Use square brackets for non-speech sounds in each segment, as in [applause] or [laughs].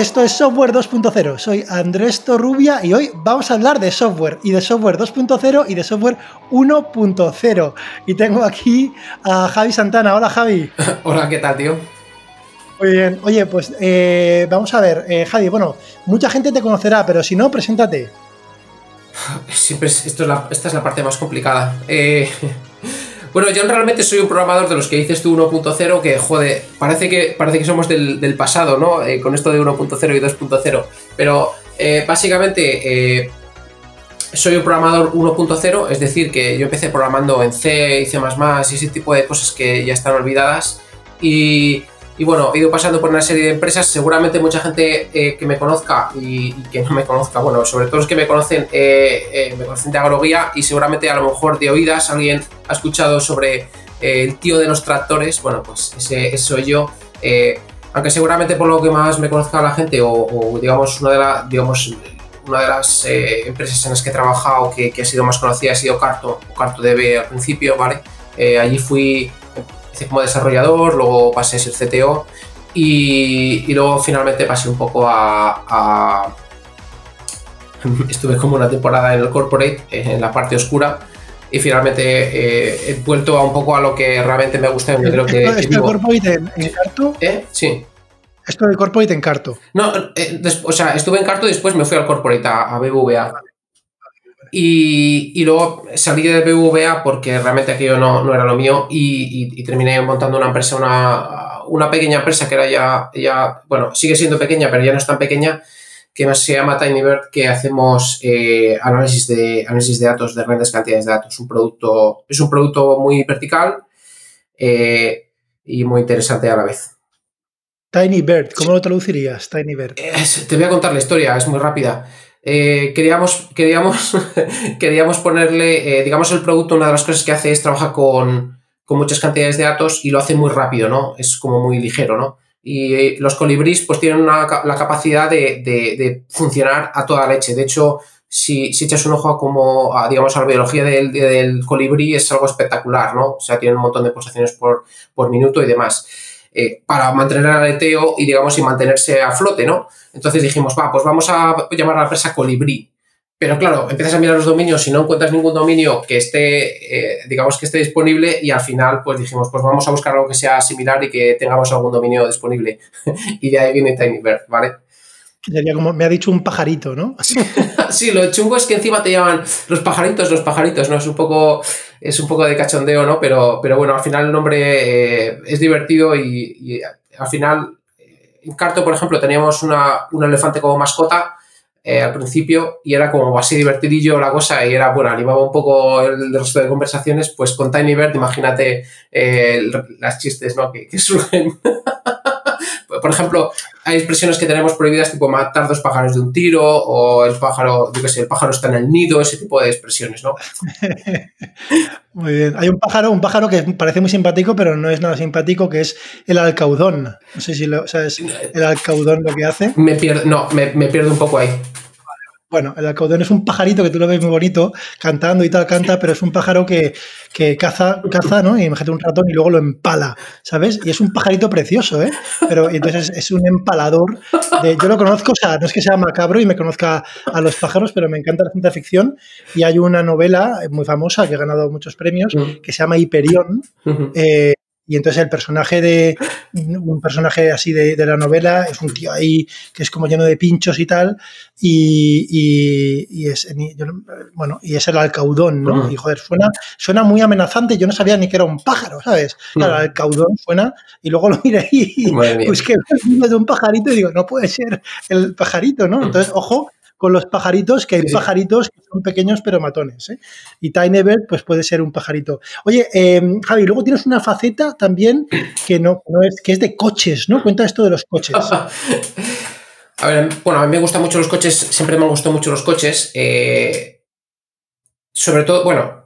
Esto es Software 2.0. Soy Andrés Torrubia y hoy vamos a hablar de software y de software 2.0 y de software 1.0. Y tengo aquí a Javi Santana. Hola Javi. [laughs] Hola, ¿qué tal, tío? Muy bien. Oye, pues eh, vamos a ver, eh, Javi, bueno, mucha gente te conocerá, pero si no, preséntate. [laughs] Siempre es, esto es la, esta es la parte más complicada. Eh, bueno, yo realmente soy un programador de los que dices tú 1.0 que, joder, parece que, parece que somos del, pasado, ¿no? Eh, con esto de 1.0 y 2.0. Pero eh, básicamente eh, soy un programador 1.0, es decir, que yo empecé programando en C y C++ y ese tipo de cosas que ya están olvidadas. Y y bueno, he ido pasando por una serie de empresas, seguramente mucha gente eh, que me conozca y, que no me conozca, bueno, sobre todo los que me conocen, eh, eh, me conocen de agroguía y seguramente a lo mejor de oídas alguien ha escuchado sobre el tío de los tractores, bueno, pues ese, soy yo. aunque seguramente por lo que más me conozca la gente o, digamos una de, las digamos, una de las empresas en las que he trabajado que, que, ha sido más conocida ha sido Carto, o Carto DB al principio, ¿vale? allí fui como desarrollador, luego pasé a ser CTO y, luego finalmente pasé un poco a, [laughs] Estuve como una temporada en el corporate, en la parte oscura, y finalmente eh, he vuelto a un poco a lo que realmente me gusta. Yo creo que, ¿Esto, corporate en, Carto? ¿Eh? Sí. Esto de corporate en Carto. No, eh, o sea, estuve en Carto y después me fui al corporate, a, a BBVA. Y, luego salí de BVA porque realmente aquello no, no era lo mío y, terminé montando una empresa, una, una, pequeña empresa que era ya, ya, bueno, sigue siendo pequeña, pero ya no es tan pequeña, que se llama TinyBird, que hacemos eh, análisis, de, análisis de datos de grandes cantidades de datos. Un producto, es un producto muy vertical eh, y muy interesante a la vez. TinyBird, ¿cómo lo traducirías, TinyBird? te voy a contar la historia, es muy rápida. Eh, queríamos, queríamos, [laughs] queríamos ponerle, eh, digamos, el producto, una de las cosas que hace es trabajar con, muchas cantidades de datos y lo hace muy rápido, ¿no? Es como muy ligero, ¿no? Y eh, los colibríes pues tienen la capacidad de, funcionar a toda leche. De hecho, si, si echas un ojo a como, digamos, a la biología del, del, colibrí es algo espectacular, ¿no? O sea, tiene un montón de pulsaciones por, por minuto y demás. Eh, para mantener el aleteo y, digamos, y mantenerse a flote, ¿no? Entonces dijimos, va, pues vamos a llamar a la empresa Colibrí. Pero claro, empiezas a mirar los dominios y no encuentras ningún dominio que esté, eh, digamos, que esté disponible y al final, pues dijimos, pues vamos a buscar algo que sea similar y que tengamos algún dominio disponible. [laughs] y de ahí viene TinyBird, ¿vale? Sería como, me ha dicho un pajarito, ¿no? [laughs] sí, lo chungo es que encima te llaman los pajaritos, los pajaritos, ¿no? Es un poco, es un poco de cachondeo, ¿no? Pero, pero bueno, al final el nombre eh, es divertido y, al final, eh, en Carto, por ejemplo, teníamos una, un elefante como mascota eh, al principio y era como así divertidillo la cosa y era, bueno, animaba un poco el resto de conversaciones, pues con Tiny Bird, imagínate las chistes, ¿no? Que, que surgen. [laughs] por ejemplo, hay expresiones que tenemos prohibidas, tipo matar dos pájaros de un tiro, o el pájaro, yo qué sé, el pájaro está en el nido, ese tipo de expresiones, ¿no? [laughs] muy bien. Hay un pájaro, un pájaro que parece muy simpático, pero no es nada simpático, que es el alcaudón. No sé si lo, sabes el alcaudón lo que hace. Me pierdo, no, me, me pierdo un poco ahí. Bueno, el alcaudón es un pajarito que tú lo ves muy bonito, cantando y tal, canta, pero es un pájaro que, caza, caza, ¿no? Y imagínate un ratón y luego lo empala, ¿sabes? Y es un pajarito precioso, ¿eh? Pero entonces es un empalador. De, yo lo conozco, o sea, no es que sea macabro y me conozca a los pájaros, pero me encanta la ciencia ficción. Y hay una novela muy famosa que ha ganado muchos premios que se llama Hiperión, y entonces el personaje de un personaje así de, la novela es un tío ahí que es como lleno de pinchos y tal, y, es bueno, y es el alcaudón, ¿no? Y joder, suena, suena muy amenazante. Yo no sabía ni que era un pájaro, ¿sabes? Claro, el alcaudón suena, y luego lo miré y pues que de un pajarito y digo, no puede ser el pajarito, ¿no? Entonces, ojo, con los pajaritos, que hay pajaritos que son pequeños pero matones. ¿eh? Y Tiny Bird, pues puede ser un pajarito. Oye, em, Javi, luego tienes una faceta también que no, no es, que es de coches, ¿no? Cuenta esto de los coches. [laughs] a ver, bueno, a mí me gustan mucho los coches, siempre me han gustado mucho los coches. Eh, sobre todo, bueno,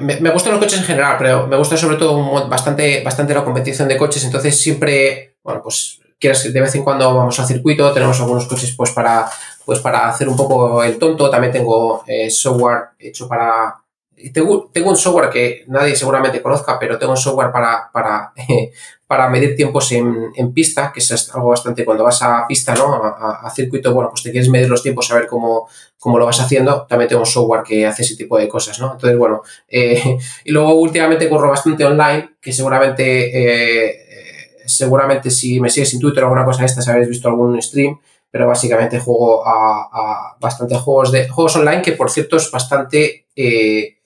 me, gustan los coches en general, pero me gusta sobre todo bastante, bastante la competición de coches, entonces siempre, bueno, pues quieres, de vez en cuando vamos al circuito, tenemos algunos coches pues para, pues para hacer un poco el tonto, también tengo eh, software hecho para, tengo, tengo, un software que nadie seguramente conozca, pero tengo un software para, para, [laughs] para medir tiempos en, en, pista, que es algo bastante cuando vas a pista, ¿no? A, a, circuito, bueno, pues te quieres medir los tiempos, saber cómo, cómo lo vas haciendo. También tengo un software que hace ese tipo de cosas, ¿no? Entonces, bueno, eh, [laughs] y luego últimamente corro bastante online, que seguramente, eh, seguramente si me sigues en Twitter o alguna cosa de estas, habréis visto algún stream pero básicamente juego a, a bastantes juegos de juegos online que por cierto es bastante eh,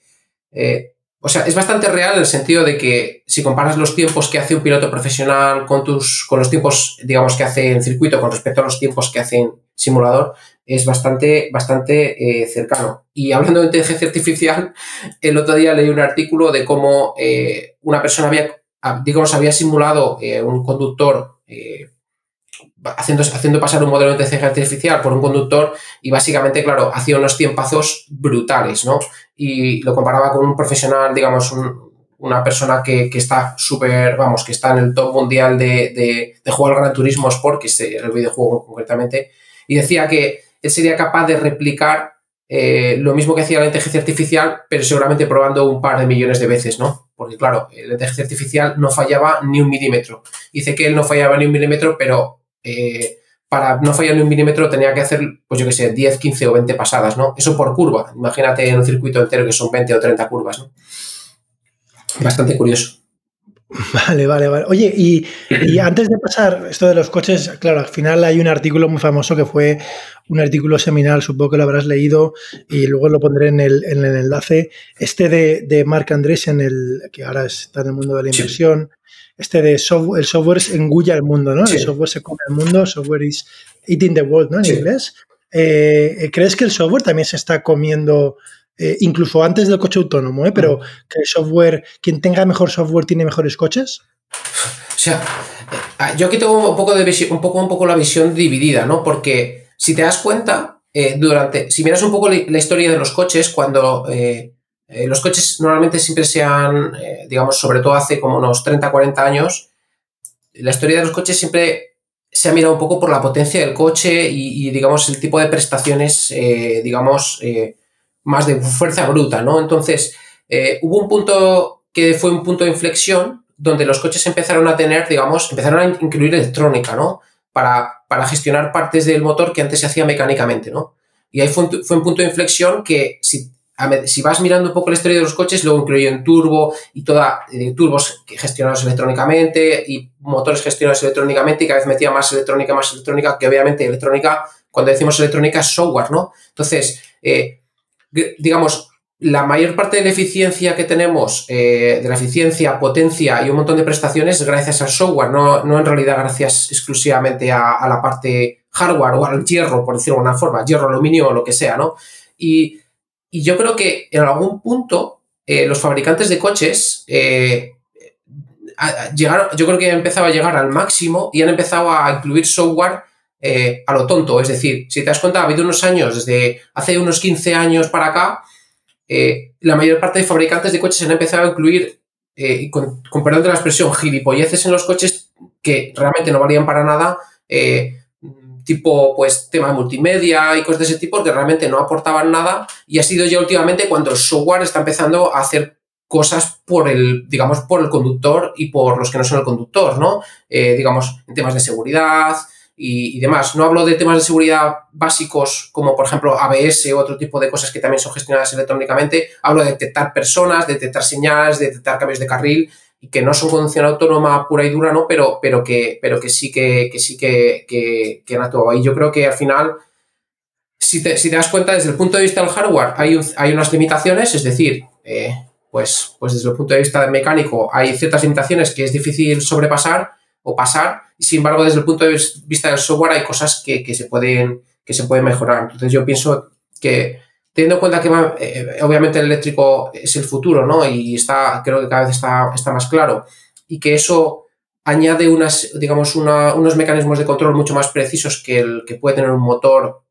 eh, o sea, es bastante real en el sentido de que si comparas los tiempos que hace un piloto profesional con, tus, con los tiempos, digamos, que hace en circuito con respecto a los tiempos que hace en simulador, es bastante, bastante eh, cercano. Y hablando de inteligencia artificial, [laughs] el otro día leí un artículo de cómo una persona había, digamos, había simulado un conductor haciendo, haciendo pasar un modelo de inteligencia artificial por un conductor y básicamente, claro, hacía unos tiempazos brutales, ¿no? Y lo comparaba con un profesional, digamos, un, una persona que, que está súper, vamos, que está en el top mundial de, de, de jugar al Gran Turismo Sport, que es el videojuego concretamente, y decía que él sería capaz de replicar eh, lo mismo que hacía la inteligencia artificial, pero seguramente probando un par de millones de veces, ¿no? Porque claro, la inteligencia artificial no fallaba ni un milímetro. Dice que él no fallaba ni un milímetro, pero eh, para no fallar ni un milímetro tenía que hacer, pues yo que sé, 10, 15 o 20 pasadas, ¿no? Eso por curva. Imagínate en un circuito entero que son 20 o 30 curvas, ¿no? Bastante curioso. Vale, vale, vale. Oye, y, y, [clears throat] antes de pasar esto de los coches, claro, al final hay un artículo muy famoso que fue un artículo seminal, supongo que lo habrás leído y luego lo pondré en el, en el enlace. Este de, de Marc Andrés, en el, que ahora está en el mundo de la inversión, este de software, el software engulla el mundo, ¿no? Sí. El software se come el mundo, software is eating the world, ¿no? En sí. inglés. Eh, ¿Crees que el software también se está comiendo, eh, incluso antes del coche autónomo, ¿eh? pero que el software, quien tenga mejor software tiene mejores coches? O sea, eh, yo aquí tengo un poco, de visión, un poco, un poco la visión dividida, ¿no? Porque si te das cuenta, eh, durante, si miras un poco la historia de los coches, cuando eh, los coches normalmente siempre se han, eh, digamos, sobre todo hace como unos 30, 40 años, la historia de los coches siempre se ha mirado un poco por la potencia del coche y, digamos, el tipo de prestaciones, eh, digamos, más de fuerza bruta, ¿no? Entonces, hubo un punto que fue un punto de inflexión donde los coches empezaron a tener, digamos, empezaron a incluir electrónica, ¿no? Para, para gestionar partes del motor que antes se hacía mecánicamente, ¿no? Y ahí fue fue un punto de inflexión que si si vas mirando un poco la historia de los coches, luego incluyen turbo y toda, eh, turbos gestionados electrónicamente y motores gestionados electrónicamente y cada vez metía más electrónica, más electrónica, que obviamente electrónica, cuando decimos electrónica es software, ¿no? Entonces, eh, digamos, la mayor parte de la eficiencia que tenemos, eh, de la eficiencia, potencia y un montón de prestaciones, gracias al software, no, no en realidad gracias exclusivamente a, a la parte hardware o al hierro, por decirlo de alguna forma, hierro, aluminio o lo que sea, ¿no? Y y yo creo que en algún punto eh, los fabricantes de coches eh, llegaron, yo creo que han empezado a llegar al máximo y han empezado a incluir software eh, a lo tonto. Es decir, si te das cuenta, ha habido unos años, desde hace unos 15 años para acá, eh, la mayor parte de fabricantes de coches han empezado a incluir, eh, con, con, perdón de la expresión, gilipolleces en los coches que realmente no valían para nada tipo pues tema multimedia y cosas de ese tipo que realmente no aportaban nada y ha sido ya últimamente cuando el software está empezando a hacer cosas por el, digamos, por el conductor y por los que no son el conductor, ¿no? Eh, digamos, en temas de seguridad y, demás. No hablo de temas de seguridad básicos como, por ejemplo, ABS o otro tipo de cosas que también son gestionadas electrónicamente. Hablo de detectar personas, de detectar señales, de detectar cambios de carril y que no son conducción autónoma pura y dura, ¿no? Pero, pero, que, pero que sí que, que sí que, que, que han actuado. Y yo creo que al final, si te, si te das cuenta, desde el punto de vista del hardware, hay, hay unas limitaciones, es decir, eh, pues, pues desde el punto de vista mecánico hay ciertas limitaciones que es difícil sobrepasar o pasar, y sin embargo, desde el punto de vista del software hay cosas que, que se, pueden, que se pueden mejorar. Entonces yo pienso que teniendo en cuenta que eh, obviamente el eléctrico es el futuro, ¿no? Y está, creo que cada vez está, más claro. Y que eso añade unas, digamos, unos mecanismos de control mucho más precisos que el que puede tener un motor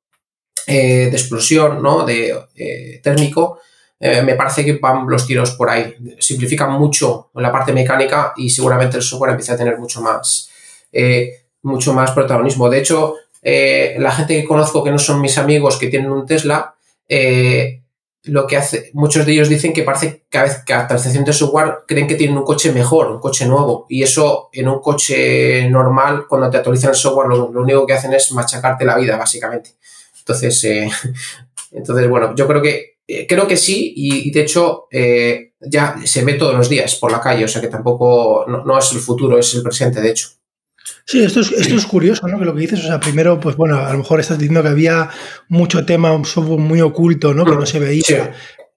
eh, de explosión, ¿no? De eh, térmico. Eh, me parece que van los tiros por ahí. Simplifican mucho la parte mecánica y seguramente el software empieza a tener mucho más, eh, mucho más protagonismo. De hecho, la gente que conozco que no son mis amigos que tienen un Tesla, eh, lo que hace, muchos de ellos dicen que parece que a veces que actualización de software creen que tienen un coche mejor, un coche nuevo. Y eso en un coche normal, cuando te actualizan el software, lo, único que hacen es machacarte la vida, básicamente. Entonces, eh, [laughs] entonces bueno, yo creo que eh, creo que sí, y, de hecho eh, ya se ve todos los días por la calle, o sea que tampoco no es el futuro, es el presente, de hecho. Sí, esto es, esto es curioso, ¿no? Que lo que dices, o sea, primero, pues bueno, a lo mejor estás diciendo que había mucho tema, un software muy oculto, ¿no? Que no se veía.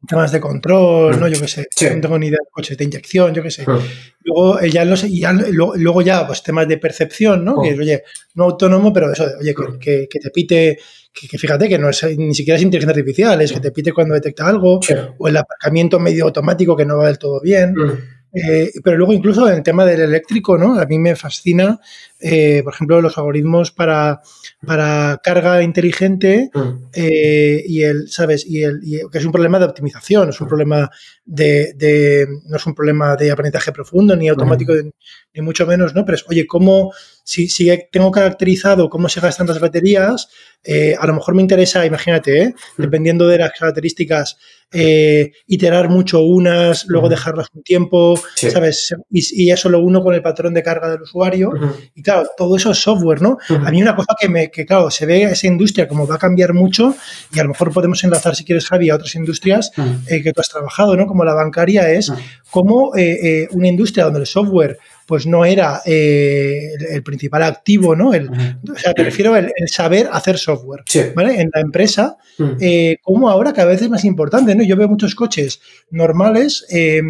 Temas de control, ¿no? Yo qué sé, no tengo ni idea de coches de inyección, yo qué sé. Luego, eh, ya, los, ya, luego, ya, pues temas de percepción, ¿no? Que, oye, no autónomo, pero eso, oye, que, que, te pite, que, fíjate que no es ni siquiera es inteligencia artificial, es que te pite cuando detecta algo, o el aparcamiento medio automático que no va del todo bien. Eh, pero luego incluso en el tema del eléctrico, ¿no? A mí me fascina, eh, por ejemplo, los algoritmos para, para carga inteligente mm. eh, y el, ¿sabes? Y el, que es un problema de optimización, es un problema de, no es un problema de aprendizaje profundo ni automático, ni mucho menos, ¿no? Pero es, oye, ¿cómo, si, si tengo caracterizado cómo se gastan las baterías, a lo mejor me interesa, imagínate, mm. dependiendo de las características, eh, iterar mucho unas, luego dejarlas un tiempo, ¿sabes? Y, eso lo uno con el patrón de carga del usuario. Y claro, todo eso es software, ¿no? A mí una cosa que, me, que, claro, se ve esa industria como va a cambiar mucho y a lo mejor podemos enlazar, si quieres, Javi, a otras industrias eh, que tú has trabajado, ¿no? Como la bancaria es cómo eh, una industria donde el software pues no era eh, el, principal activo, ¿no? El, O sea, te refiero al saber hacer software, ¿vale? En la empresa, eh, como ahora cada vez es más importante, ¿no? Yo veo muchos coches normales eh,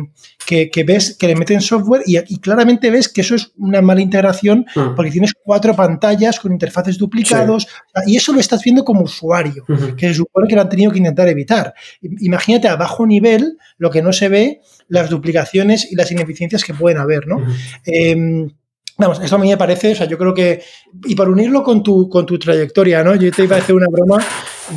que, ves que le meten software y, claramente ves que eso es una mala integración porque tienes cuatro pantallas con interfaces duplicados y eso lo estás viendo como usuario, que se supone que lo han tenido que intentar evitar. Imagínate a bajo nivel lo que no se ve, las duplicaciones y las ineficiencias que pueden haber, ¿no? Em, vamos, eso a mí me parece, o sea, yo creo que, y por unirlo con tu, con tu trayectoria, ¿no? Yo te iba a hacer una broma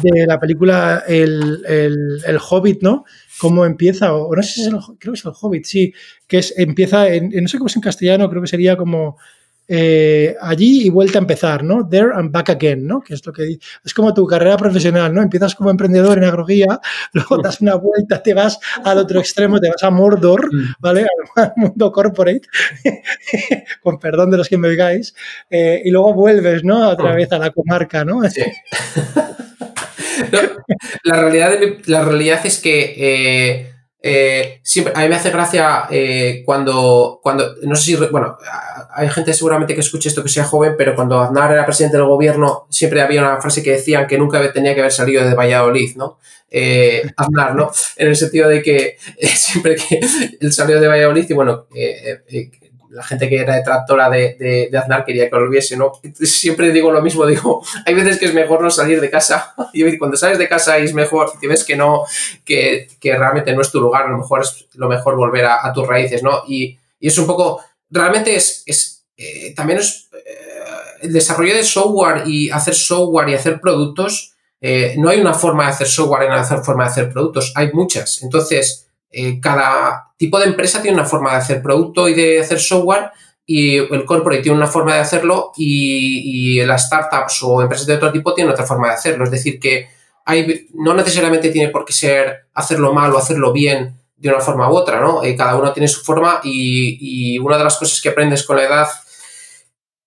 de la película El, el, Hobbit, ¿no? Cómo empieza, o no sé si es el, creo que es el Hobbit, sí, que es, empieza, en, no sé cómo es en castellano, creo que sería como eh, allí y vuelta a empezar, ¿no? There and back again, ¿no? Que es lo que es como tu carrera profesional, ¿no? Empiezas como emprendedor en agroguía, [laughs] luego das una vuelta, te vas al otro extremo, te vas a Mordor, mm. ¿vale? [laughs] Al mundo corporate, [laughs] con perdón de los que me oigáis, eh, y luego vuelves, ¿no? Otra mm. vez a la comarca, ¿no? Sí. la, realidad, la realidad es que eh, eh, siempre, a mí me hace gracia eh, cuando, cuando, no sé si, bueno, hay gente seguramente que escuche esto que sea joven, pero cuando Aznar era presidente del gobierno, siempre había una frase que decían que nunca tenía que haber salido de Valladolid, ¿no? Eh, Aznar, ¿no? [laughs] En el sentido de que siempre que [laughs] él salió de Valladolid y bueno, la gente que era detractora de, de, de, Aznar quería que lo volviese, ¿no? Siempre digo lo mismo, [laughs] digo, hay veces que es mejor no salir de casa [laughs] cuando sales de casa es mejor, y ves que no, que, que, realmente no es tu lugar, a lo mejor es lo mejor volver a, tus raíces, ¿no? Y, y, es un poco, realmente es, es eh, también es eh, el desarrollo de software y hacer software y hacer productos, eh, no hay una forma de hacer software y una forma de hacer productos, hay muchas. Entonces, eh, cada tipo de empresa tiene una forma de hacer producto y de hacer software y el corporate tiene una forma de hacerlo y, las startups o empresas de otro tipo tienen otra forma de hacerlo. Es decir, que no necesariamente tiene por qué ser hacerlo mal o hacerlo bien de una forma u otra, ¿no? Eh, cada uno tiene su forma y, y, una de las cosas que aprendes con la edad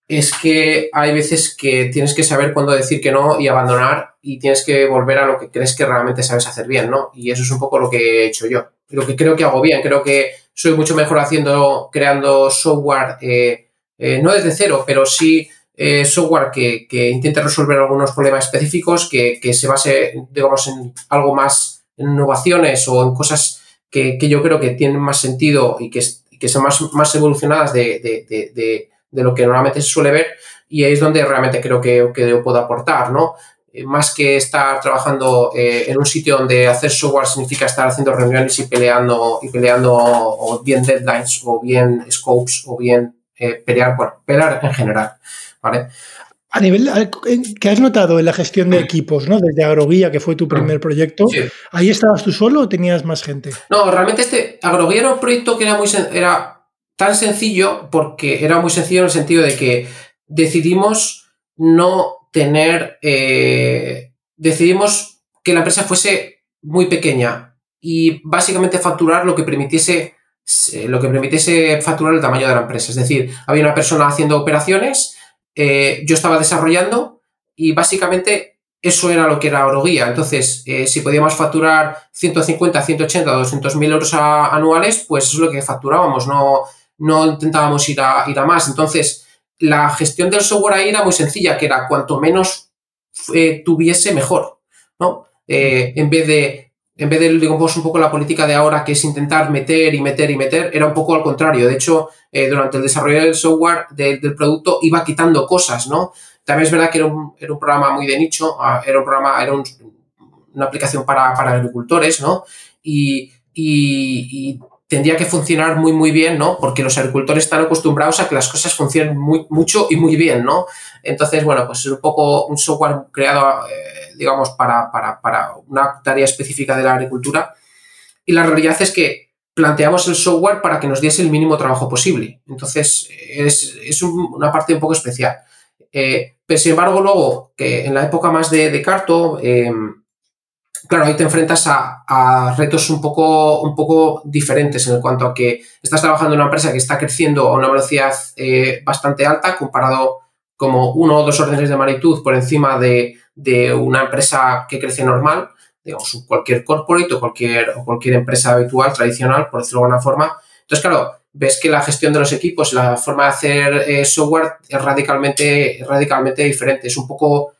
es que hay veces que tienes que saber cuándo decir que no y abandonar y tienes que volver a lo que crees que realmente sabes hacer bien, ¿no? Y eso es un poco lo que he hecho yo lo que creo que hago bien. Creo que soy mucho mejor haciendo, creando software, eh, eh, no desde cero, pero sí eh, software que, que, intente resolver algunos problemas específicos, que, se base, digamos, en algo más, en innovaciones o en cosas que, yo creo que tienen más sentido y que, que son más, más evolucionadas de, de, lo que normalmente se suele ver. Y ahí es donde realmente creo que, que yo puedo aportar, ¿no? Eh, más que estar trabajando eh, en un sitio donde hacer software significa estar haciendo reuniones y peleando, y peleando o bien deadlines o bien scopes o bien eh, pelear, bueno, pelear en general, ¿vale? A nivel, ¿qué has notado en la gestión de equipos, ¿no? Desde Agroguía, que fue tu primer proyecto, ¿ahí estabas tú solo o tenías más gente? No, realmente este Agroguía era un proyecto que era muy era tan sencillo porque era muy sencillo en el sentido de que decidimos no tener, eh, decidimos que la empresa fuese muy pequeña y básicamente facturar lo que permitiese lo que permitiese facturar el tamaño de la empresa. Es decir, había una persona haciendo operaciones, eh, yo estaba desarrollando y básicamente eso era lo que era Oroguía. Entonces, eh, si podíamos facturar 150, 180, 200 mil euros anuales, pues es lo que facturábamos, no, no intentábamos ir a, ir a más. Entonces, la gestión del software ahí era muy sencilla, que era cuanto menos eh, tuviese, mejor. ¿no? en vez de en vez de, digamos, un poco la política de ahora, que es intentar meter y meter y meter, era un poco al contrario. De hecho, eh, durante el desarrollo del software, del producto, iba quitando cosas, ¿no? También es verdad que era un, era un programa muy de nicho, ah, era un programa, era una aplicación para, para, agricultores, ¿no? Y, y, tendría que funcionar muy, muy bien, ¿no? Porque los agricultores están acostumbrados a que las cosas funcionen muy, mucho y muy bien, ¿no? Entonces, bueno, pues es un poco un software creado... Eh, digamos, para, una tarea específica de la agricultura. Y la realidad es que planteamos el software para que nos diese el mínimo trabajo posible. Entonces, es, una parte un poco especial. Eh, pero sin embargo, luego, que en la época más de, Carto, eh, claro, ahí te enfrentas a, retos un poco, un poco diferentes en cuanto a que estás trabajando en una empresa que está creciendo a una velocidad eh, bastante alta comparado como uno o dos órdenes de magnitud por encima de, de una empresa que crece normal, digamos, cualquier corporate o cualquier, o cualquier empresa habitual, tradicional, por decirlo de alguna forma. Entonces, claro, ves que la gestión de los equipos, la forma de hacer eh, software es radicalmente, radicalmente diferente. Es un poco,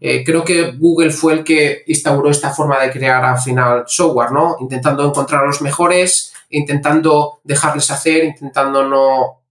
eh, creo que Google fue el que instauró esta forma de crear al final software, ¿no? Intentando encontrar a los mejores, intentando dejarles hacer, intentando no,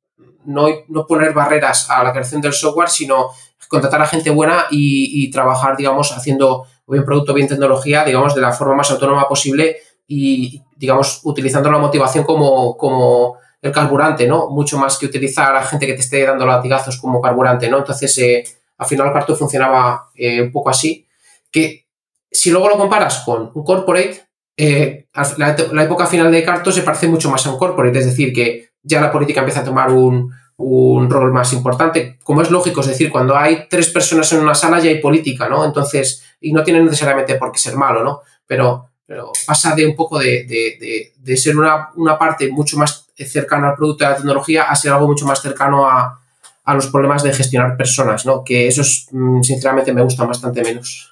no, no poner barreras a la creación del software, sino contratar a gente buena y, trabajar, digamos, haciendo bien producto, bien tecnología, digamos, de la forma más autónoma posible y, digamos, utilizando la motivación como, como el carburante, ¿no? Mucho más que utilizar a gente que te esté dando latigazos como carburante, ¿no? Entonces, eh, al final Carto funcionaba eh, un poco así, que si luego lo comparas con un corporate, eh, la, la, época final de Carto se parece mucho más a un corporate, es decir, que ya la política empieza a tomar un, un rol más importante. Como es lógico, es decir, cuando hay tres personas en una sala ya hay política, ¿no? Entonces, y no tiene necesariamente por qué ser malo, ¿no? Pero, pero pasa de un poco de, ser una, parte mucho más cercana al producto de la tecnología a ser algo mucho más cercano a, los problemas de gestionar personas, ¿no? Que eso mm, sinceramente me gusta bastante menos.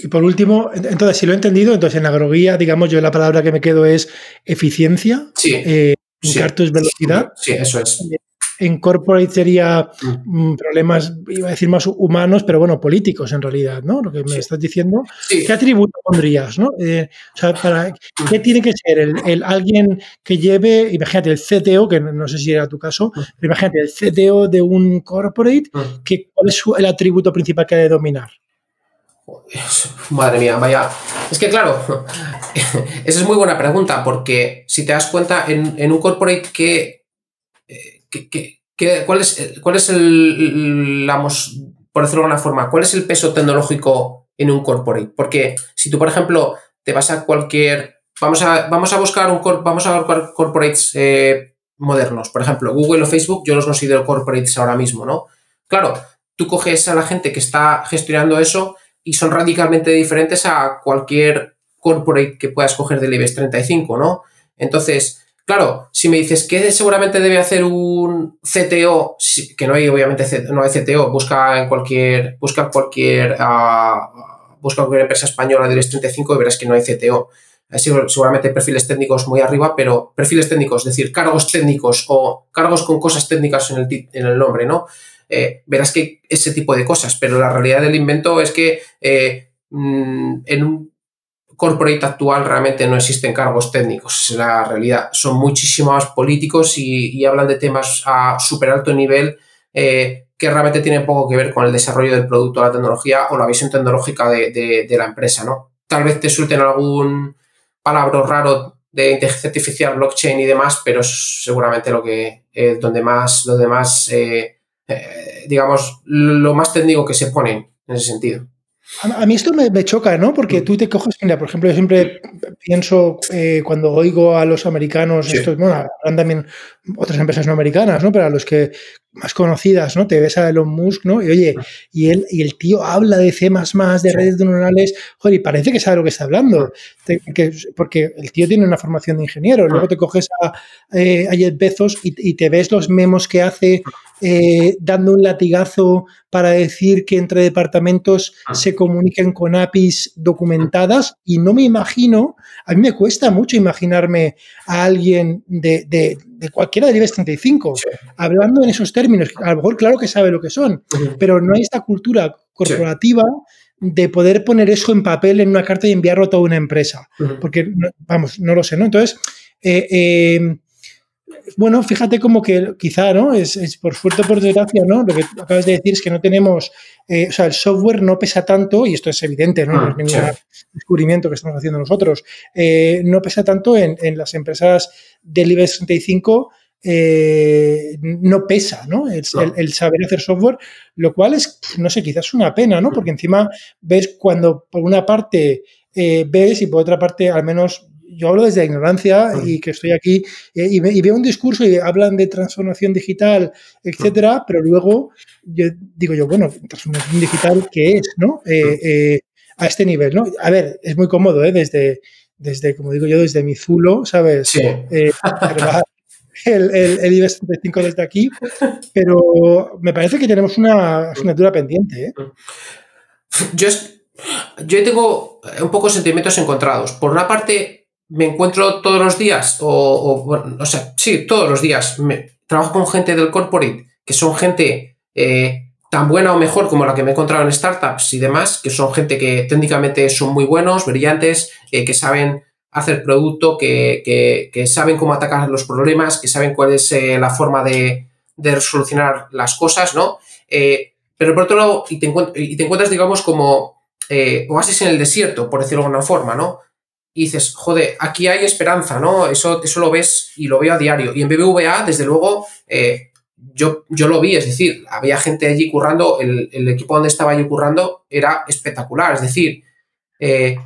Y por último, entonces, si lo he entendido, entonces en agroguía, digamos, yo la palabra que me quedo es eficiencia. Sí. Eh, en sí, es velocidad. Sí, eso es. En corporate sería mm. Mm, problemas, iba a decir más humanos, pero bueno, políticos en realidad, ¿no? Lo que me estás diciendo. ¿Qué atributo pondrías, no? Eh, o sea, para, ¿qué tiene que ser el, alguien que lleve, imagínate, el CTO, que no, sé si era tu caso, mm. pero imagínate, el CTO de un corporate, que, ¿cuál es el atributo principal que ha de dominar? Madre mía, vaya. Es que claro, [laughs] esa es muy buena pregunta, porque si te das cuenta, en, un corporate, ¿qué, cuál, es, ¿cuál es el, por decirlo de alguna forma, cuál es el peso tecnológico en un corporate? Porque si tú, por ejemplo, te vas a cualquier. Vamos a, vamos a buscar un vamos a buscar corporates eh, modernos. Por ejemplo, Google o Facebook, yo los considero corporates ahora mismo, ¿no? Claro, tú coges a la gente que está gestionando eso y son radicalmente diferentes a cualquier corporate que puedas coger del IBEX 35, ¿no? Entonces, claro, si me dices que seguramente debe hacer un CTO, que no hay obviamente no hay CTO, busca en cualquier busca cualquier uh, busca cualquier empresa española del IBEX 35 y verás que no hay CTO. Seguramente perfiles técnicos muy arriba, pero perfiles técnicos, es decir, cargos técnicos o cargos con cosas técnicas en el, en el nombre, ¿no? Eh, verás que ese tipo de cosas, pero la realidad del invento es que eh, mm, en un corporate actual realmente no existen cargos técnicos, es la realidad. Son muchísimos políticos y, hablan de temas a súper alto nivel eh, que realmente tienen poco que ver con el desarrollo del producto, la tecnología o la visión tecnológica de, la empresa, ¿no? Tal vez te suelten algún palabra raro de inteligencia artificial, blockchain y demás, pero es seguramente lo que donde más, donde más eh, digamos, lo más técnico que se pone en ese sentido. A, mí esto me, choca, ¿no? Porque mm. tú te coges, mira, por ejemplo, yo siempre pienso eh, cuando oigo a los americanos, bueno, habrán también otras empresas no americanas, ¿no? Pero a los que más conocidas, ¿no? Te ves a Elon Musk, ¿no? Y oye, y él y el tío habla de C++, de redes neuronales, joder, y parece que sabe lo que está hablando, porque el tío tiene una formación de ingeniero. Luego te coges a, eh, a Jeff Bezos y, y, te ves los memos que hace eh, dando un latigazo para decir que entre departamentos ah. se comuniquen con APIs documentadas y no me imagino, a mí me cuesta mucho imaginarme a alguien de, de, cualquiera del IBEX 35 hablando en esos términos, a lo mejor claro que sabe lo que son, pero no hay esta cultura corporativa de poder poner eso en papel en una carta y enviarlo a toda una empresa, porque, vamos, no lo sé, ¿no? Entonces, eh, eh, bueno, fíjate como que quizá, ¿no? Es, por suerte o por desgracia, ¿no? Lo que acabas de decir es que no tenemos, eh, o sea, el software no pesa tanto, y esto es evidente, ¿no? no es ah, ningún descubrimiento que estamos haciendo nosotros, eh, no pesa tanto en, las empresas del IBEX 35, eh, no pesa, ¿no? El, saber hacer software, lo cual es, no sé, quizás una pena, ¿no? Porque encima ves cuando por una parte ves y por otra parte al menos yo hablo desde la ignorancia y que estoy aquí eh, y, veo un discurso y hablan de transformación digital, etcétera, pero luego yo digo yo, bueno, transformación digital, ¿qué es? ¿no? Eh, eh, a este nivel, ¿no? A ver, es muy cómodo, ¿eh? Desde, desde como digo yo, desde mi zulo, ¿sabes? Sí. el, el, el IBEX 35 desde aquí, pero me parece que tenemos una asignatura pendiente. ¿eh? Yo, yo tengo un poco sentimientos encontrados. Por una parte, me encuentro todos los días, o, o, sea, sí, todos los días, me, trabajo con gente del corporate, que son gente eh, tan buena o mejor como la que me he encontrado en startups y demás, que son gente que técnicamente son muy buenos, brillantes, eh, que saben hacer producto, que, que, saben cómo atacar los problemas, que saben cuál es eh, la forma de, de, solucionar las cosas, ¿no? pero por otro lado, y te, y te encuentras, digamos, como oasis en el desierto, por decirlo de alguna forma, ¿no? Y dices, joder, aquí hay esperanza, ¿no? Eso, eso lo ves y lo veo a diario. Y en BBVA, desde luego, eh, yo, yo lo vi, es decir, había gente allí currando, el, equipo donde estaba yo currando era espectacular, es decir, eh,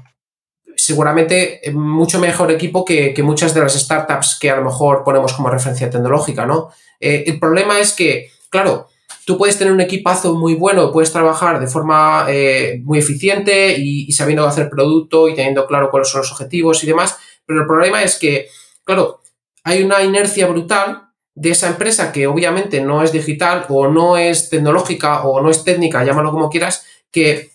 seguramente mucho mejor equipo que, muchas de las startups que a lo mejor ponemos como referencia tecnológica, ¿no? Eh, el problema es que, claro, tú puedes tener un equipazo muy bueno, puedes trabajar de forma eh, muy eficiente y, sabiendo hacer producto y teniendo claro cuáles son los objetivos y demás, pero el problema es que, claro, hay una inercia brutal de esa empresa que obviamente no es digital o no es tecnológica o no es técnica, llámalo como quieras, que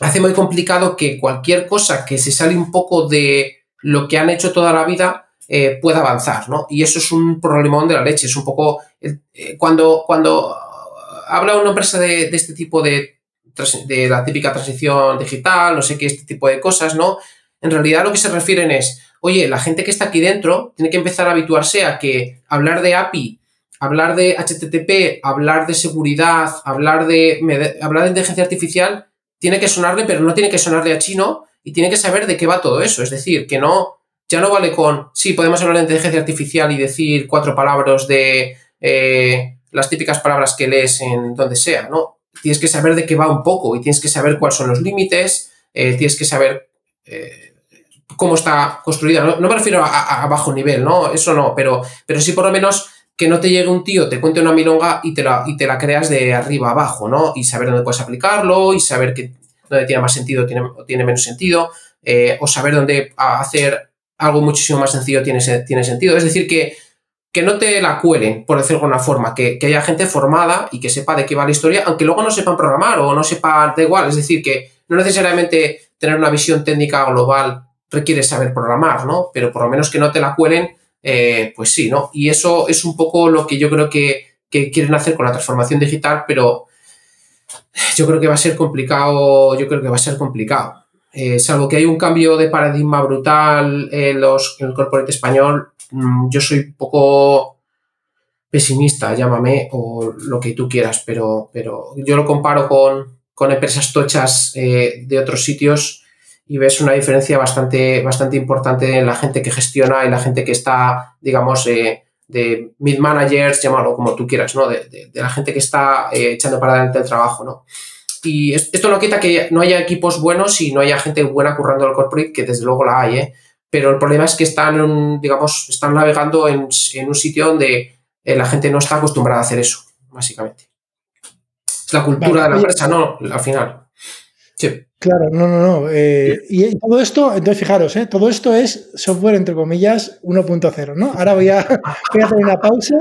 hace muy complicado que cualquier cosa que se sale un poco de lo que han hecho toda la vida eh, pueda avanzar, ¿no? Y eso es un problemón de la leche, es un poco eh, cuando, cuando habla una empresa de, este tipo de, de la típica transición digital, no sé qué, este tipo de cosas, ¿no? En realidad lo que se refieren es, oye, la gente que está aquí dentro tiene que empezar a habituarse a que hablar de API, hablar de HTTP, hablar de seguridad, hablar de, hablar de inteligencia artificial, tiene que sonarle, pero no tiene que sonarle a chino y tiene que saber de qué va todo eso. Es decir, que no, ya no vale con, sí, podemos hablar de inteligencia artificial y decir cuatro palabras de eh, las típicas palabras que lees en donde sea, ¿no? Tienes que saber de qué va un poco y tienes que saber cuáles son los límites, eh, tienes que saber eh, cómo está construida. No, me refiero a, bajo nivel, ¿no? Eso no, pero, pero sí por lo menos que no te llegue un tío, te cuente una milonga y te la, y te la creas de arriba abajo, ¿no? Y saber dónde puedes aplicarlo y saber que dónde tiene más sentido tiene, o tiene menos sentido, eh, o saber dónde hacer algo muchísimo más sencillo tiene, tiene sentido. Es decir, que que no te la cuelen, por decirlo de alguna forma, que, haya gente formada y que sepa de qué va la historia, aunque luego no sepan programar o no sepa, da igual, es decir, que no necesariamente tener una visión técnica global requiere saber programar, ¿no? Pero por lo menos que no te la cuelen, eh, pues sí, ¿no? Y eso es un poco lo que yo creo que, quieren hacer con la transformación digital, pero yo creo que va a ser complicado, yo creo que va a ser complicado. Eh, salvo que hay un cambio de paradigma brutal en, los, en el corporate español, yo soy poco pesimista, llámame, o lo que tú quieras, pero, pero yo lo comparo con, empresas tochas eh, de otros sitios y ves una diferencia bastante, bastante importante en la gente que gestiona y la gente que está, digamos, eh, de mid managers, llámalo como tú quieras, ¿no? De, la gente que está eh, echando para adelante el trabajo, ¿no? y esto no quita que no haya equipos buenos y no haya gente buena currando el corporate, que desde luego la hay, ¿eh? Pero el problema es que están, digamos, están navegando en, un sitio donde eh, la gente no está acostumbrada a hacer eso, básicamente. Es la cultura de la empresa, ¿no? Al final. Sí. Claro, no, no, no. Eh, y todo esto, entonces fijaros, ¿eh? todo esto es software entre comillas 1.0, ¿no? Ahora voy a, hacer una pausa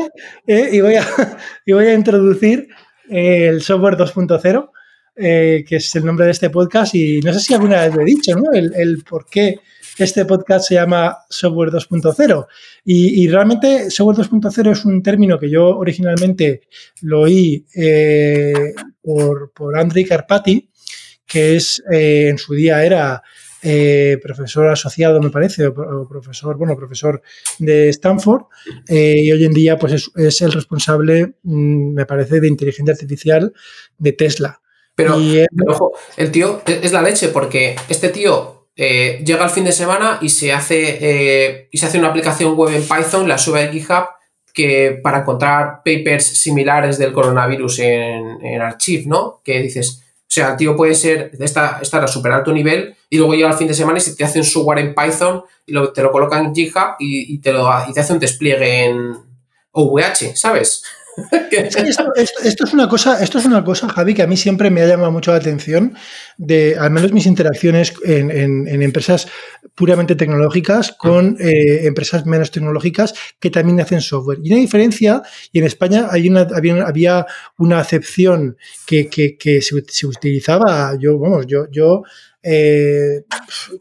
eh, y, voy a, [laughs] y voy a introducir el software 2.0, que es el nombre de este podcast. Y no sé si alguna vez lo he dicho, ¿no? El, el por qué este podcast se llama Software 2.0. Y, realmente Software 2.0 es un término que yo originalmente lo oí por, por Andrei Carpati que es eh, en su día era eh, profesor asociado, me parece, o, profesor, bueno, profesor de Stanford, eh, y hoy en día pues es, el responsable, mm, me parece, de inteligencia artificial de Tesla. Pero, ojo, el tío es la leche, porque este tío llega al fin de semana y se hace y se hace una aplicación web en Python, la sube a GitHub que para encontrar papers similares del coronavirus en, en Archive, ¿no? Que dices, o sea, el tío puede ser, estar, estar a súper alto nivel y luego llega el fin de semana y se te hace un software en Python y te lo coloca en GitHub y, te lo, y te hace un despliegue en OVH, ¿sabes? [laughs] esto, es una cosa, esto es una cosa, Javi, que a mí siempre me ha llamado mucho la atención de, al menos mis interacciones en, empresas puramente tecnológicas con eh, empresas menos tecnológicas que también hacen software. Y una diferencia, y en España hay una, había, una acepción que, se, se, utilizaba, yo, vamos, yo, yo eh,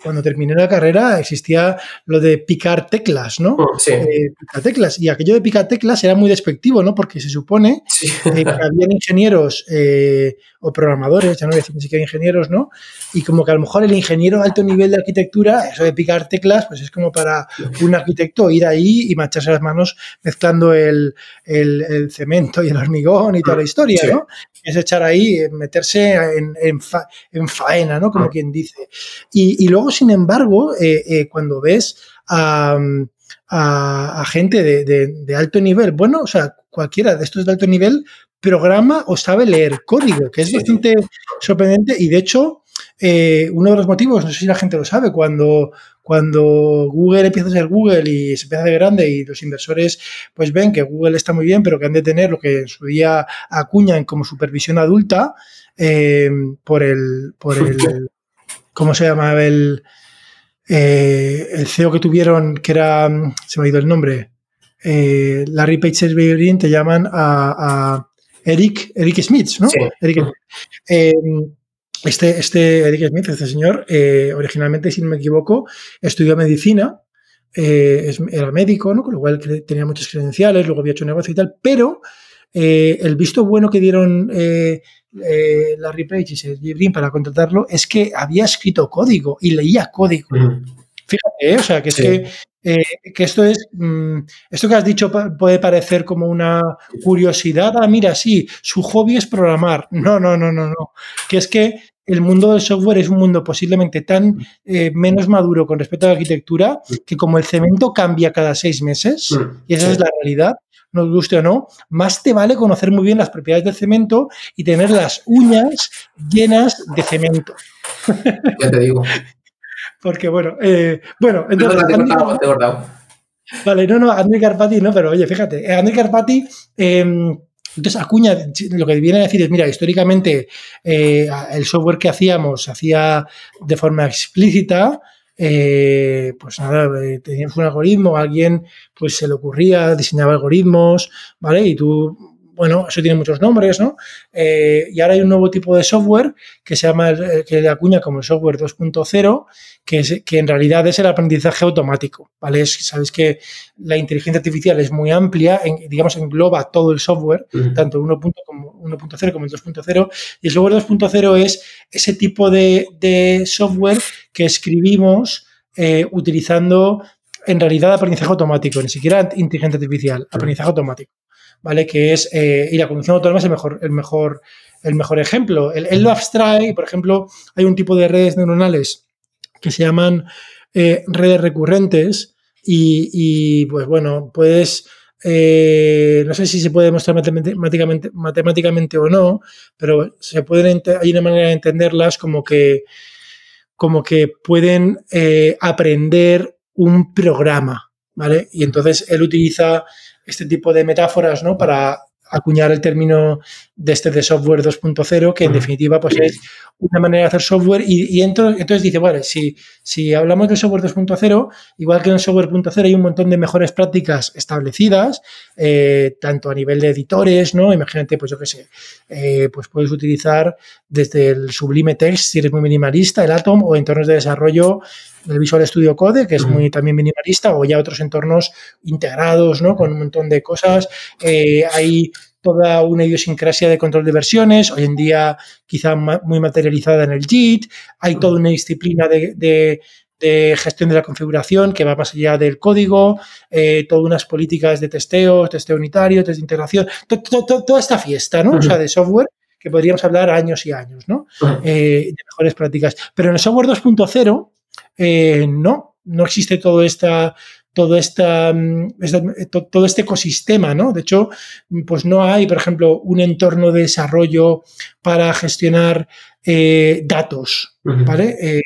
cuando terminé la carrera existía lo de picar teclas, ¿no? Oh, sí. Eh, picar teclas. Y aquello de picar teclas era muy despectivo, ¿no? Porque se supone que [laughs] habían ingenieros eh, o programadores, ya no voy a decir ni siquiera ingenieros, ¿no? Y como que a lo mejor el ingeniero alto nivel de arquitectura, eso de picar teclas, pues es como para un arquitecto ir ahí y mancharse las manos mezclando el, cemento y el hormigón y toda la historia, ¿no? Es echar ahí, meterse en, faena, ¿no? Como quien dice. Y, luego, sin embargo, eh, eh, cuando ves a, gente de, alto nivel, bueno, o sea, cualquiera de estos de alto nivel programa o sabe leer código, que es bastante sorprendente. Y de hecho eh, uno de los motivos, no sé si la gente lo sabe, cuando, cuando Google empieza a ser Google y se empieza a hacer grande y los inversores pues ven que Google está muy bien, pero que han de tener lo que en su día acuñan como supervisión adulta por el, por [laughs] el ¿cómo se llama? El, eh, el CEO que tuvieron, que era, se me ha ido el nombre, eh, Larry Page y te llaman a, Eric, Eric Smith, ¿no? Eh, este, este Eric Smith, este señor, originalmente, si no me equivoco, estudió medicina, era médico, ¿no? Con lo cual tenía muchas credenciales, luego había hecho negocio y tal, pero el visto bueno que dieron eh, Larry Page y Sergey Brin para contratarlo es que había escrito código y leía código. Fíjate, ¿eh? o sea, que es que, eh, que, esto es, mm, esto que has dicho puede parecer como una curiosidad. Ah, mira, sí, su hobby es programar. No, no, no, no, no. Que es que el mundo del software es un mundo posiblemente tan eh, menos maduro con respecto a la arquitectura que como el cemento cambia cada seis meses, y esa es la realidad, nos guste o no, más te vale conocer muy bien las propiedades del cemento y tener las uñas llenas de cemento. [laughs] Ya te digo. Porque bueno, eh, bueno, entonces... vale, no, no, André Carpati no, pero oye, fíjate, eh, André Carpati... Em, entonces, Acuña lo que viene a decir es, mira, históricamente eh, el software que hacíamos se hacía de forma explícita, eh, pues nada, eh, teníamos un algoritmo, alguien pues se le ocurría, diseñaba algoritmos, ¿vale? Y tú, bueno, eso tiene muchos nombres, ¿no? Eh, y ahora hay un nuevo tipo de software que se llama, que le acuña como el software 2.0, que, que en realidad es el aprendizaje automático, ¿vale? Sabéis que la inteligencia artificial es muy amplia, digamos, engloba todo el software, tanto el 1.0 como, como el 2.0, y el software 2.0 es ese tipo de, de software que escribimos eh, utilizando en realidad aprendizaje automático, ni siquiera inteligencia artificial, aprendizaje automático, ¿vale? Que es, y la conducción autónoma es el mejor, el mejor, el mejor ejemplo. Él, lo abstrae, por ejemplo, hay un tipo de redes neuronales que se llaman eh, redes recurrentes y, pues bueno, puedes eh, no sé si se puede demostrar matemáticamente, matemáticamente o no, pero se pueden, hay una manera de entenderlas como que, como que pueden eh, aprender un programa, ¿vale? Y entonces él utiliza este tipo de metáforas, ¿no? Para acuñar el término de este de software 2.0, que en definitiva pues es una manera de hacer software y, entonces dice, bueno, si, si hablamos de software 2.0, igual que en el software 2.0 hay un montón de mejores prácticas establecidas, eh, tanto a nivel de editores, ¿no? Imagínate, pues yo qué sé, eh, pues puedes utilizar desde el Sublime Text, si eres muy minimalista, el Atom o entornos de desarrollo el Visual Studio Code, que es muy también minimalista, o ya otros entornos integrados, ¿no? Con un montón de cosas. Eh, hay toda una idiosincrasia de control de versiones, hoy en día quizá muy materializada en el JIT, hay toda una disciplina de, gestión de la configuración que va más allá del código, eh, todas unas políticas de testeo, testeo unitario, test de integración, toda esta fiesta, ¿no? O sea, de software que podríamos hablar años y años, ¿no? Eh, de mejores prácticas. Pero en el software 2.0 eh, no, no existe todo esta, todo, esta, mm, todo este ecosistema, ¿no? De hecho, pues no hay, por ejemplo, un entorno de desarrollo para gestionar eh, datos, ¿vale? Eh,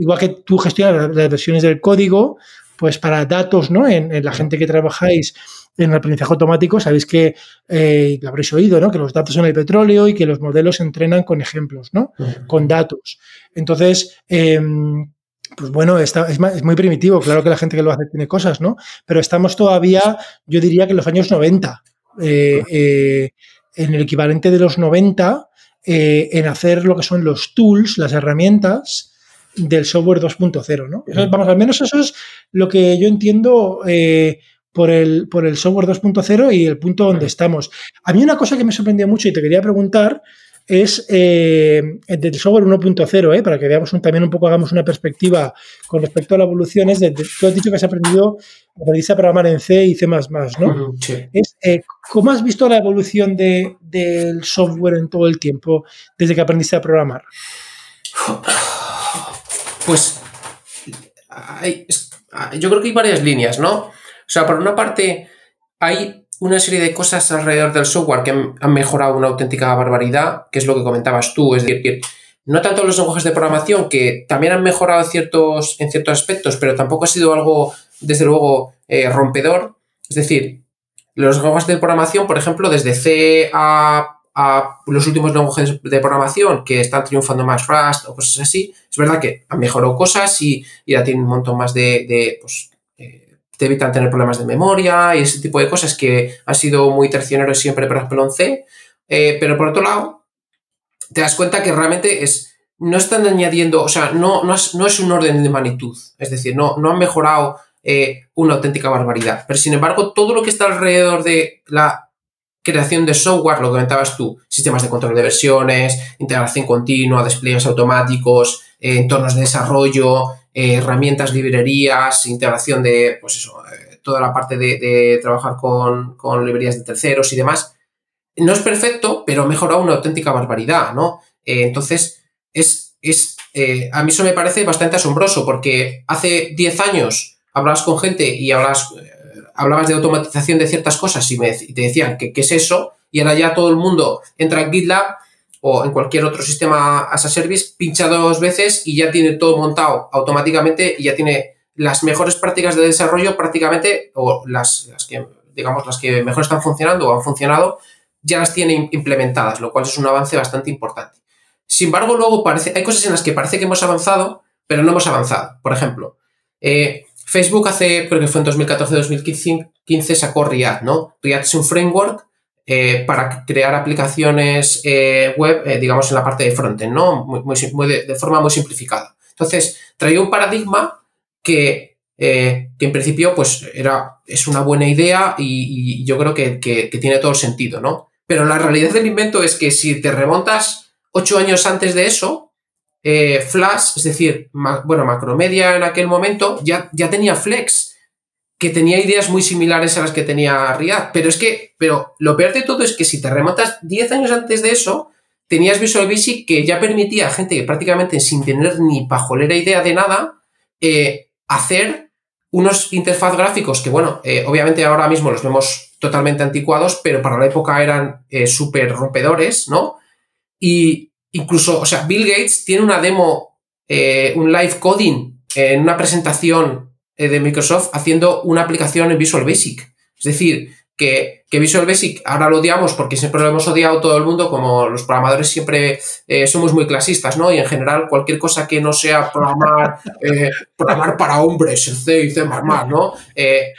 igual que tú gestionas las versiones del código, pues para datos, ¿no? En, la gente que trabajáis en el aprendizaje automático, sabéis que, lo habréis oído, ¿no? Que los datos son el petróleo y que los modelos se entrenan con ejemplos, ¿no? Con datos. Entonces, em, pues bueno, está, es, muy primitivo, claro que la gente que lo hace tiene cosas, ¿no? Pero estamos todavía, yo diría que en los años 90, eh, eh, en el equivalente de los 90, eh, en hacer lo que son los tools, las herramientas del software 2.0, ¿no? vamos, al menos eso es lo que yo entiendo por, el, por el software 2.0 y el punto donde estamos. A mí una cosa que me sorprendió mucho y te quería preguntar es eh, del software 1.0, eh, para que veamos también un poco, hagamos una perspectiva con respecto a la evolución. Es de, tú has dicho que has aprendido, aprendiste a programar en C y C, ¿no? Es, eh, ¿Cómo has visto la evolución de, del software en todo el tiempo desde que aprendiste a programar? Pues yo creo que hay varias líneas, ¿no? O sea, por una parte, hay una serie de cosas alrededor del software que han mejorado una auténtica barbaridad, que es lo que comentabas tú, es decir, no tanto los lenguajes de programación, que también han mejorado ciertos, en ciertos aspectos, pero tampoco ha sido algo, desde luego, eh, rompedor. Es decir, los lenguajes de programación, por ejemplo, desde C a, los últimos lenguajes de programación que están triunfando más Rust o cosas así, es verdad que han mejorado cosas y, ya tienen un montón más de, pues, te evitan tener problemas de memoria y ese tipo de cosas que ha sido muy traicionero siempre, ejemplo, en C. Eh, pero por otro lado, te das cuenta que realmente es, no están añadiendo, o sea, no, no, es, un orden de magnitud. Es decir, no, no han mejorado eh, una auténtica barbaridad. Pero sin embargo, todo lo que está alrededor de la creación de software, lo que comentabas tú, sistemas de control de versiones, integración continua, despliegues automáticos, eh, entornos de desarrollo, eh, herramientas, librerías, integración de, pues eso, eh, toda la parte de, trabajar con, librerías de terceros y demás. No es perfecto, pero ha mejorado una auténtica barbaridad, ¿no? Entonces, es, es a mí eso me parece bastante asombroso, porque hace 10 años hablabas con gente y hablabas, hablabas de automatización de ciertas cosas y, me, te decían que qué es eso, y ahora ya todo el mundo entra en GitLab o en cualquier otro sistema as a service, pincha dos veces y ya tiene todo montado automáticamente y ya tiene las mejores prácticas de desarrollo prácticamente, o las, que, digamos, las que mejor están funcionando o han funcionado, ya las tiene implementadas, lo cual es un avance bastante importante. Sin embargo, luego parece, hay cosas en las que parece que hemos avanzado, pero no hemos avanzado. Por ejemplo, eh, Facebook hace, creo que fue en 2014-2015, sacó React, ¿no? React es un framework eh, para crear aplicaciones eh, web, eh, digamos, en la parte de frontend, ¿no? Muy, de, forma muy simplificada. Entonces, traía un paradigma que, en principio, pues, era, es una buena idea y, yo creo que, tiene todo sentido, ¿no? Pero la realidad del invento es que si te remontas ocho años antes de eso, Flash, es decir, bueno, Macromedia en aquel momento, ya, ya tenía Flex que tenía ideas muy similares a las que tenía React. Pero es que, pero lo peor de todo es que si te remontas 10 años antes de eso, tenías Visual Basic que ya permitía a gente que prácticamente sin tener ni pajolera idea de nada, eh, hacer unos interfaz gráficos que, bueno, eh, obviamente ahora mismo los vemos totalmente anticuados, pero para la época eran eh, súper rompedores, ¿no? Y incluso, o sea, Bill Gates tiene una demo, un live coding en una presentación de Microsoft haciendo una aplicación en Visual Basic. Es decir, que, Visual Basic ahora lo odiamos porque siempre lo hemos odiado todo el mundo, como los programadores siempre eh, somos muy clasistas, ¿no? Y en general cualquier cosa que no sea programar, [laughs] eh, programar para hombres, en C y C++, ¿no? Eh,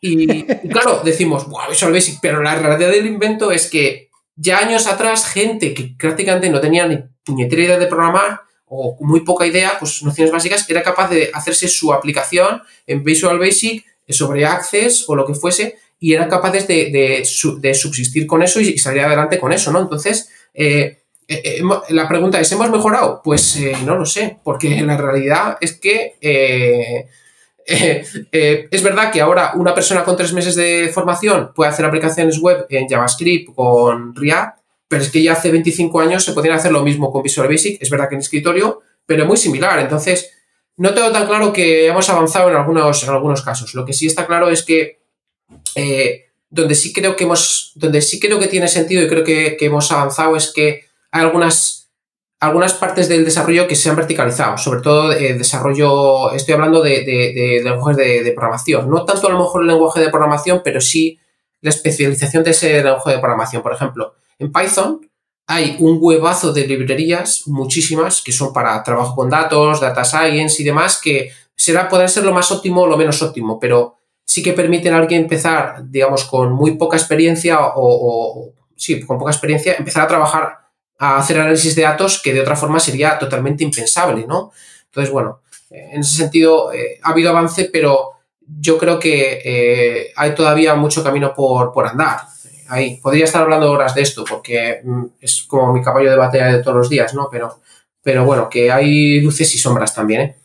y, claro, decimos, Visual Basic, pero la realidad del invento es que ya años atrás, gente que prácticamente no tenía ni puñetera idea de programar o muy poca idea, pues nociones básicas, era capaz de hacerse su aplicación en Visual Basic sobre Access o lo que fuese, y eran capaces de, subsistir con eso y salir adelante con eso, ¿no? Entonces, eh, eh, eh, la pregunta es, ¿hemos mejorado? Pues no lo sé, porque [laughs] la realidad es que [laughs] es verdad que ahora una persona con tres meses de formación puede hacer aplicaciones web en JavaScript con React, pero es que ya hace 25 años se podían hacer lo mismo con Visual Basic, es verdad que en escritorio, pero muy similar. Entonces, no tengo tan claro que hemos avanzado en algunos, en algunos casos. Lo que sí está claro es que eh, donde sí creo que hemos, donde sí creo que tiene sentido y creo que, hemos avanzado es que hay algunas, algunas partes del desarrollo que se han verticalizado, sobre todo el desarrollo, estoy hablando de, de, lenguajes de, programación, no tanto a lo mejor el lenguaje de programación, pero sí la especialización de ese lenguaje de programación. Por ejemplo, en Python hay un huevazo de librerías, muchísimas, que son para trabajo con datos, data science y demás, que será, podrán ser lo más óptimo o lo menos óptimo, pero sí que permiten a alguien empezar, digamos, con muy poca experiencia o, sí, con poca experiencia, empezar a trabajar, a hacer análisis de datos que de otra forma sería totalmente impensable, ¿no? Entonces, bueno, en ese sentido eh, ha habido avance, pero yo creo que eh, hay todavía mucho camino por, por andar ahí. Podría estar hablando horas de esto porque mm, es como mi caballo de batalla de todos los días, ¿no? Pero, pero bueno, que hay luces y sombras también, ¿eh?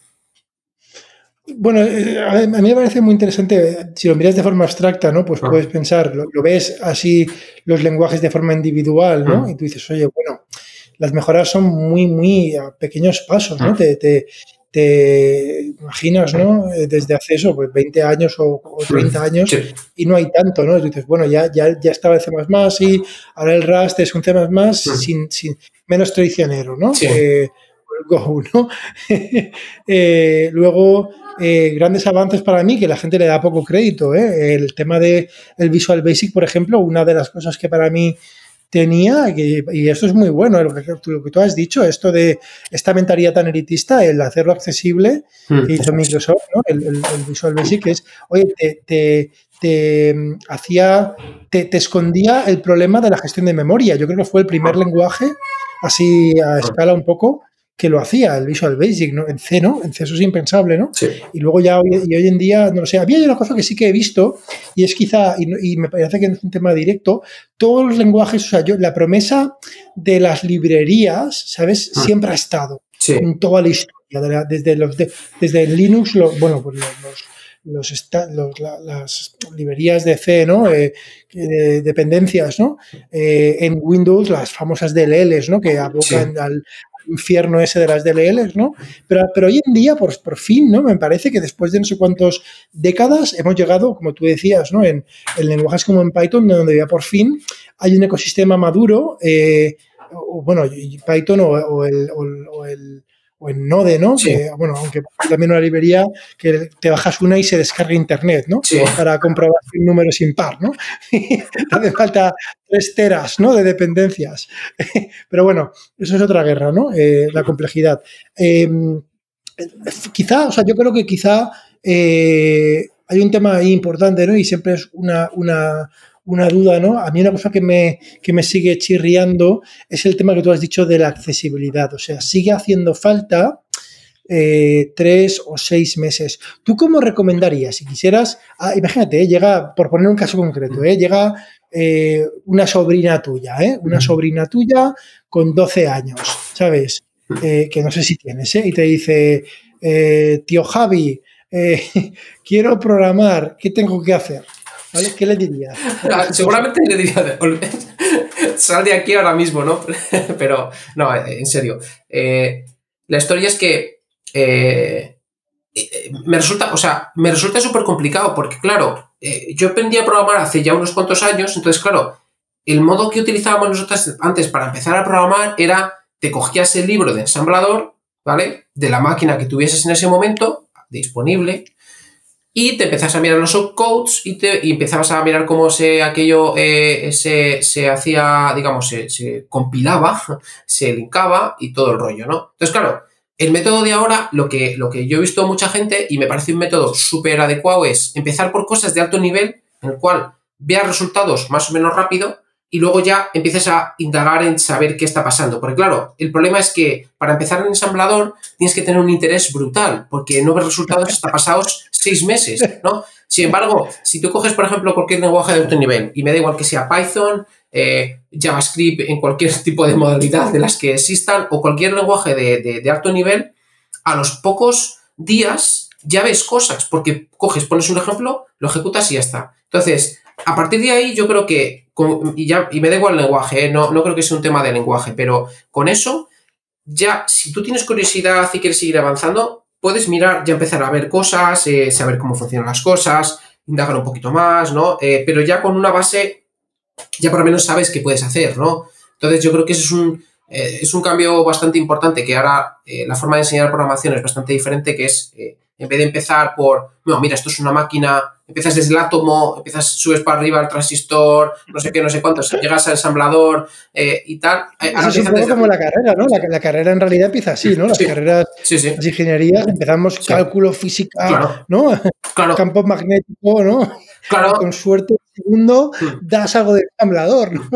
Bueno, eh, a mí me parece muy interesante, si lo miras de forma abstracta, ¿no? Pues ah. puedes pensar, lo, ves así los lenguajes de forma individual, ¿no? Ah. Y tú dices, oye, bueno, las mejoras son muy, muy a pequeños pasos, ¿no? Ah. te, te imaginas, ¿no? Eh, desde hace eso, pues 20 años o, 30 años y no hay tanto, ¿no? Dices, bueno, ya, ya, ya estaba el C++ y ahora el Rust es un C++ sin, sin, menos traicionero, ¿no? Eh, Go, [laughs] ¿no? [laughs] Eh, luego, grandes avances para mí que la gente le da poco crédito, El tema del el Visual Basic, por ejemplo, una de las cosas que para mí tenía, y esto es muy bueno, lo que, lo que, tú has dicho, esto de esta mentalidad tan elitista, el hacerlo accesible hmm. que hizo Microsoft, ¿no? el, Visual Basic, es, oye, te, te, mm, hacía, te, escondía el problema de la gestión de memoria. Yo creo que fue el primer lenguaje, así a escala un poco, que lo hacía, el Visual Basic, ¿no? En C, ¿no? En C eso es impensable, ¿no? Y luego ya hoy, y hoy en día, no lo sé, había una cosa que sí que he visto, y es quizá, y, me parece que es un tema directo, todos los lenguajes, o sea, yo, la promesa de las librerías, ¿sabes? Ah. Siempre ha estado en toda la historia, desde, los desde Linux, bueno, pues los, los, las librerías de C, ¿no? Eh, de dependencias, ¿no? Eh, en Windows, las famosas DLLs, ¿no? Que abocan al, infierno ese de las DLLs, ¿no? Pero, pero hoy en día, por, por fin, ¿no? Me parece que después de no sé cuántas décadas hemos llegado, como tú decías, ¿no? En, en lenguajes como en Python, donde ya por fin hay un ecosistema maduro, eh, o, bueno, Python o, el, o el o en Node, ¿no? bueno, aunque también una librería que te bajas una y se descarga internet, ¿no? Para comprobar un número es impar, ¿no? [laughs] Hace falta tres teras, ¿no? De dependencias. [laughs] Pero bueno, eso es otra guerra, ¿no? Eh, la complejidad. Em, quizá, o sea, yo creo que quizá eh, hay un tema ahí importante, ¿no? Y siempre es una, una, una duda, ¿no? A mí una cosa que me, que me sigue chirriando es el tema que tú has dicho de la accesibilidad. O sea, sigue haciendo falta eh, tres o seis meses. ¿Tú cómo recomendarías? Si quisieras, ah, imagínate, eh, llega, por poner un caso concreto, eh, llega una sobrina tuya, una sobrina tuya con 12 años, ¿sabes? que no sé si tienes, y te dice, tío Javi, [laughs] quiero programar, ¿qué tengo que hacer? ¿Qué le dirías? Ah, seguramente le diría, sal de aquí ahora mismo, ¿no? [laughs] Pero, no, en serio. Eh, la historia es que eh, eh, me resulta, o sea, me resulta súper complicado porque, claro, eh, yo aprendí a programar hace ya unos cuantos años, entonces, claro, el modo que utilizábamos nosotros antes para empezar a programar era, te cogías el libro de ensamblador, ¿vale? De la máquina que tuvieses en ese momento disponible y te empezás a mirar los subcodes y, te, y empezabas a mirar cómo se, aquello eh, se, se, hacía, digamos, se, se, compilaba, [laughs] se linkaba y todo el rollo, ¿no? Entonces, claro, el método de ahora, lo que, lo que yo he visto mucha gente y me parece un método súper adecuado es empezar por cosas de alto nivel en el cual veas resultados más o menos rápido y luego ya empieces a indagar en saber qué está pasando. Porque claro, el problema es que para empezar en ensamblador tienes que tener un interés brutal, porque no ves resultados hasta pasados seis meses, ¿no? Sin embargo, si tú coges, por ejemplo, cualquier lenguaje de alto nivel, y me da igual que sea Python, eh, JavaScript en cualquier [laughs] tipo de modalidad de las que existan, o cualquier lenguaje de, de, de alto nivel, a los pocos días ya ves cosas, porque coges, pones un ejemplo, lo ejecutas y ya está. Entonces, a partir de ahí, yo creo que, con, y, ya, y me da igual el lenguaje, ¿eh? no, no creo que sea un tema de lenguaje, pero con eso, ya, si tú tienes curiosidad y quieres seguir avanzando, puedes mirar, ya empezar a ver cosas, eh, saber cómo funcionan las cosas, indagar un poquito más, ¿no? Eh, pero ya con una base, ya por lo menos sabes qué puedes hacer, ¿no? Entonces yo creo que eso es un, es un cambio bastante importante, que ahora la forma de enseñar programación es bastante diferente, que es, en vez de empezar por, no, mira, esto es una máquina, empiezas desde el átomo, empiezas, subes para arriba al transistor, no sé qué, no sé cuántos, llegas al ensamblador eh, y tal. Eso es un poco como la carrera, ¿no? La, la, carrera en realidad empieza así, ¿no? Las Sí. carreras, Sí, sí. las ingenierías, empezamos cálculo, física, Claro. ¿no? Claro, Campo magnético, ¿no? claro. Con suerte, segundo, Mm. das algo de ensamblador, ¿no?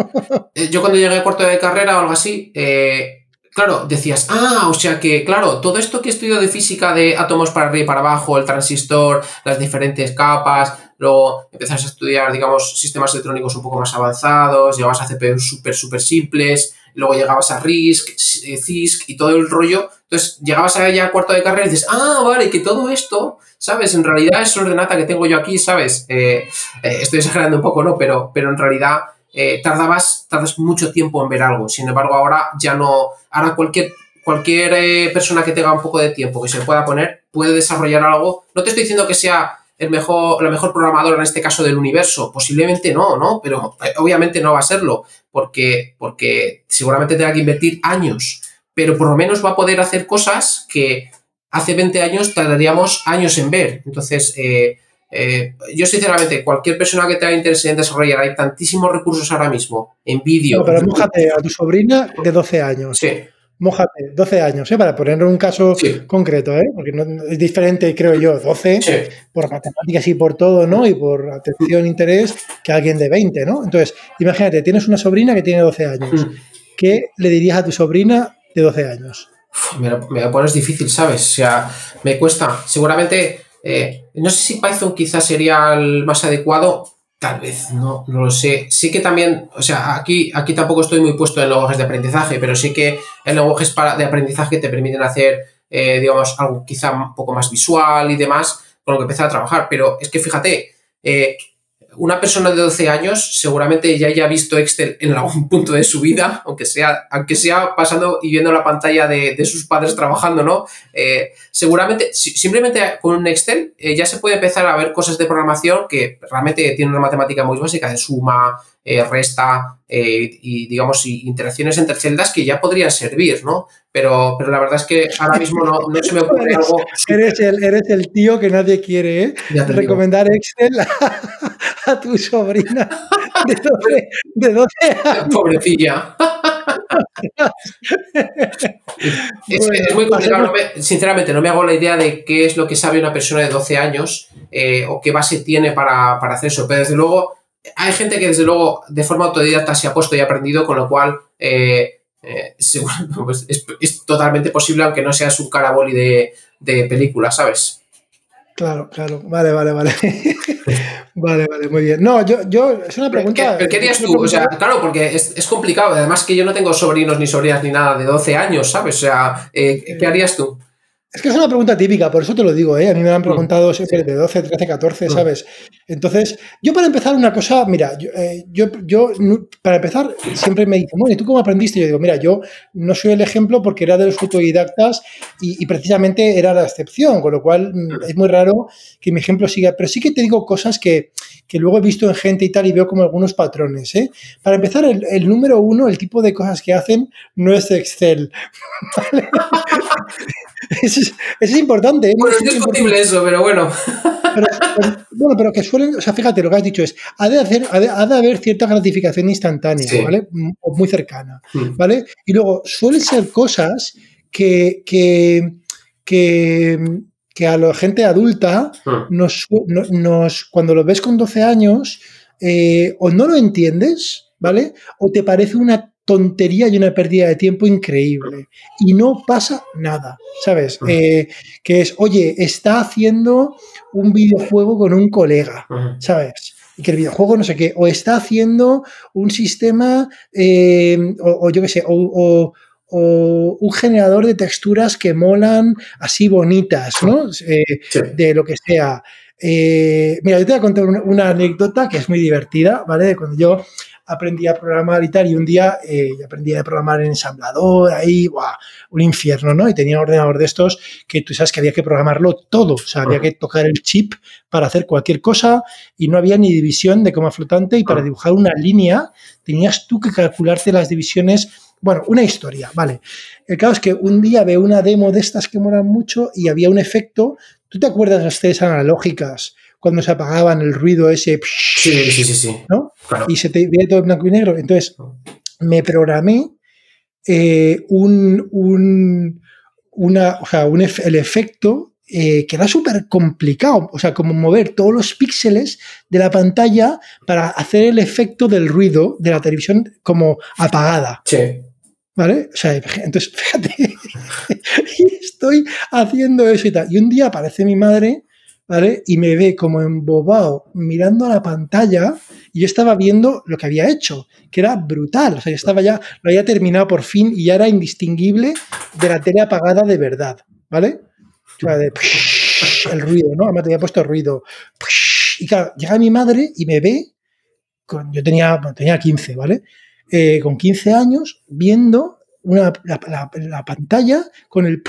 Eh, Yo cuando llegué a cuarto de carrera o algo así, eh, claro, decías, ah, o sea que, claro, todo esto que he estudiado de física de átomos para arriba y para abajo, el transistor, las diferentes capas, luego empezás a estudiar, digamos, sistemas electrónicos un poco más avanzados, llegabas a CPUs súper, súper simples, luego llegabas a RISC, eh, CISC y todo el rollo. Entonces, llegabas allá a cuarto de carrera y dices, ah, vale, que todo esto, ¿sabes? En realidad es ordenata que tengo yo aquí, ¿sabes? Eh, eh, estoy exagerando un poco, ¿no? Pero, pero en realidad eh, tardabas, tardas mucho tiempo en ver algo. Sin embargo, ahora ya no. Ahora cualquier, cualquier eh, persona que tenga un poco de tiempo que se pueda poner puede desarrollar algo. No te estoy diciendo que sea el mejor, la mejor programadora en este caso del universo. Posiblemente no, ¿no? Pero eh, obviamente no va a serlo. Porque, porque seguramente tenga que invertir años. Pero por lo menos va a poder hacer cosas que hace 20 años tardaríamos años en ver. Entonces, eh, eh, yo sinceramente, cualquier persona que tenga interés en desarrollar, hay tantísimos recursos ahora mismo en vídeo. No, pero mójate a tu sobrina de 12 años. Sí, Mójate, 12 años, ¿eh? Para poner un caso Sí. concreto, ¿eh? Porque no, es diferente, creo yo, 12 sí, por matemáticas y por todo, ¿no? Y por atención, interés, que alguien de 20, ¿no? Entonces, imagínate, tienes una sobrina que tiene 12 años. Mm. ¿Qué le dirías a tu sobrina de 12 años? Uf, me, lo, me lo pones difícil, ¿sabes? O sea, me cuesta. Seguramente, eh, no sé si Python quizás sería el más adecuado. Tal vez, no, no lo sé. Sí que también, o sea, aquí, aquí tampoco estoy muy puesto en lenguajes de aprendizaje, pero sí que en lenguajes para, de aprendizaje te permiten hacer, eh, digamos, algo quizá un poco más visual y demás, con lo que empezar a trabajar. Pero es que fíjate, eh, una persona de 12 años seguramente ya haya visto Excel en algún [laughs] punto de su vida, aunque sea, aunque sea pasando y viendo la pantalla de, de sus padres trabajando, ¿no? Eh, seguramente, si- simplemente con un Excel eh, ya se puede empezar a ver cosas de programación que realmente tienen una matemática muy básica de suma, eh, resta eh, y, digamos, y interacciones entre celdas que ya podrían servir, ¿no? Pero, pero la verdad es que ahora mismo no, no se me ocurre algo. Eres el, eres el tío que nadie quiere, ¿eh? Digo. Recomendar Excel a, a tu sobrina de 12, de 12 años. Pobrecilla. es, Bueno, es muy complicado. pasemos- no me- sinceramente, no me hago la idea de qué es lo que sabe una persona de 12 años eh, o qué base tiene para, para hacer eso. Pero desde luego, hay gente que desde luego de forma autodidacta se ha puesto y ha aprendido, con lo cual eh, eh, [laughs] pues, es, es totalmente posible, aunque no seas un caraboli de, de película, ¿sabes? Claro, claro. Vale, vale, vale. [laughs] Vale, vale, muy bien. No, yo, yo, es una ¿Qué, pregunta. pero ¿qué harías tú? O sea, claro, porque es, es complicado. Además que yo no tengo sobrinos ni sobrinas ni nada de 12 años, ¿sabes? O sea, eh, ¿qué harías tú? Es que es una pregunta típica, por eso te lo digo, ¿eh? A mí me Mm. han preguntado siempre de 12, 13, 14, Mm. ¿sabes? Entonces, yo para empezar una cosa, mira, yo, eh, yo, yo, para empezar siempre me dicen, bueno, ¿y tú cómo aprendiste? Yo digo, mira, yo no soy el ejemplo porque era de los autodidactas y, y precisamente era la excepción, con lo cual mm, es muy raro que mi ejemplo siga, pero sí que te digo cosas que, que luego he visto en gente y tal y veo como algunos patrones. ¿eh? Para empezar, el, el número uno, el tipo de cosas que hacen no es Excel. [laughs] ¿vale? [laughs] eso, es, eso, es, importante. ¿eh? Bueno, es discutible eso, pero bueno. Pero, bueno, pero que suelen, o sea, fíjate, lo que has dicho es, ha de, hacer, ha de, ha de haber cierta gratificación instantánea, sí. ¿vale? O muy cercana, mm. ¿vale? Y luego, suelen ser cosas que, que, que, que a la gente adulta, mm. nos, nos, cuando lo ves con 12 años, eh, o no lo entiendes, ¿vale? O te parece una tontería y una pérdida de tiempo increíble. Y no pasa nada, ¿sabes? Eh, que es, oye, está haciendo un videojuego con un colega, ¿sabes? Y que el videojuego no sé qué, o está haciendo un sistema, eh, o, o, yo qué sé, o, o, o, un generador de texturas que molan así bonitas, ¿no? Eh, sí. De lo que sea. Eh, mira, yo te voy a contar una, una, anécdota que es muy divertida, ¿vale? Cuando yo aprendí a programar y tal, y un día eh, aprendí a programar en ensamblador, ahí, ¡buah! un infierno, ¿no? Y tenía un ordenador de estos que tú sabes que había que programarlo todo, o sea, había que tocar el chip para hacer cualquier cosa y no había ni división de coma flotante y para dibujar una línea tenías tú que calcularte las divisiones bueno, una historia, vale. El caso es que un día veo una demo de estas que molan mucho y había un efecto. ¿Tú te acuerdas de las analógicas cuando se apagaban el ruido ese? Sí, sí, sí, sí. ¿no? Claro. Y se te veía todo en blanco y negro. Entonces, me programé eh, un, un, una, o sea, un, el efecto eh, que era súper complicado, o sea, como mover todos los píxeles de la pantalla para hacer el efecto del ruido de la televisión como apagada. Sí. ¿Vale? O sea, entonces, fíjate, [laughs] estoy haciendo eso y tal. Y un día aparece mi madre, ¿vale? Y me ve como embobado mirando a la pantalla y yo estaba viendo lo que había hecho, que era brutal. O sea, yo estaba ya, lo había terminado por fin y ya era indistinguible de la tele apagada de verdad, ¿vale? De el ruido, ¿no? Además te había puesto ruido. Y claro, llega mi madre y me ve, con, yo tenía, bueno, tenía 15, ¿vale? Eh, con 15 años viendo una, la, la, pantalla con el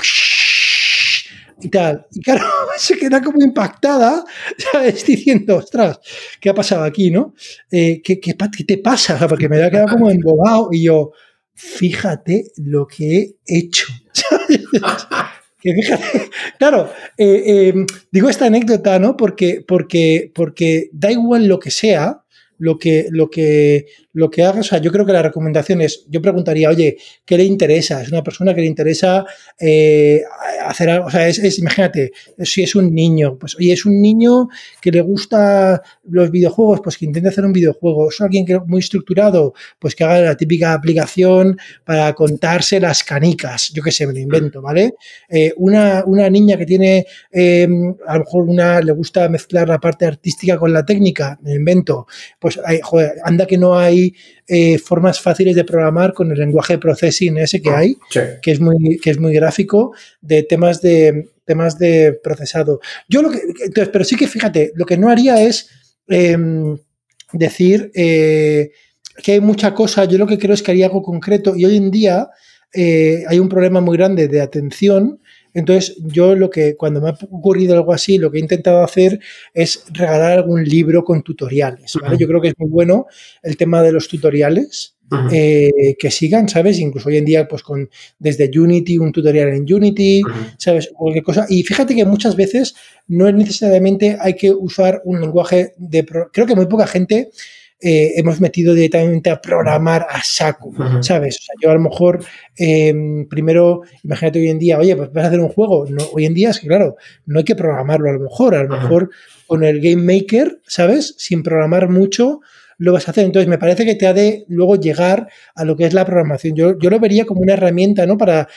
y tal. Y claro, [laughs] se queda como impactada, ¿sabes? [laughs] Diciendo, ostras, ¿qué ha pasado aquí, no? Eh, ¿qué, qué, qué, te pasa? Porque me había quedado como embobado y yo, fíjate lo que he hecho. [laughs] que fíjate, claro, eh, eh, digo esta anécdota, ¿no? Porque, porque, porque da igual lo que sea, lo que, lo que, lo que haga, o sea, yo creo que la recomendación es, yo preguntaría, oye, ¿qué le interesa? Es una persona que le interesa eh, hacer algo, o sea, es, imagínate, si es un niño, pues oye, es un niño que le gusta los videojuegos, pues que intente hacer un videojuego, es alguien que muy estructurado, pues que haga la típica aplicación para contarse las canicas, yo qué sé, me lo invento, ¿vale? Eh, una, una, niña que tiene, eh, a lo mejor una, le gusta mezclar la parte artística con la técnica, me lo invento, pues joder, anda que no hay eh, formas fáciles de programar con el lenguaje processing ese que hay, sí. que, es muy, que es muy gráfico, de temas de, temas de procesado. Yo lo que, entonces, pero sí que fíjate, lo que no haría es eh, decir eh, que hay mucha cosa, yo lo que creo es que haría algo concreto y hoy en día eh, hay un problema muy grande de atención entonces, yo lo que, cuando me ha ocurrido algo así, lo que he intentado hacer es regalar algún libro con tutoriales. ¿vale? Uh -huh. Yo creo que es muy bueno el tema de los tutoriales. Uh -huh. eh, que sigan, ¿sabes? Incluso hoy en día, pues con desde Unity, un tutorial en Unity, uh -huh. ¿sabes? Cualquier cosa. Y fíjate que muchas veces no es necesariamente hay que usar un lenguaje de. Creo que muy poca gente eh, hemos metido directamente a programar a saco, uh -huh. ¿sabes? O sea, yo a lo mejor eh, primero, imagínate hoy en día, oye, pues vas a hacer un juego. No, hoy en día es que, claro, no hay que programarlo a lo mejor, a lo uh -huh. mejor con el Game Maker, ¿sabes? Sin programar mucho, lo vas a hacer. Entonces, me parece que te ha de luego llegar a lo que es la programación. Yo, yo lo vería como una herramienta, ¿no? Para,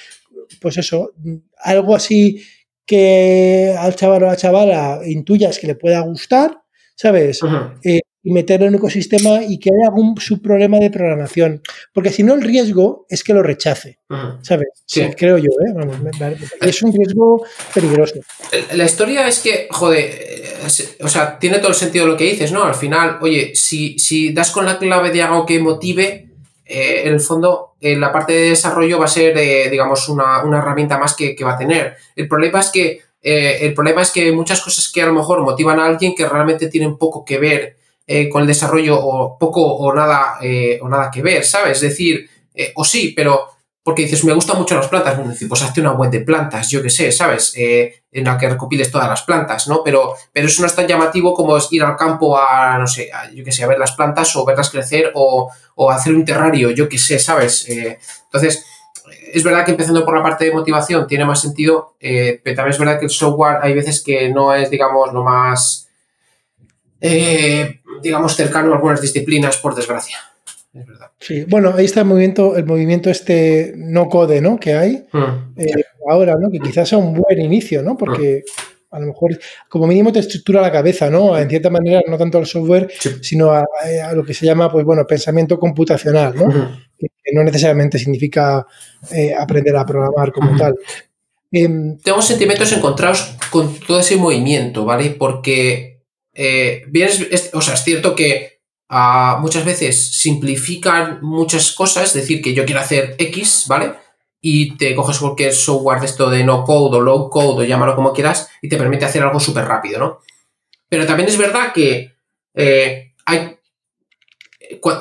pues eso, algo así que al chaval o a la chavala intuyas que le pueda gustar, ¿sabes? Eh, y meterlo en un ecosistema y que haya algún subproblema de programación. Porque si no, el riesgo es que lo rechace, ¿sabes? Sí. Creo yo, ¿eh? es un riesgo peligroso. La historia es que, joder, o sea, tiene todo el sentido lo que dices, ¿no? Al final, oye, si, si das con la clave de algo que motive, eh, en el fondo, eh, la parte de desarrollo va a ser, eh, digamos, una, herramienta más que, va a tener. El problema es que el problema es que muchas cosas que a lo mejor motivan a alguien que realmente tienen poco que ver con el desarrollo o poco o nada, o nada que ver, ¿sabes? Es decir, o sí, pero porque dices, me gustan mucho las plantas, pues hazte una web de plantas, yo qué sé, ¿sabes? Eh, en la que recopiles todas las plantas, ¿no? Pero, pero eso no es tan llamativo como es ir al campo a, no sé, yo qué sé, a ver las plantas o verlas crecer o, hacer un terrario, yo qué sé, ¿sabes? Eh, entonces, es verdad que empezando por la parte de motivación tiene más sentido, eh, pero también es verdad que el software hay veces que no es, digamos, lo más, digamos, cercano a algunas disciplinas, por desgracia verdad. Sí, bueno, ahí está el movimiento, el movimiento este no code, ¿no? Que hay hmm. eh, ahora, ¿no? Que quizás sea un buen inicio, ¿no? Porque a lo mejor, como mínimo, te estructura la cabeza, ¿no? En cierta manera, no tanto al software, sino a, lo que se llama, pues bueno, pensamiento computacional, ¿no? Hmm. Que, no necesariamente significa eh, aprender a programar como tal. Em, Tengo sentimientos encontrados con todo ese movimiento, ¿vale? Porque, eh, bien, o sea, es cierto que muchas veces simplifican muchas cosas, es decir, que yo quiero hacer X, ¿vale? Y te coges cualquier software de esto de no code o low code o llámalo como quieras y te permite hacer algo súper rápido, ¿no? Pero también es verdad que eh, hay,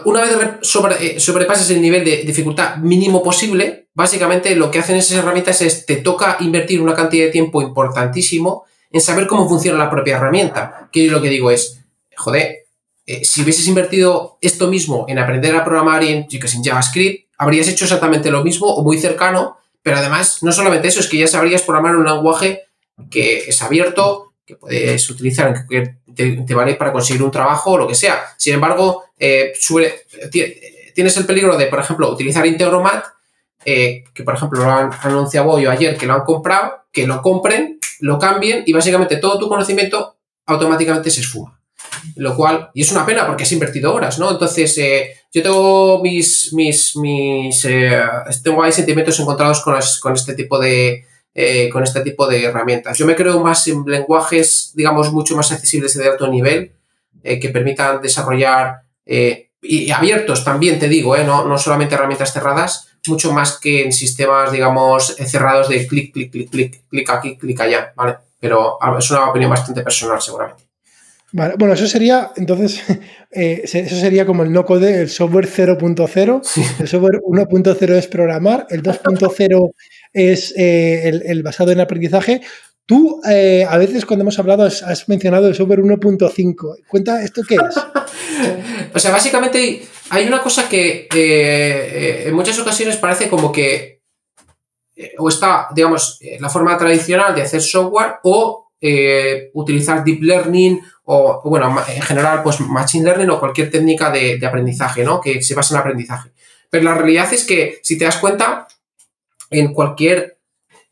una vez sobre, eh, sobrepasas el nivel de dificultad mínimo posible, básicamente lo que hacen esas herramientas es te toca invertir una cantidad de tiempo importantísimo en saber cómo funciona la propia herramienta. Que yo lo que digo es, joder, eh, si hubieses invertido esto mismo en aprender a programar en, en JavaScript, habrías hecho exactamente lo mismo o muy cercano, pero además, no solamente eso, es que ya sabrías programar un lenguaje que es abierto, que puedes utilizar, que te, vale para conseguir un trabajo o lo que sea. Sin embargo, eh, tienes el peligro de, por ejemplo, utilizar Integromat, eh, que por ejemplo lo han anunciado hoy o ayer que lo han comprado, que lo compren, lo cambien y básicamente todo tu conocimiento automáticamente se esfuma. Lo cual, y es una pena porque has invertido horas, ¿no? Entonces, eh, yo tengo mis, mis, mis eh, tengo sentimientos encontrados con, con este tipo de, eh, con este tipo de herramientas. Yo me creo más en lenguajes, digamos, mucho más accesibles de alto nivel, que permitan desarrollar, y, abiertos también, te digo, no, no solamente herramientas cerradas, mucho más que en sistemas, digamos, cerrados de clic, clic, clic, clic, clic aquí, clic allá, ¿vale? Pero es una opinión bastante personal, seguramente bueno, eso sería, entonces, [laughs] eh, eso sería como el no code, el software 0.0. El software 1.0 es programar, el 2.0 es eh, el, basado en aprendizaje. Tú, eh, a veces cuando hemos hablado, has, mencionado el software 1.5. Cuenta, ¿esto qué es? [laughs] o sea, básicamente hay una cosa que en muchas ocasiones parece como que o está, digamos, la forma tradicional de hacer software o utilizar deep learning o, bueno, en general, pues Machine Learning o cualquier técnica de, aprendizaje, ¿no? Que se basa en aprendizaje. Pero la realidad es que, si te das cuenta, en cualquier,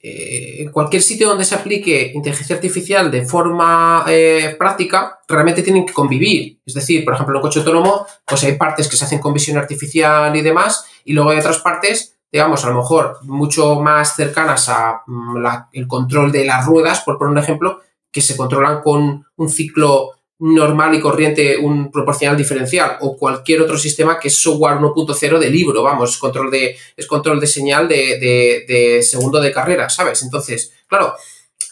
eh, en cualquier sitio donde se aplique inteligencia artificial de forma eh, práctica, realmente tienen que convivir. Es decir, por ejemplo, en un coche autónomo, pues hay partes que se hacen con visión artificial y demás, y luego hay otras partes digamos, a lo mejor mucho más cercanas a mm, el control de las ruedas, por poner un ejemplo, que se controlan con un ciclo normal y corriente, un proporcional diferencial o cualquier otro sistema que es software 1.0 de libro, vamos, control de, es control de señal de, segundo de carrera, ¿sabes? Entonces, claro,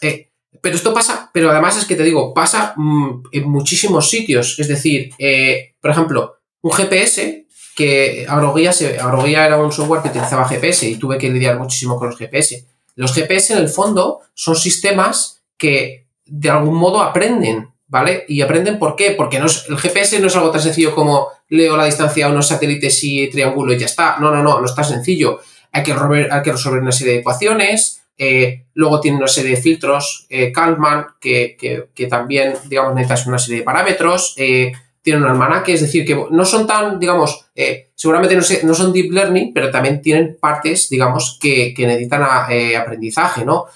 eh, pero esto pasa, pero además es que te digo, pasa mm, en muchísimos sitios, es decir, eh, por ejemplo, un GPS que Agroguía, se, Agroguía era un software que utilizaba GPS y tuve que lidiar muchísimo con los GPS. Los GPS en el fondo son sistemas que de algún modo aprenden, ¿vale? Y aprenden por qué, porque el GPS no es algo tan sencillo como leo la distancia a unos satélites y triángulo y ya está. No, no, no, no está sencillo. Hay que resolver, que una serie de ecuaciones, eh, luego tiene una serie de filtros, eh, Kalman, que, también, digamos, necesitas una serie de parámetros, eh, tienen un almanaque, es decir, que no son tan, digamos, seguramente no, no, son deep learning, pero también tienen partes, digamos, que, que necesitan aprendizaje, ¿no?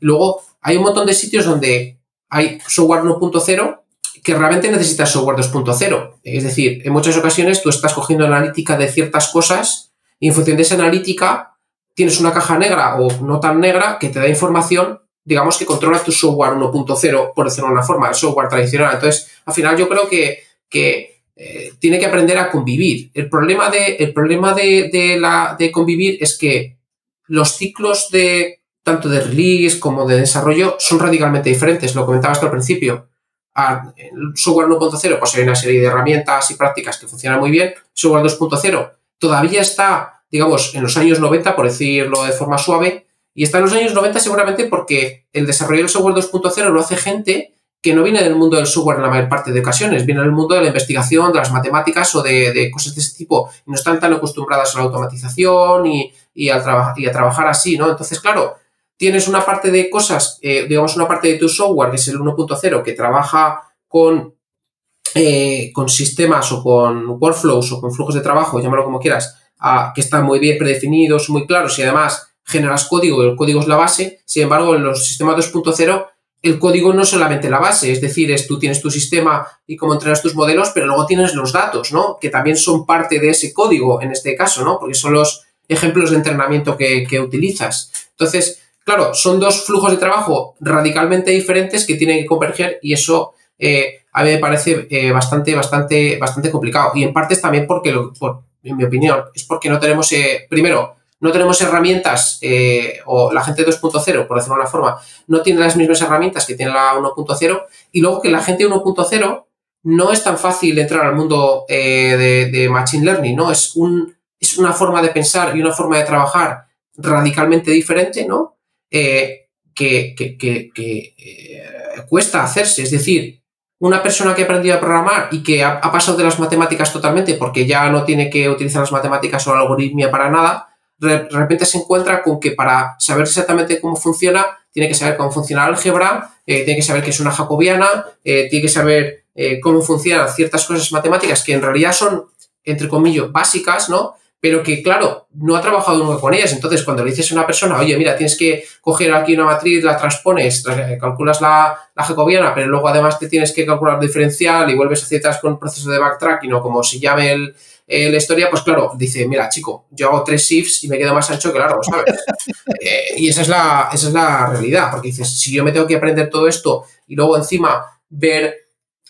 luego, hay un montón de sitios donde hay software 1.0 que realmente necesitas software 2.0. Es decir, en muchas ocasiones tú estás cogiendo analítica de ciertas cosas y en función de esa analítica tienes una caja negra o no tan negra que te da información, digamos, que controla tu software 1.0, por decirlo de una forma, el software tradicional. Entonces, al final yo creo que, que eh, tiene que aprender a convivir. El problema, de, el problema de, la, de convivir es que los ciclos de tanto de release como de desarrollo son radicalmente diferentes. Lo comentaba hasta al principio. el software 1.0 pues hay una serie de herramientas y prácticas que funcionan muy bien. Software 2.0 todavía está digamos, en los años 90, por decirlo de forma suave, y está en los años 90 seguramente porque el desarrollo del software 2.0 lo hace gente que no viene del mundo del software en la mayor parte de ocasiones, viene del mundo de la investigación, de las matemáticas o de, cosas de ese tipo, no están tan acostumbradas a la automatización y, y, a, y a trabajar así, ¿no? Entonces, claro, tienes una parte de cosas, eh, digamos, una parte de tu software, que es el 1.0, que trabaja con, eh, con sistemas o con workflows o con flujos de trabajo, llámalo como quieras, que están muy bien predefinidos, muy claros y además generas código y el código es la base. Sin embargo, en los sistemas 2.0 el código no es solamente la base, es decir, es, tú tienes tu sistema y cómo entrenas tus modelos, pero luego tienes los datos, ¿no? Que también son parte de ese código en este caso, ¿no? Porque son los ejemplos de entrenamiento que, utilizas. Entonces, claro, son dos flujos de trabajo radicalmente diferentes que tienen que converger y eso eh, a mí me parece eh, bastante, bastante, bastante complicado. Y en parte es también porque, lo, por, en mi opinión, es porque no tenemos, eh, primero, no tenemos herramientas, o la gente 2.0, por decirlo de una forma, no tiene las mismas herramientas que tiene la 1.0, y luego que la gente 1.0 no es tan fácil entrar al mundo eh, de, Machine Learning, ¿no? Es, un, es una forma de pensar y una forma de trabajar radicalmente diferente, ¿no? Que, que cuesta hacerse, es decir, una persona que ha aprendido a programar y que ha, pasado de las matemáticas totalmente porque ya no tiene que utilizar las matemáticas o la algoritmia para nada, de repente se encuentra con que para saber exactamente cómo funciona, tiene que saber cómo funciona la álgebra, eh, tiene que saber que es una jacobiana, eh, tiene que saber eh, cómo funcionan ciertas cosas matemáticas que en realidad son, entre comillas, básicas, ¿no? Pero que, claro, no ha trabajado nunca con ellas. Entonces, cuando le dices a una persona, oye, mira, tienes que coger aquí una matriz, la transpones, calculas la, la jacobiana, pero luego además te tienes que calcular diferencial y vuelves a hacer con un proceso de backtracking o como se llame el, la historia, pues claro, dice, mira, chico, yo hago tres shifts y me quedo más ancho que largo, ¿sabes? [laughs] Eh, y esa es, la, esa es la realidad, porque dices, si yo me tengo que aprender todo esto y luego encima ver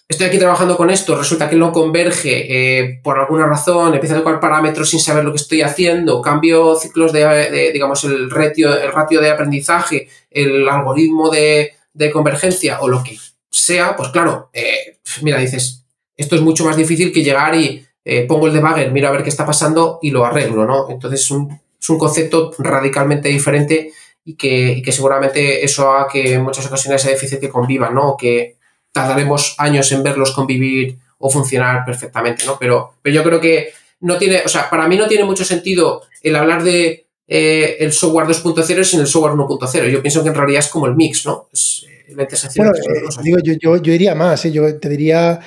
estoy aquí trabajando con esto, resulta que no converge eh, por alguna razón, empiezo a tocar parámetros sin saber lo que estoy haciendo, cambio ciclos de, digamos, el ratio, el ratio de aprendizaje, el algoritmo de, convergencia o lo que sea, pues claro, eh, mira, dices, esto es mucho más difícil que llegar y eh, pongo el debugger, miro a ver qué está pasando y lo arreglo, ¿no? Entonces es un, es un concepto radicalmente diferente y que, que, seguramente eso haga que en muchas ocasiones sea difícil que convivan, ¿no? que tardaremos años en verlos convivir o funcionar perfectamente, ¿no? Pero, pero yo creo que no tiene, o sea, para mí no tiene mucho sentido el hablar de eh, el software 2.0 sin el software 1.0. Yo pienso que en realidad es como el mix, ¿no? Es, eh, bueno, eh, digo, yo, yo, yo, iría más, yo te diría,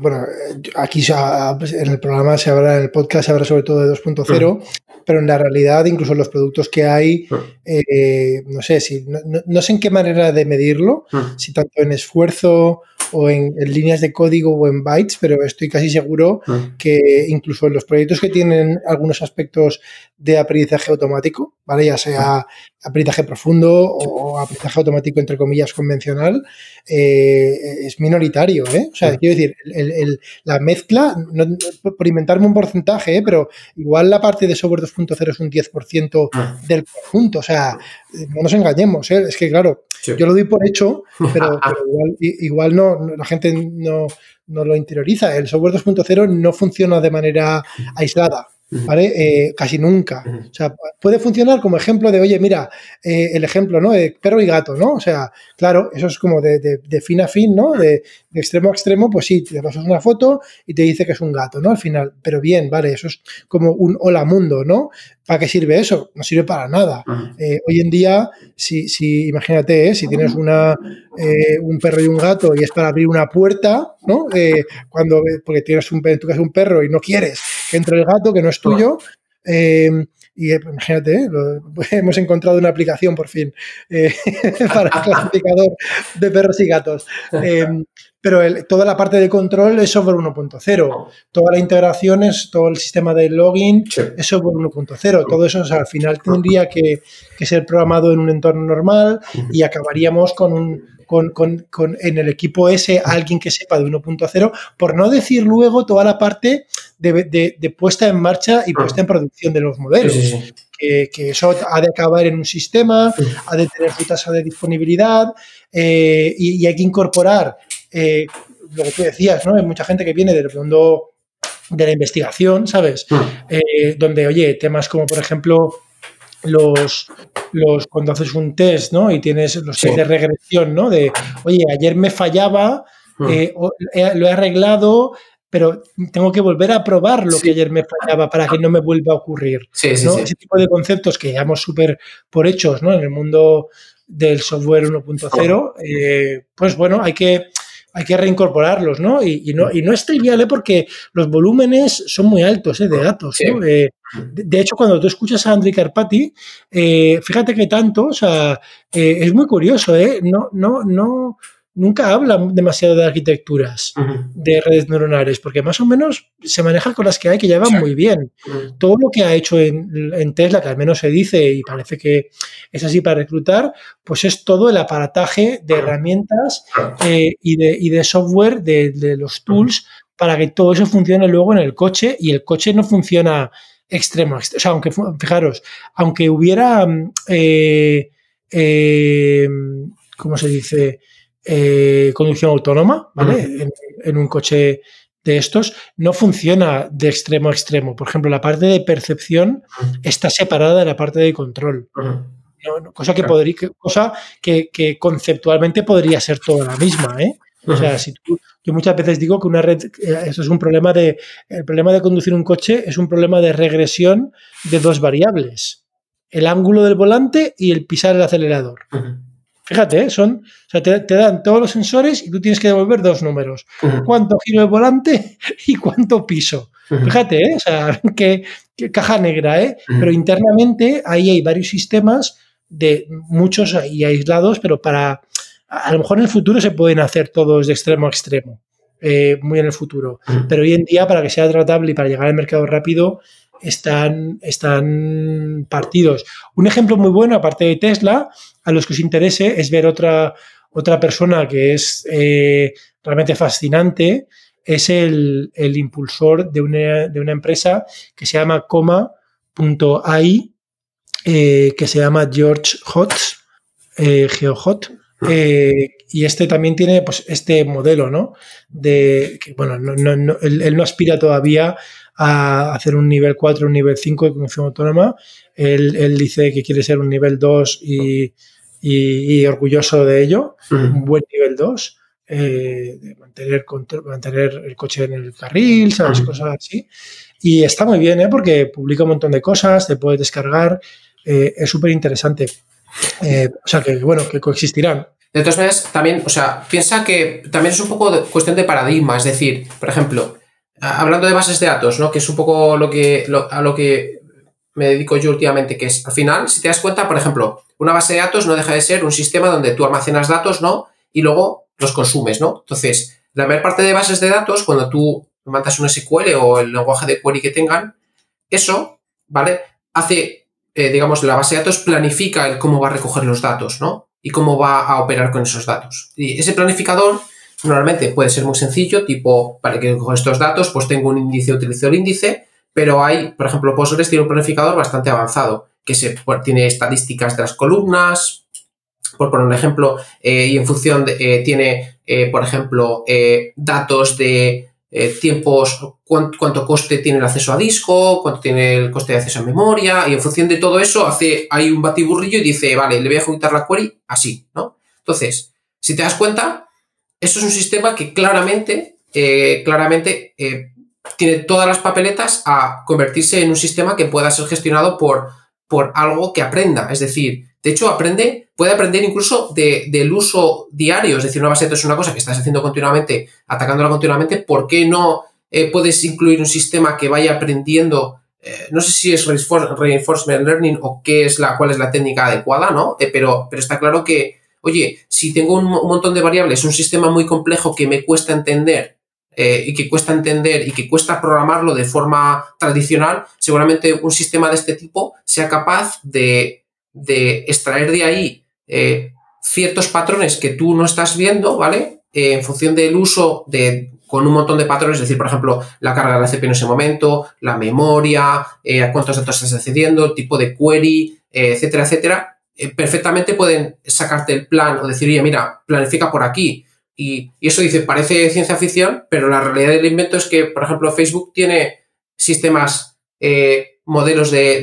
bueno, aquí en el programa se habla, en el podcast se habla sobre todo de 2.0, pero en la realidad, incluso los productos que hay, eh, no sé, si, no, sé en qué manera de medirlo, si tanto en esfuerzo o en, líneas de código o en bytes, pero estoy casi seguro que incluso en los proyectos que tienen algunos aspectos de aprendizaje automático, ¿vale? Ya sea aprendizaje profundo o aprendizaje automático, entre comillas, convencional, eh, es minoritario, ¿eh? O sea, quiero decir, la mezcla, por inventarme un porcentaje, ¿eh? pero igual la parte de software 2.0 es un 10% ah. del conjunto, o sea, no nos engañemos, ¿eh? es que claro, yo lo doy por hecho, [laughs] pero, igual, no, la gente no, no lo interioriza, el software 2.0 no funciona de manera aislada. ¿vale? Eh, casi nunca. O sea, puede funcionar como ejemplo de, oye, mira, eh, el ejemplo, ¿no? De perro y gato, ¿no? O sea, claro, eso es como de, de, fin a fin, ¿no? De, extremo a extremo, pues sí, te pasas una foto y te dice que es un gato, ¿no? Al final, pero bien, vale, eso es como un hola mundo, ¿no? ¿Para qué sirve eso? No sirve para nada. Eh, hoy en día, si, si imagínate, si tienes una, un perro y un gato y es para abrir una puerta, ¿no? cuando, porque tienes un, en tu casa un perro y no quieres que entre el gato, que no es tuyo, eh, y eh, imagínate, ¿eh? [laughs] hemos encontrado una aplicación por fin eh, [laughs] para el clasificador de perros y gatos. [laughs] pero toda la parte de control es software 1.0. Toda la integración es todo el sistema de login es software 1.0. Todo eso al final tendría que, ser programado en un entorno normal y acabaríamos con un con, en el equipo ese alguien que sepa de 1.0, por no decir luego toda la parte de, puesta en marcha y puesta en producción de los modelos. Que, eso ha de acabar en un sistema, ha de tener su tasa de disponibilidad eh, y, hay que incorporar eh, lo que tú decías, ¿no? Hay mucha gente que viene del mundo de la investigación, ¿sabes? Eh, donde, oye, temas como, por ejemplo, los, los cuando haces un test, ¿no? Y tienes los test de regresión, ¿no? De, oye, ayer me fallaba, lo he arreglado, pero tengo que volver a probar lo que ayer me fallaba para que no me vuelva a ocurrir. Ese tipo de conceptos que llevamos súper por hechos ¿no? en el mundo del software 1.0, eh, pues bueno, hay que, hay que reincorporarlos, ¿no? Y, no, y no es trivial, ¿eh? porque los volúmenes son muy altos ¿eh? de datos. Eh, de, hecho, cuando tú escuchas a Andrei Carpati, fíjate que tanto, o sea, es muy curioso, ¿eh? No, no, no, nunca habla demasiado de arquitecturas de redes neuronales, porque más o menos se maneja con las que hay que ya van muy bien. Todo lo que ha hecho en, Tesla, que al menos se dice y parece que es así para reclutar, pues es todo el aparataje de herramientas eh, y, de, y, de, software de, los tools para que todo eso funcione luego en el coche y el coche no funciona extremo. O sea, aunque, fijaros, aunque hubiera, mm, eh, eh, ¿cómo se dice? Eh, conducción autónoma, ¿vale? en, un coche de estos, no funciona de extremo a extremo. Por ejemplo, la parte de percepción está separada de la parte de control. cosa que podría, cosa que, conceptualmente podría ser toda la misma, ¿eh? O sea, si tú, yo muchas veces digo que una red, eh, eso es un problema de, el problema de conducir un coche es un problema de regresión de dos variables, el ángulo del volante y el pisar el acelerador. Fíjate, ¿eh? son, o sea, te, dan todos los sensores y tú tienes que devolver dos números. Cuánto giro de volante [laughs] y cuánto piso. Fíjate, ¿eh? o sea, [laughs] qué, caja negra, ¿eh? Pero internamente ahí hay varios sistemas de muchos y aislados, pero para, a lo mejor en el futuro se pueden hacer todos de extremo a extremo, eh, muy en el futuro. Pero hoy en día, para que sea tratable y para llegar al mercado rápido, están, están partidos. Un ejemplo muy bueno, aparte de Tesla, a los que os interese, es ver otra, otra persona que es eh, realmente fascinante, es el, impulsor de una, de una, empresa que se llama coma.ai, eh, que se llama George Hotz, eh, GeoHot. Eh, y este también tiene pues, este modelo, ¿no? De que, bueno, él, no aspira todavía a hacer un nivel 4, un nivel 5 de conducción autónoma. Él, dice que quiere ser un nivel 2 y, orgulloso de ello, un buen nivel 2, eh, de mantener, mantener el coche en el carril, ¿sabes? Cosas así. Y está muy bien, ¿eh? Porque publica un montón de cosas, te puedes descargar, eh, es súper interesante. o sea, que bueno, que coexistirán. De todas maneras, también, o sea, piensa que también es un poco cuestión de paradigma, es decir, por ejemplo, hablando de bases de datos, ¿no? Que es un poco lo que, a lo que me dedico yo últimamente, que es, al final, si te das cuenta, por ejemplo, una base de datos no deja de ser un sistema donde tú almacenas datos, ¿no? Y luego los consumes, ¿no? Entonces, la mayor parte de bases de datos, cuando tú mandas un SQL o el lenguaje de query que tengan, eso, ¿vale? Hace, eh, digamos, la base de datos planifica el cómo va a recoger los datos, ¿no? Y cómo va a operar con esos datos. Y ese planificador Normalmente puede ser muy sencillo, tipo, para que con estos datos, pues tengo un índice, utilizo el índice, pero hay, por ejemplo, Postgres tiene un planificador bastante avanzado, que se, tiene estadísticas de las columnas, por poner un ejemplo, eh, y en función de, eh, tiene, eh, por ejemplo, datos de tiempos, cuánto, coste tiene el acceso a disco, cuánto tiene el coste de acceso a memoria, y en función de todo eso hace, hay un batiburrillo y dice, vale, le voy a ejecutar la query así, ¿no? Entonces, si te das cuenta, eso es un sistema que claramente, eh, claramente eh, tiene todas las papeletas a convertirse en un sistema que pueda ser gestionado por, por algo que aprenda. Es decir, de hecho, aprende, puede aprender incluso del uso diario. Es decir, una base de datos es una cosa que estás haciendo continuamente, atacándola continuamente. ¿Por qué no eh, puedes incluir un sistema que vaya aprendiendo eh, no sé si es reinforcement learning o qué es la, cuál es la técnica adecuada, ¿no? Eh, pero, pero está claro que, oye, si tengo un, montón de variables, un sistema muy complejo que me cuesta entender eh, y que cuesta entender y que cuesta programarlo de forma tradicional, seguramente un sistema de este tipo sea capaz de, extraer de ahí ciertos patrones que tú no estás viendo, ¿vale? en función del uso de con un montón de patrones, es decir, por ejemplo, la carga de la CPU en ese momento, la memoria, eh, a cuántos datos estás accediendo, tipo de query, eh, etcétera, etcétera, eh, perfectamente pueden sacarte el plan o decir, oye, mira, planifica por aquí. Y, eso dice, parece ciencia ficción, pero la realidad del invento es que, por ejemplo, Facebook tiene sistemas, modelos de,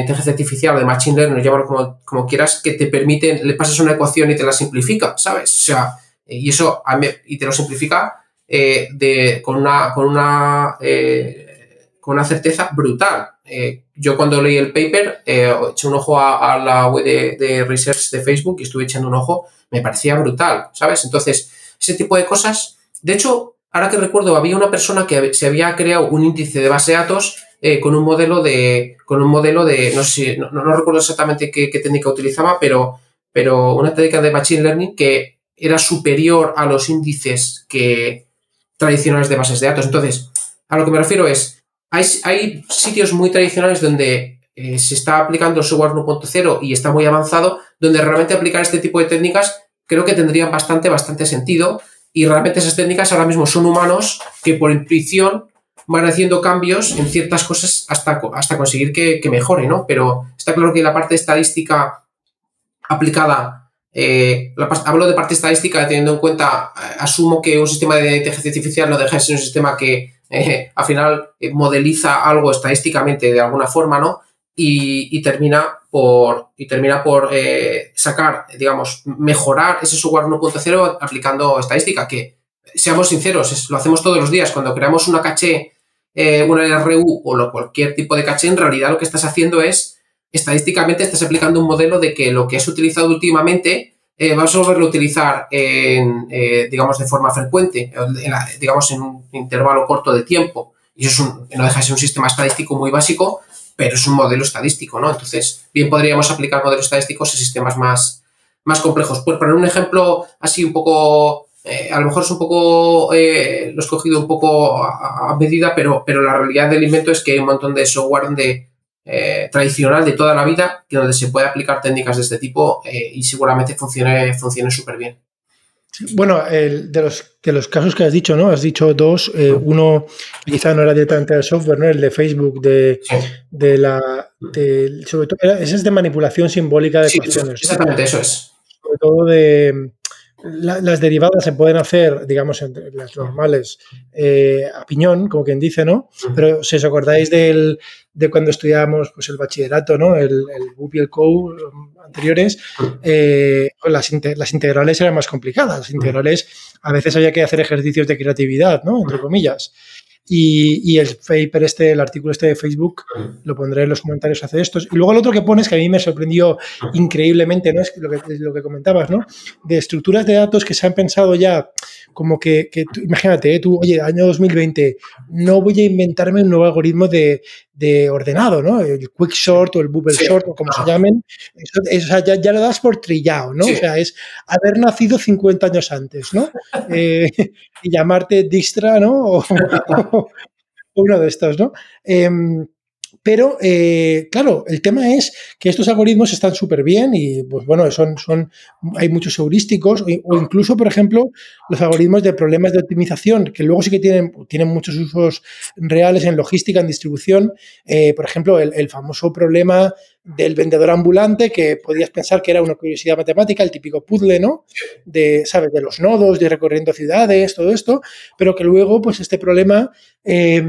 inteligencia artificial o de machine learning, llámalo como, como quieras, que te permiten, le pasas una ecuación y te la simplifica, ¿sabes? O sea, y eso y te lo simplifica eh, de, con una, con una, eh, con una certeza brutal. Eh, yo cuando leí el paper, eché un ojo a, la web de, research de Facebook y estuve echando un ojo, me parecía brutal, ¿sabes? Entonces, ese tipo de cosas. De hecho, ahora que recuerdo, había una persona que se había creado un índice de base de datos con un modelo de. con un modelo de. No sé no, no recuerdo exactamente qué, qué, técnica utilizaba, pero, pero una técnica de machine learning que era superior a los índices que tradicionales de bases de datos. Entonces, a lo que me refiero es, hay, hay sitios muy tradicionales donde eh, se está aplicando el software 1.0 y está muy avanzado, donde realmente aplicar este tipo de técnicas creo que tendrían bastante, bastante sentido. Y realmente esas técnicas ahora mismo son humanos que por intuición van haciendo cambios en ciertas cosas hasta, hasta conseguir que, que mejore, ¿no? Pero está claro que la parte estadística aplicada eh, hablo de parte estadística teniendo en cuenta, eh, asumo que un sistema de inteligencia artificial no deja de ser un sistema que eh, al final modeliza algo estadísticamente de alguna forma, ¿no? Y, termina por, y termina por sacar, digamos, mejorar ese software 1.0 aplicando estadística, que seamos sinceros, lo hacemos todos los días. Cuando creamos una caché, una RU o cualquier tipo de caché, en realidad lo que estás haciendo es estadísticamente estás aplicando un modelo de que lo que has utilizado últimamente eh, vas a volverlo a utilizar, en, eh, digamos, de forma frecuente, digamos, en un intervalo corto de tiempo. Y eso es un, no deja de ser un sistema estadístico muy básico, pero es un modelo estadístico, ¿no? Entonces, bien podríamos aplicar modelos estadísticos a sistemas más, más complejos. Por poner un ejemplo así un poco, eh, a lo mejor es un poco, lo he escogido un poco a, a, medida, pero, pero la realidad del invento es que hay un montón de software donde eh, tradicional de toda la vida, que donde se puede aplicar técnicas de este tipo eh, y seguramente funcione funcione súper bien. Bueno, el, de, los, de los casos que has dicho, ¿no? Has dicho dos. Eh, uno quizá no era directamente del software, ¿no? El de Facebook, de, de la. sobre todo, ese es de manipulación simbólica de sí, Exactamente, eso es. Sobre todo de las derivadas se pueden hacer, digamos, entre las normales, eh, a piñón, como quien dice, ¿no? Pero si os acordáis del, de cuando estudiábamos pues, el bachillerato, ¿no? El, el BUP y el COU anteriores, eh, pues, las, las, integrales eran más complicadas. Las integrales a veces había que hacer ejercicios de creatividad, ¿no? Entre comillas. Y, el paper este, el artículo este de Facebook, lo pondré en los comentarios hace estos. Y luego el otro que pones, que a mí me sorprendió increíblemente, ¿no? Es lo que, lo que comentabas, ¿no? De estructuras de datos que se han pensado ya como que, imagínate, ¿eh? tú, oye, año 2020, no voy a inventarme un nuevo algoritmo de, ordenado, ¿no? El quick sort o el bubble sort o como se llamen, eso, ya, lo das por trillado, ¿no? O sea, es haber nacido 50 años antes, ¿no? [laughs] Eh, y llamarte Dijkstra, ¿no? O, [laughs] uno de estos, ¿no? Em, pero, eh, claro, el tema es que estos algoritmos están súper bien y, pues bueno, son, son, hay muchos heurísticos o, incluso, por ejemplo, los algoritmos de problemas de optimización, que luego sí que tienen, tienen muchos usos reales en logística, en distribución. Eh, por ejemplo, el, famoso problema del vendedor ambulante, que podías pensar que era una curiosidad matemática, el típico puzzle, ¿no? De, ¿sabes? De los nodos, de recorriendo ciudades, todo esto, pero que luego, pues este problema eh,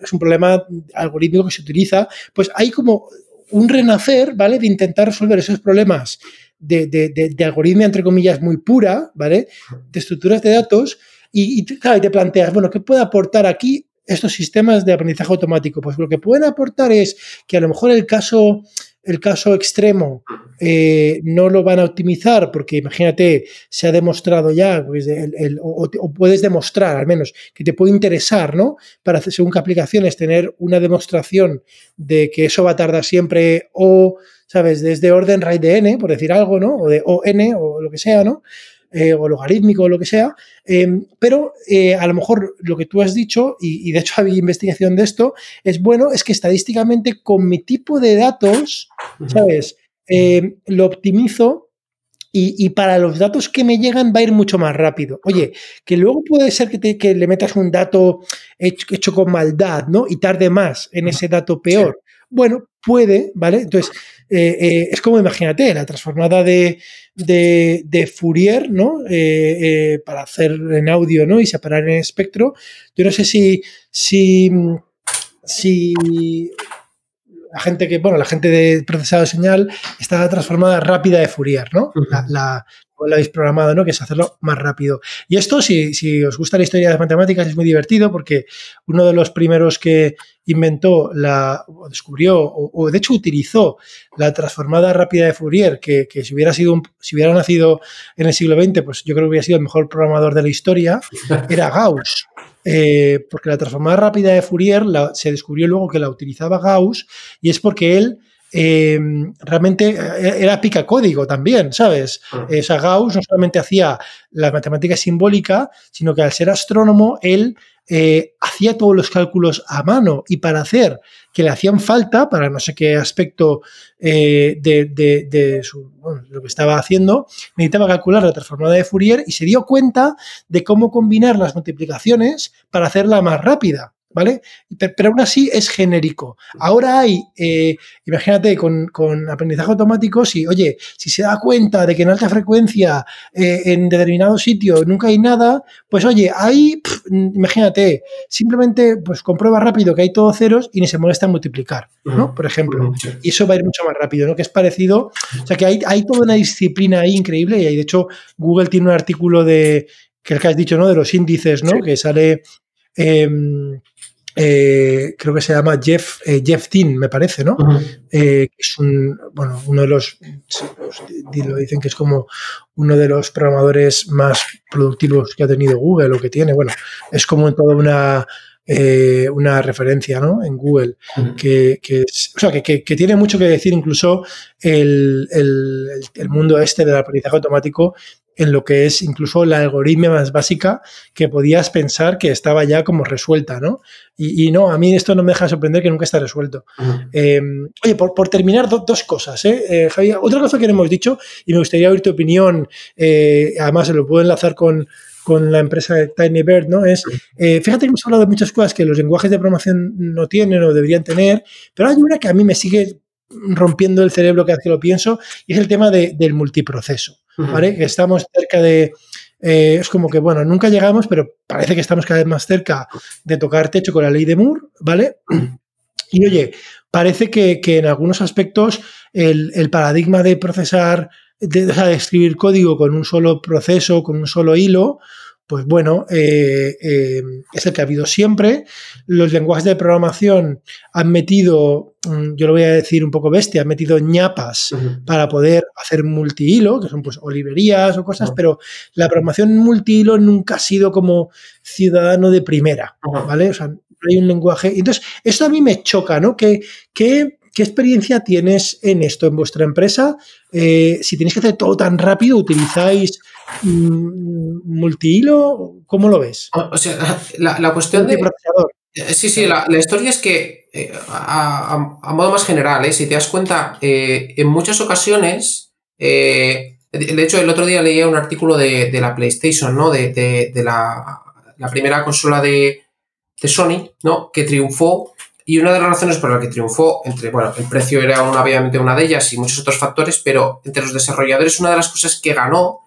es un problema algorítmico que se utiliza, pues hay como un renacer, ¿vale? De intentar resolver esos problemas de, de, algoritmia, entre comillas, muy pura, ¿vale? De estructuras de datos y, y, te planteas, bueno, ¿qué puede aportar aquí estos sistemas de aprendizaje automático? Pues lo que pueden aportar es que a lo mejor el caso el caso extremo eh, no lo van a optimizar porque imagínate, se ha demostrado ya, pues, o, puedes demostrar al menos que te puede interesar, ¿no? Para según qué aplicaciones tener una demostración de que eso va a tardar siempre o, ¿sabes? Desde orden RAID de n, por decir algo, ¿no? O de ON o lo que sea, ¿no? Eh, o logarítmico o lo que sea, em, pero eh, a lo mejor lo que tú has dicho, y, de hecho [laughs] había investigación de esto, es bueno, es que estadísticamente con mi tipo de datos, ¿sabes? Em, lo optimizo y, para los datos que me llegan va a ir mucho más rápido. Oye, que luego puede ser que, que le metas un dato hecho, con maldad, ¿no? Y tarde más en ese dato peor. Bueno, puede, ¿vale? Entonces, eh, eh, es como imagínate, la transformada de, Fourier, ¿no? Eh, para hacer en audio, ¿no? Y separar en espectro. Yo no sé si, si, si la gente que, bueno, la gente de procesado de señal está transformada rápida de Fourier, ¿no? La, la habéis programado, ¿no? Que es hacerlo más rápido. Y esto, si, si, os gusta la historia de las matemáticas, es muy divertido porque uno de los primeros que inventó la, o descubrió, o, de hecho utilizó la transformada rápida de Fourier, que, si hubiera sido si hubiera nacido en el siglo XX, pues yo creo que hubiera sido el mejor programador de la historia, [laughs] era Gauss. Eh, porque la transformada rápida de Fourier se descubrió luego que la utilizaba Gauss y es porque él Em, realmente eh, era pica código también, ¿sabes? O sea, Gauss no solamente hacía la matemática simbólica, sino que al ser astrónomo, él eh, hacía todos los cálculos a mano y para hacer que le hacían falta, para no sé qué aspecto eh, de, lo que estaba haciendo, necesitaba calcular la transformada de Fourier y se dio cuenta de cómo combinar las multiplicaciones para hacerla más rápida. ¿Vale? Pero, aún así es genérico. Ahora hay, eh, imagínate, con, aprendizaje automático, si, oye, si se da cuenta de que en alta frecuencia, eh, en determinado sitio, nunca hay nada, pues oye, ahí, imagínate, simplemente pues comprueba rápido que hay todos ceros y ni se molesta en multiplicar, ¿no? Por ejemplo. Y eso va a ir mucho más rápido, ¿no? Que es parecido, o sea, que hay, hay toda una disciplina ahí increíble y de hecho Google tiene un artículo de, que el que has dicho, ¿no? De los índices, ¿no? Que sale... Em, eh, creo que se llama Jeff, eh, Jeff Tin, me parece, ¿no? Eh, es un, bueno, uno de los, lo dicen que es como uno de los programadores más productivos que ha tenido Google o que tiene, bueno, es como toda una, una referencia ¿no? en Google, que, o sea, que, tiene mucho que decir incluso el, el, mundo este del aprendizaje automático en lo que es incluso la algoritmia más básica que podías pensar que estaba ya como resuelta, ¿no? Y, no, a mí esto no me deja sorprender que nunca está resuelto. Em, oye, por, terminar, dos cosas, ¿eh? ¿eh? Javier, otra cosa que no hemos dicho, y me gustaría oír tu opinión, eh, además se lo puedo enlazar con, con la empresa de Tiny Bird, ¿no? Es, eh, fíjate que hemos hablado de muchas cosas que los lenguajes de programación no tienen o deberían tener, pero hay una que a mí me sigue rompiendo el cerebro cada vez que lo pienso, y es el tema del multiproceso. ¿vale? Que estamos cerca de... Eh, es como que, bueno, nunca llegamos, pero parece que estamos cada vez más cerca de tocar techo con la ley de Moore, ¿vale? Y oye, parece que, en algunos aspectos el, paradigma de procesar, de, de escribir código con un solo proceso, con un solo hilo, pues bueno, eh, eh, es el que ha habido siempre. Los lenguajes de programación han metido, mm, yo lo voy a decir un poco bestia, han metido ñapas para poder hacer multihilo, que son pues o librerías o cosas, pero la programación multihilo nunca ha sido como ciudadano de primera, ¿vale? O sea, hay un lenguaje. Entonces, esto a mí me choca, ¿no? ¿Qué, qué, experiencia tienes en esto en vuestra empresa? Eh, si tenéis que hacer todo tan rápido, ¿utilizáis Mm, multihilo? ¿Cómo lo ves? O, sea, la, cuestión de... Eh, sí, sí, la, historia es que, eh, a, modo más general, eh, si te das cuenta, en muchas ocasiones, de hecho, el otro día leía un artículo de, la PlayStation, ¿no? De, la, primera consola de, Sony, ¿no? Que triunfó. Y una de las razones por las que triunfó, entre, bueno, el precio era obviamente una de ellas y muchos otros factores, pero entre los desarrolladores una de las cosas que ganó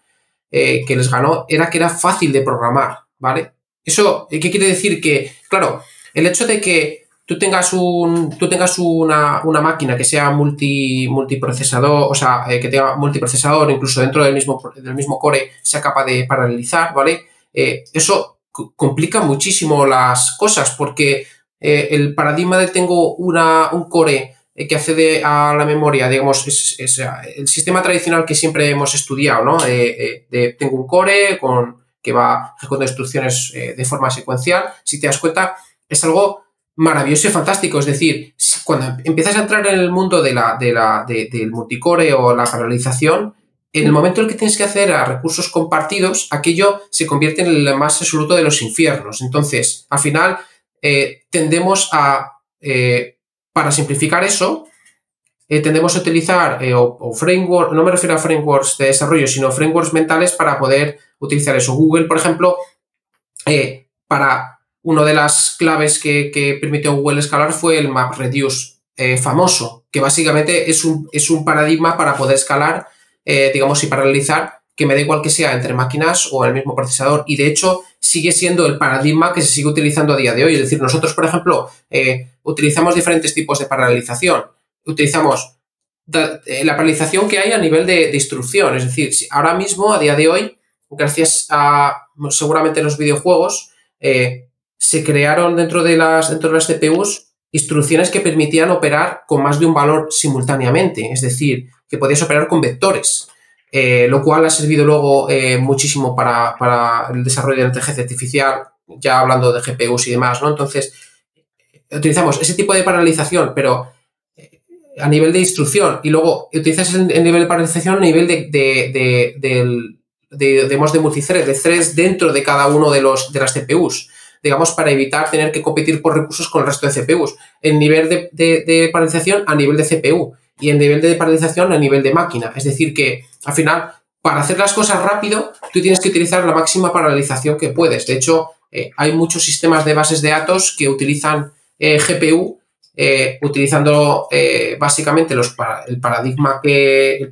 eh, que les ganó era que era fácil de programar, ¿vale? Eso, ¿qué quiere decir? Que, claro, el hecho de que tú tengas, un, tú tengas una, máquina que sea multi, multiprocesador, o sea, eh, que tenga multiprocesador, incluso dentro del mismo, del mismo core, sea capaz de paralelizar, ¿vale? Eh, eso complica muchísimo las cosas porque el paradigma de tengo una, un core que accede a la memoria, digamos, es, el sistema tradicional que siempre hemos estudiado, ¿no? de, tengo un core con, que va ejecutando instrucciones de forma secuencial. Si te das cuenta, es algo maravilloso y fantástico. Es decir, cuando empiezas a entrar en el mundo de la, de la, del multicore o la paralelización, en el momento en el que tienes que hacer a recursos compartidos, aquello se convierte en el más absoluto de los infiernos. Entonces, al final, eh, tendemos a, eh, para simplificar eso, eh, tendemos a utilizar o, framework, no me refiero a frameworks de desarrollo, sino frameworks mentales para poder utilizar eso. Google, por ejemplo, para una de las claves que, permitió Google escalar fue el MapReduce famoso, que básicamente es un, es un paradigma para poder escalar digamos, y paralelizar, que me da igual que sea entre máquinas o el mismo procesador. Y de hecho, sigue siendo el paradigma que se sigue utilizando a día de hoy. Es decir, nosotros, por ejemplo, eh, utilizamos diferentes tipos de paralelización. Utilizamos eh, la paralelización que hay a nivel de, instrucción. Es decir, ahora mismo, a día de hoy, gracias a seguramente los videojuegos, se crearon dentro de las, dentro de las CPUs instrucciones que permitían operar con más de un valor simultáneamente. Es decir, que podías operar con vectores, eh, lo cual ha servido luego eh, muchísimo para, el desarrollo de la inteligencia artificial, ya hablando de GPUs y demás, ¿no? Entonces, utilizamos ese tipo de paralización, pero eh, a nivel de instrucción, y luego utilizas el, nivel de paralización a nivel de, de, de, de, multithread, de threads dentro de cada uno de, los, de las CPUs digamos, para evitar tener que competir por recursos con el resto de CPUs. El nivel de, de, paralización a nivel de CPU y el nivel de paralización a nivel de máquina. Es decir, que al final, para hacer las cosas rápido, tú tienes que utilizar la máxima paralización que puedes. De hecho, eh, hay muchos sistemas de bases de datos que utilizan eh, GPU eh, utilizando básicamente los, el paradigma que,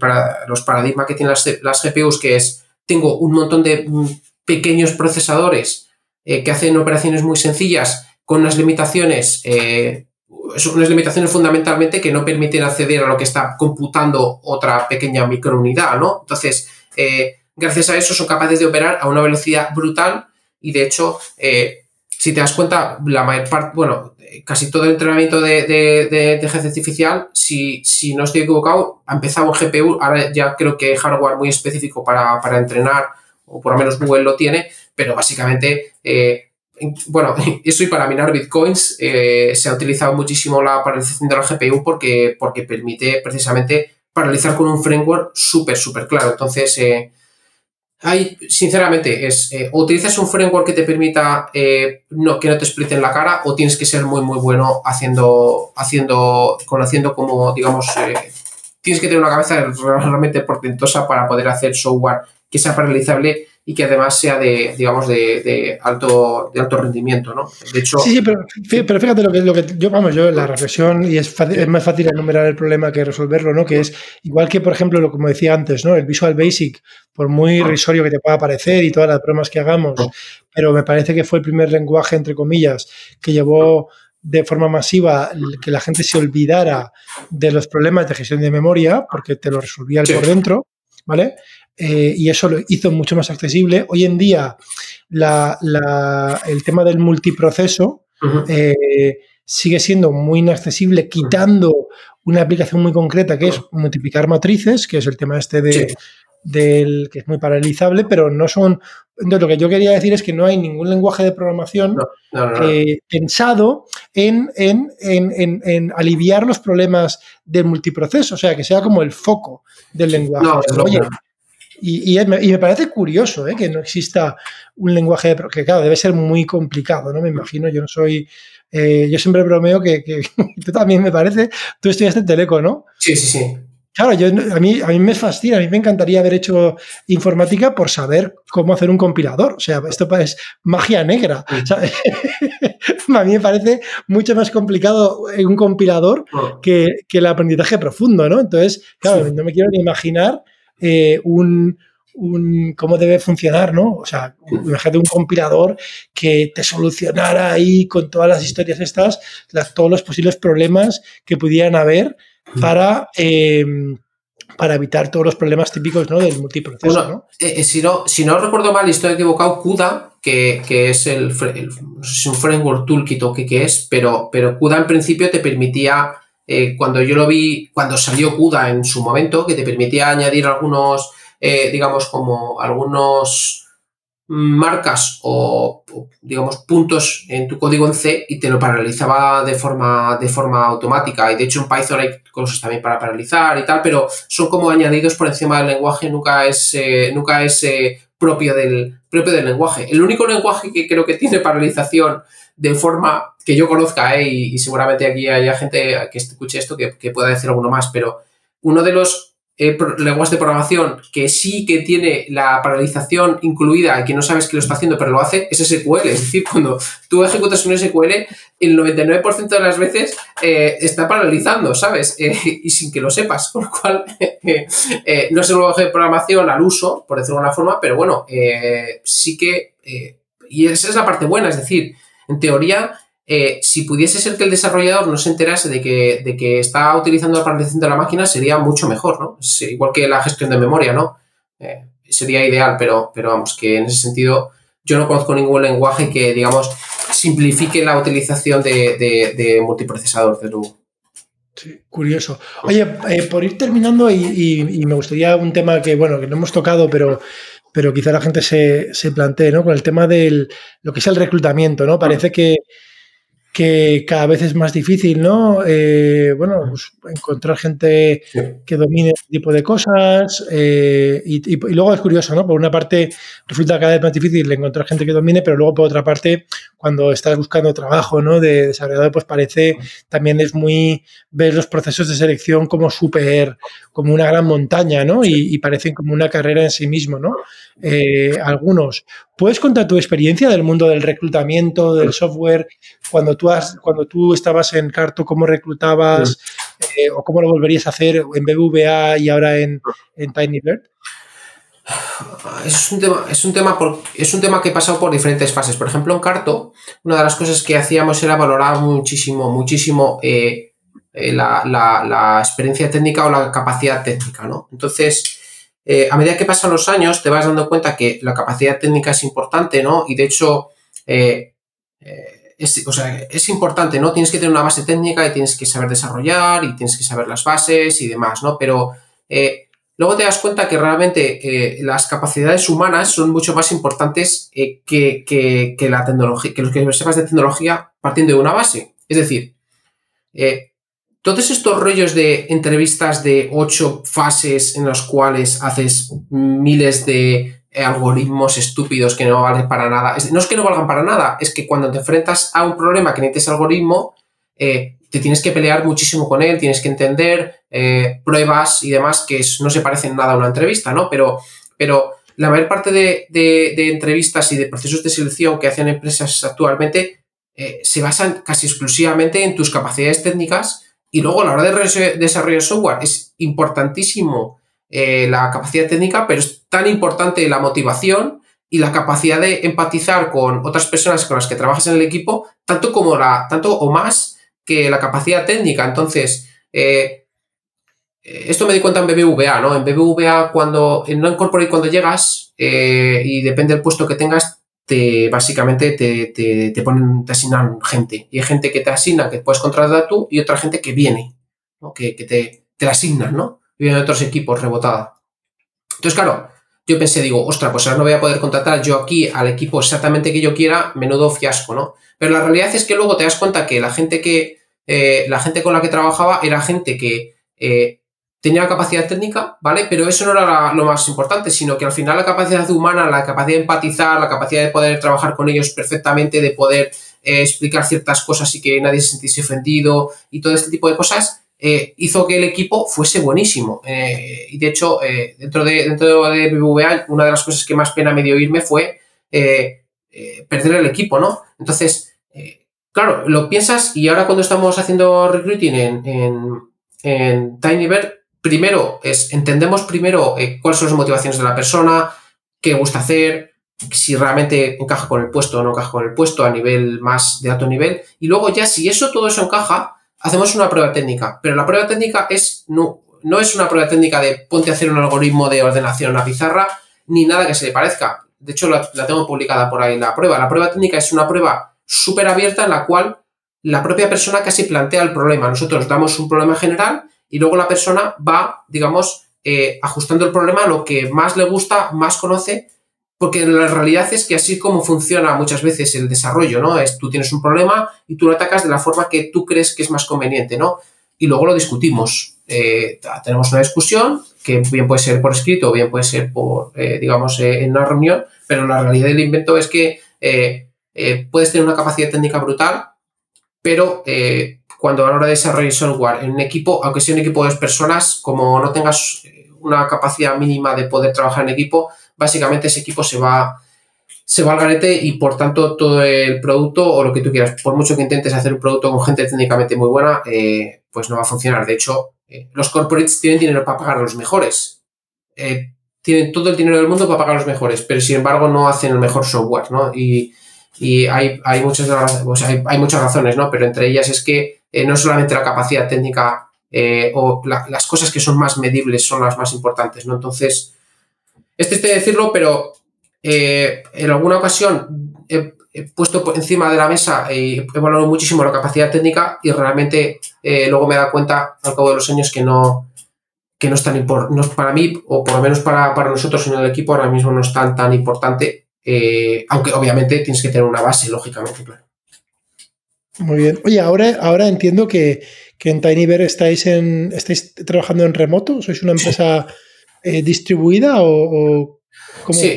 los paradigmas que tienen las, las, GPUs, que es, tengo un montón de mm, pequeños procesadores que hacen operaciones muy sencillas con unas limitaciones son unas limitaciones fundamentalmente que no permiten acceder a lo que está computando otra pequeña microunidad, ¿no? Entonces, eh, gracias a eso son capaces de operar a una velocidad brutal y de hecho, eh, si te das cuenta, la mayor parte, bueno, casi todo el entrenamiento de, de, inteligencia artificial, si, si, no estoy equivocado, ha empezado en GPU, ahora ya creo que hay hardware muy específico para, para entrenar, o por lo menos Google lo tiene, pero básicamente eh, bueno, [laughs] eso y para minar bitcoins eh, se ha utilizado muchísimo la paralización de la GPU porque, porque permite precisamente paralizar con un framework súper, súper claro. Entonces, eh, sinceramente, es eh, o utilizas un framework que te permita no, que no te explique en la cara o tienes que ser muy, muy bueno haciendo, haciendo, conociendo como, digamos, tienes que tener una cabeza realmente portentosa para poder hacer software que sea paralizable y que además sea de, digamos, de, alto, de alto rendimiento, ¿no? De hecho... Sí, sí, pero, pero fíjate lo que, lo que yo, vamos, yo la reflexión, y es, es más fácil enumerar el problema que resolverlo, ¿no? Que es igual que, por ejemplo, lo como decía antes, ¿no? El Visual Basic, por muy ah. risorio que te pueda parecer y todas las bromas que hagamos, ah. pero me parece que fue el primer lenguaje, entre comillas, que llevó de forma masiva que la gente se olvidara de los problemas de gestión de memoria, porque te lo resolvía por dentro, ¿vale? Eh, y eso lo hizo mucho más accesible. Hoy en día, el tema del multiproceso eh, sigue siendo muy inaccesible, quitando una aplicación muy concreta que es multiplicar matrices, que es el tema este de, del que es muy paralizable, pero no son. Entonces, lo que yo quería decir es que no hay ningún lenguaje de programación eh, pensado en, en, aliviar los problemas del multiproceso, o sea, que sea como el foco del lenguaje. Y, me parece curioso ¿eh? que no exista un lenguaje de, que claro, debe ser muy complicado, ¿no? Me imagino, yo no soy, eh, yo siempre bromeo que, que, [laughs] tú también me parece, tú estudiaste en Teleco, ¿no? Sí, sí, sí. Claro, yo, a, mí, a mí me fascina, a mí me encantaría haber hecho informática por saber cómo hacer un compilador. O sea, esto es magia negra. [laughs] a mí me parece mucho más complicado un compilador que, que, el aprendizaje profundo, ¿no? Entonces, claro, no me quiero ni imaginar eh, un, cómo debe funcionar, ¿no? O sea, imagínate un compilador que te solucionara ahí con todas las historias estas, todos los posibles problemas que pudieran haber para, eh, para evitar todos los problemas típicos ¿no? del multiproceso. ¿no? Eh, si, no, si no recuerdo mal estoy equivocado, CUDA, que, es el, no sé si un framework toolkit o qué, es, pero, pero CUDA en principio te permitía eh, cuando yo lo vi, cuando salió CUDA en su momento, que te permitía añadir algunos, eh, digamos, como algunos marcas o, digamos, puntos en tu código en C y te lo paralizaba de forma, de forma automática. Y de hecho en Python hay cosas también para paralizar y tal, pero son como añadidos por encima del lenguaje, nunca es, eh, nunca es propio, del, propio del lenguaje. El único lenguaje que creo que tiene paralización de forma que yo conozca, ¿eh? y, seguramente aquí haya gente que escuche esto que, pueda decir alguno más, pero uno de los eh, lenguajes de programación que sí que tiene la paralización incluida y que no sabes que lo está haciendo, pero lo hace, es SQL. Es decir, cuando tú ejecutas un SQL, el 99% de las veces eh, está paralizando, ¿sabes? y sin que lo sepas, con lo cual [laughs] no es un lenguaje de programación al uso, por decirlo de alguna forma, pero bueno, sí que... y esa es la parte buena, es decir, en teoría, eh, si pudiese ser que el desarrollador no se enterase de que, de que está utilizando la paralización de la máquina, sería mucho mejor, ¿no? igual que la gestión de memoria, ¿no? Eh, sería ideal, pero, pero vamos, que en ese sentido yo no conozco ningún lenguaje que, digamos, simplifique la utilización de, de, multiprocesador de luego. Sí, curioso. Oye, eh, por ir terminando, y, me gustaría un tema que, bueno, que no hemos tocado, pero pero quizá la gente se, se plantee, ¿no? Con el tema de lo que es el reclutamiento, ¿no? Parece que, que cada vez es más difícil, ¿no? Eh, bueno, pues encontrar gente que domine este tipo de cosas eh, y, luego es curioso, ¿no? Por una parte resulta cada vez más difícil encontrar gente que domine, pero luego por otra parte, cuando estás buscando trabajo, ¿no? De desarrollador, pues parece también es muy ver los procesos de selección como súper, como una gran montaña, ¿no? Y, parecen como una carrera en sí mismo, ¿no? Eh, algunos. ¿Puedes contar tu experiencia del mundo del reclutamiento, del software, cuando tú, has, cuando tú estabas en Carto, cómo reclutabas eh, o cómo lo volverías a hacer en BBVA y ahora en, en TinyBird? Es un, tema, es, un tema es un tema que he pasado por diferentes fases. Por ejemplo, en Carto, una de las cosas que hacíamos era valorar muchísimo, muchísimo eh, eh, la, la, experiencia técnica o la capacidad técnica, ¿no? Entonces, eh, a medida que pasan los años, te vas dando cuenta que la capacidad técnica es importante, ¿no? Y de hecho, eh, eh, es, importante, ¿no? Tienes que tener una base técnica y tienes que saber desarrollar y tienes que saber las bases y demás, ¿no? Pero luego te das cuenta que realmente las capacidades humanas son mucho más importantes que, la tecnología, que los que sepas de tecnología partiendo de una base. Es decir, todos estos rollos de entrevistas de ocho fases en las cuales haces miles de algoritmos estúpidos que no valen para nada. No es que no valgan para nada, es que cuando te enfrentas a un problema que necesites algoritmo, eh, te tienes que pelear muchísimo con él, tienes que entender eh, pruebas y demás que no se parecen nada a una entrevista, ¿no? Pero, pero la mayor parte de, entrevistas y de procesos de selección que hacen empresas actualmente eh, se basan casi exclusivamente en tus capacidades técnicas y luego a la hora de desarrollar software es importantísimo eh, la capacidad técnica, pero es tan importante la motivación y la capacidad de empatizar con otras personas con las que trabajas en el equipo, tanto como la, tanto o más que la capacidad técnica. Entonces, eh, esto me di cuenta en BBVA, ¿no? En BBVA, cuando en No Incorporate, cuando llegas, eh, y depende del puesto que tengas, te, básicamente te, te, te, ponen, te asignan gente. Y hay gente que te asigna, que puedes contratar tú, y otra gente que viene, ¿no? que, que te, te la asignan, ¿no? Vienen otros equipos rebotada. Entonces, claro, yo pensé, digo, ostras, pues ahora no voy a poder contratar yo aquí al equipo exactamente que yo quiera, menudo fiasco, ¿no? Pero la realidad es que luego te das cuenta que la gente que, eh, la gente con la que trabajaba era gente que eh, tenía capacidad técnica, ¿vale? Pero eso no era lo más importante, sino que al final la capacidad humana, la capacidad de empatizar, la capacidad de poder trabajar con ellos perfectamente, de poder eh, explicar ciertas cosas y que nadie se sintiese ofendido y todo este tipo de cosas, eh, hizo que el equipo fuese buenísimo. Eh, y de hecho, dentro, de, dentro de BBVA, una de las cosas que más pena me dio irme fue perder el equipo, ¿no? Entonces, claro, lo piensas y ahora cuando estamos haciendo recruiting en, en, en TinyBird, primero es, entendemos primero eh, cuáles son las motivaciones de la persona, qué gusta hacer, si realmente encaja con el puesto o no encaja con el puesto a nivel más de alto nivel. Y luego ya si eso, todo eso encaja, hacemos una prueba técnica. Pero la prueba técnica es, no, no es una prueba técnica de ponte a hacer un algoritmo de ordenación en una pizarra, ni nada que se le parezca. De hecho, la, la tengo publicada por ahí la prueba. La prueba técnica es una prueba súper abierta en la cual la propia persona casi plantea el problema. Nosotros damos un problema general y luego la persona va, digamos, eh, ajustando el problema a lo que más le gusta, más conoce, porque la realidad es que así como funciona muchas veces el desarrollo, ¿no? Es tú tienes un problema y tú lo atacas de la forma que tú crees que es más conveniente, ¿no? Y luego lo discutimos. Eh, tenemos una discusión que bien puede ser por escrito o bien puede ser por, eh, digamos, en una reunión, pero la realidad del invento es que puedes tener una capacidad técnica brutal, pero cuando a la hora de desarrollar software en un equipo, aunque sea un equipo de dos personas, como no tengas una capacidad mínima de poder trabajar en equipo, básicamente ese equipo se va, se va al garete y por tanto todo el producto o lo que tú quieras, por mucho que intentes hacer un producto con gente técnicamente muy buena, eh, pues no va a funcionar. De hecho, eh, los corporates tienen dinero para pagar a los mejores. Eh, tienen todo el dinero del mundo para pagar a los mejores, pero sin embargo no hacen el mejor software, ¿no? Y, hay, hay, muchas, pues hay, hay, muchas razones, ¿no? Pero entre ellas es que eh, no solamente la capacidad técnica eh, o las cosas que son más medibles son las más importantes, ¿no? Entonces, es de decirlo, pero eh, en alguna ocasión he, puesto encima de la mesa y he valorado muchísimo la capacidad técnica y realmente luego me da cuenta al cabo de los años que no, que no es tan importante, para mí, o por lo menos para, para, nosotros en el equipo ahora mismo no es tan importante, aunque obviamente tienes que tener una base, lógicamente, claro. Muy bien. Oye, ahora, ahora entiendo que, en TinyBear estáis, en, estáis trabajando en remoto. ¿Sois una empresa eh, distribuida o,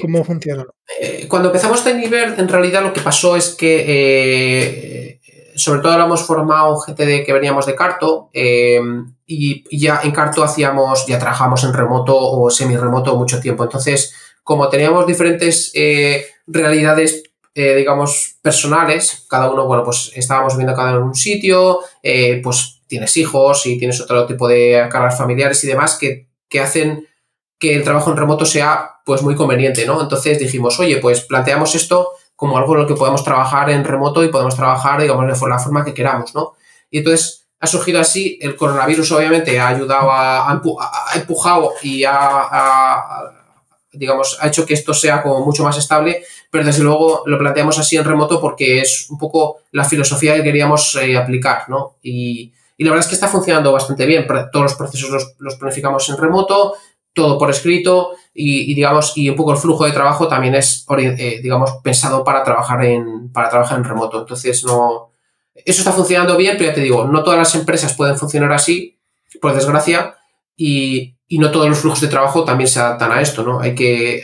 cómo, funciona? Eh, cuando empezamos TinyBear, en realidad lo que pasó es que, eh, sobre todo hemos formado gente de, que veníamos de Carto y ya en Carto hacíamos, ya trabajamos en remoto o semi-remoto mucho tiempo. Entonces, como teníamos diferentes realidades eh, digamos, personales, cada uno, bueno, pues estábamos viviendo cada uno en un sitio, eh, pues tienes hijos y tienes otro tipo de cargas familiares y demás que, hacen que el trabajo en remoto sea pues muy conveniente, ¿no? Entonces dijimos, oye, pues planteamos esto como algo en lo que podemos trabajar en remoto y podemos trabajar, digamos, de la forma que queramos, ¿no? Y entonces ha surgido así, el coronavirus obviamente ha ayudado a, ha empujado y ha, digamos, ha hecho que esto sea como mucho más estable, pero desde luego lo planteamos así en remoto porque es un poco la filosofía que queríamos eh, aplicar, ¿no? Y, la verdad es que está funcionando bastante bien. Todos los procesos los, planificamos en remoto, todo por escrito y, digamos, y un poco el flujo de trabajo también es, eh, digamos, pensado para trabajar en, para trabajar en remoto. Entonces, no, eso está funcionando bien, pero ya te digo, no todas las empresas pueden funcionar así, por desgracia, y, y no todos los flujos de trabajo también se adaptan a esto, ¿no? Hay que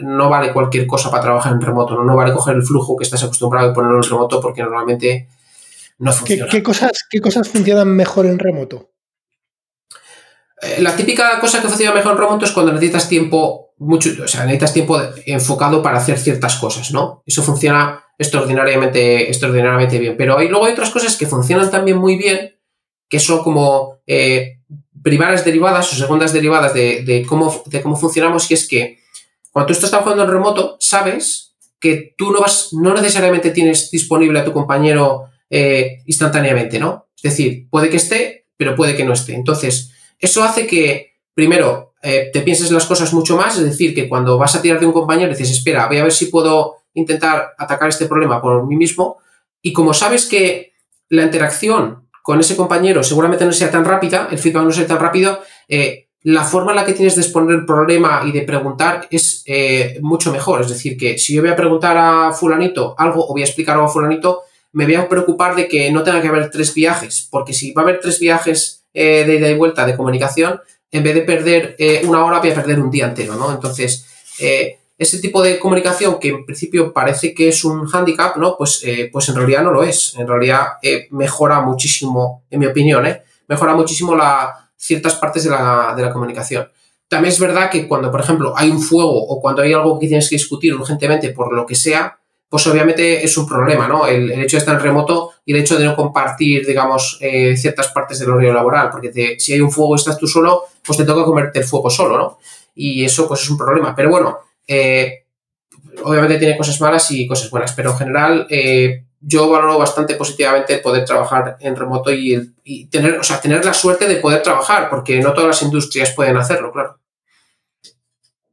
no vale cualquier cosa para trabajar en remoto, ¿no? No vale coger el flujo que estás acostumbrado y ponerlo en remoto porque normalmente no funciona. ¿Qué, cosas, qué cosas funcionan mejor en remoto? Eh, la típica cosa que funciona mejor en remoto es cuando necesitas tiempo, mucho, o sea, necesitas tiempo enfocado para hacer ciertas cosas, ¿no? Eso funciona extraordinariamente, extraordinariamente bien. Pero hay, luego hay otras cosas que funcionan también muy bien, que son como eh, derivadas o segundas derivadas de, cómo, de cómo funcionamos, y es que cuando tú estás trabajando en remoto, sabes que tú no vas, no necesariamente tienes disponible a tu compañero eh, instantáneamente, ¿no? Es decir, puede que esté, pero puede que no esté. Entonces, eso hace que, primero, eh, te pienses las cosas mucho más, es decir, que cuando vas a tirar de un compañero dices, espera, voy a ver si puedo intentar atacar este problema por mí mismo. Y como sabes que la interacción con ese compañero seguramente no sea tan rápida, el feedback no sea tan rápido, eh, la forma en la que tienes de exponer el problema y de preguntar es eh, mucho mejor. Es decir, que si yo voy a preguntar a fulanito algo o voy a explicar algo a fulanito, me voy a preocupar de que no tenga que haber tres viajes, porque si va a haber tres viajes eh, de ida y vuelta de comunicación, en vez de perder eh, una hora, voy a perder un día entero, ¿no? Entonces, ese tipo de comunicación que en principio parece que es un hándicap, ¿no? Pues, pues en realidad no lo es. En realidad mejora muchísimo, en mi opinión, mejora muchísimo la, ciertas partes de la, de la comunicación. También es verdad que cuando, por ejemplo, hay un fuego o cuando hay algo que tienes que discutir urgentemente por lo que sea, pues obviamente es un problema, ¿no? El, hecho de estar en remoto y el hecho de no compartir, digamos, eh, ciertas partes del horario laboral, porque si hay un fuego y estás tú solo, pues te toca comerte el fuego solo, ¿no? Y eso pues es un problema. Pero bueno, eh, obviamente tiene cosas malas y cosas buenas, pero en general eh, yo valoro bastante positivamente poder trabajar en remoto y, tener, o sea, tener la suerte de poder trabajar, porque no todas las industrias pueden hacerlo, claro.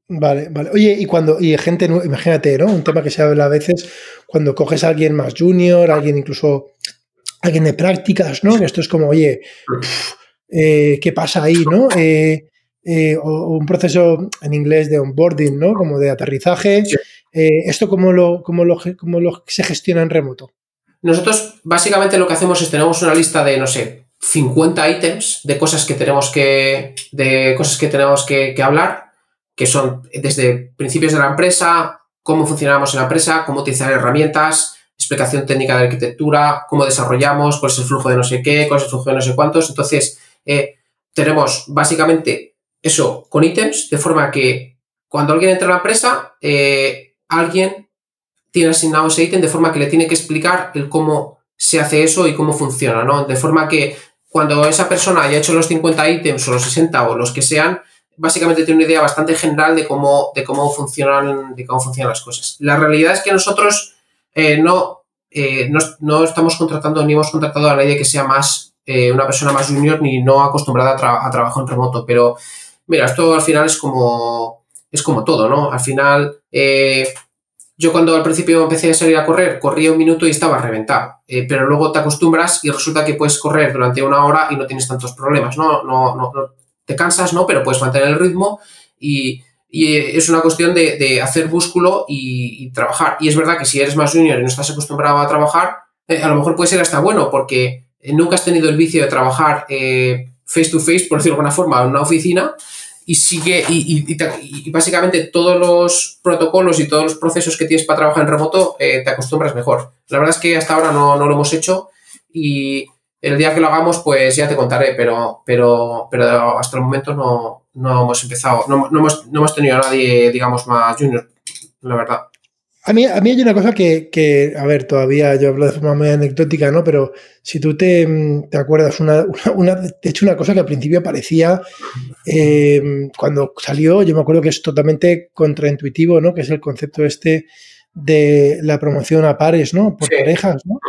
Vale, vale. Oye, y cuando, y gente, imagínate, ¿no? Un tema que se habla a veces, cuando coges a alguien más junior, alguien incluso alguien de prácticas, ¿no? Esto es como, oye, eh, ¿qué pasa ahí, no? Eh, eh, o, un proceso en inglés de onboarding, ¿no? Como de aterrizaje. ¿Esto cómo lo, cómo, lo, cómo lo se gestiona en remoto? Nosotros básicamente lo que hacemos es tenemos una lista de, no sé, 50 ítems de cosas que tenemos que, de cosas que, tenemos que, hablar, que son desde principios de la empresa, cómo funcionamos en la empresa, cómo utilizar herramientas, explicación técnica de arquitectura, cómo desarrollamos, cuál es el flujo de no sé qué, cuál es el flujo de no sé cuántos. Entonces, eh, tenemos básicamente eso con ítems, de forma que cuando alguien entra a la empresa, eh, alguien tiene asignado ese ítem de forma que le tiene que explicar el cómo se hace eso y cómo funciona, ¿no? De forma que cuando esa persona haya hecho los 50 ítems o los 60 o los que sean, básicamente tiene una idea bastante general de cómo, de cómo, funcionan, de cómo funcionan las cosas. La realidad es que nosotros eh, no, eh, no, no, estamos contratando ni hemos contratado a nadie que sea más eh, una persona más junior ni no acostumbrada a, a trabajo en remoto, pero mira, esto al final es como, es como todo, ¿no? Al final yo cuando al principio empecé a salir a correr, corría un minuto y estaba reventado, eh, pero luego te acostumbras y resulta que puedes correr durante una hora y no tienes tantos problemas, ¿no? No, no, te cansas, ¿no? Pero puedes mantener el ritmo y, es una cuestión de, hacer músculo y, trabajar. Y es verdad que si eres más junior y no estás acostumbrado a trabajar, eh, a lo mejor puede ser hasta bueno porque nunca has tenido el vicio de trabajar eh, face to face, por decirlo de alguna forma, en una oficina y sigue, y, básicamente todos los protocolos y todos los procesos que tienes para trabajar en remoto eh, te acostumbras mejor. La verdad es que hasta ahora no, lo hemos hecho y el día que lo hagamos, pues ya te contaré, pero, pero, pero hasta el momento no, hemos empezado, no, hemos, no hemos tenido a nadie, digamos, más junior, la verdad. A mí, a mí hay una cosa que, a ver, todavía yo hablo de forma muy anecdótica, ¿no? Pero si tú te, te acuerdas, una, una, de hecho, una cosa que al principio parecía, em, cuando salió, yo me acuerdo que es totalmente contraintuitivo, ¿no? Que es el concepto este de la promoción a pares, ¿no? Por parejas, ¿no?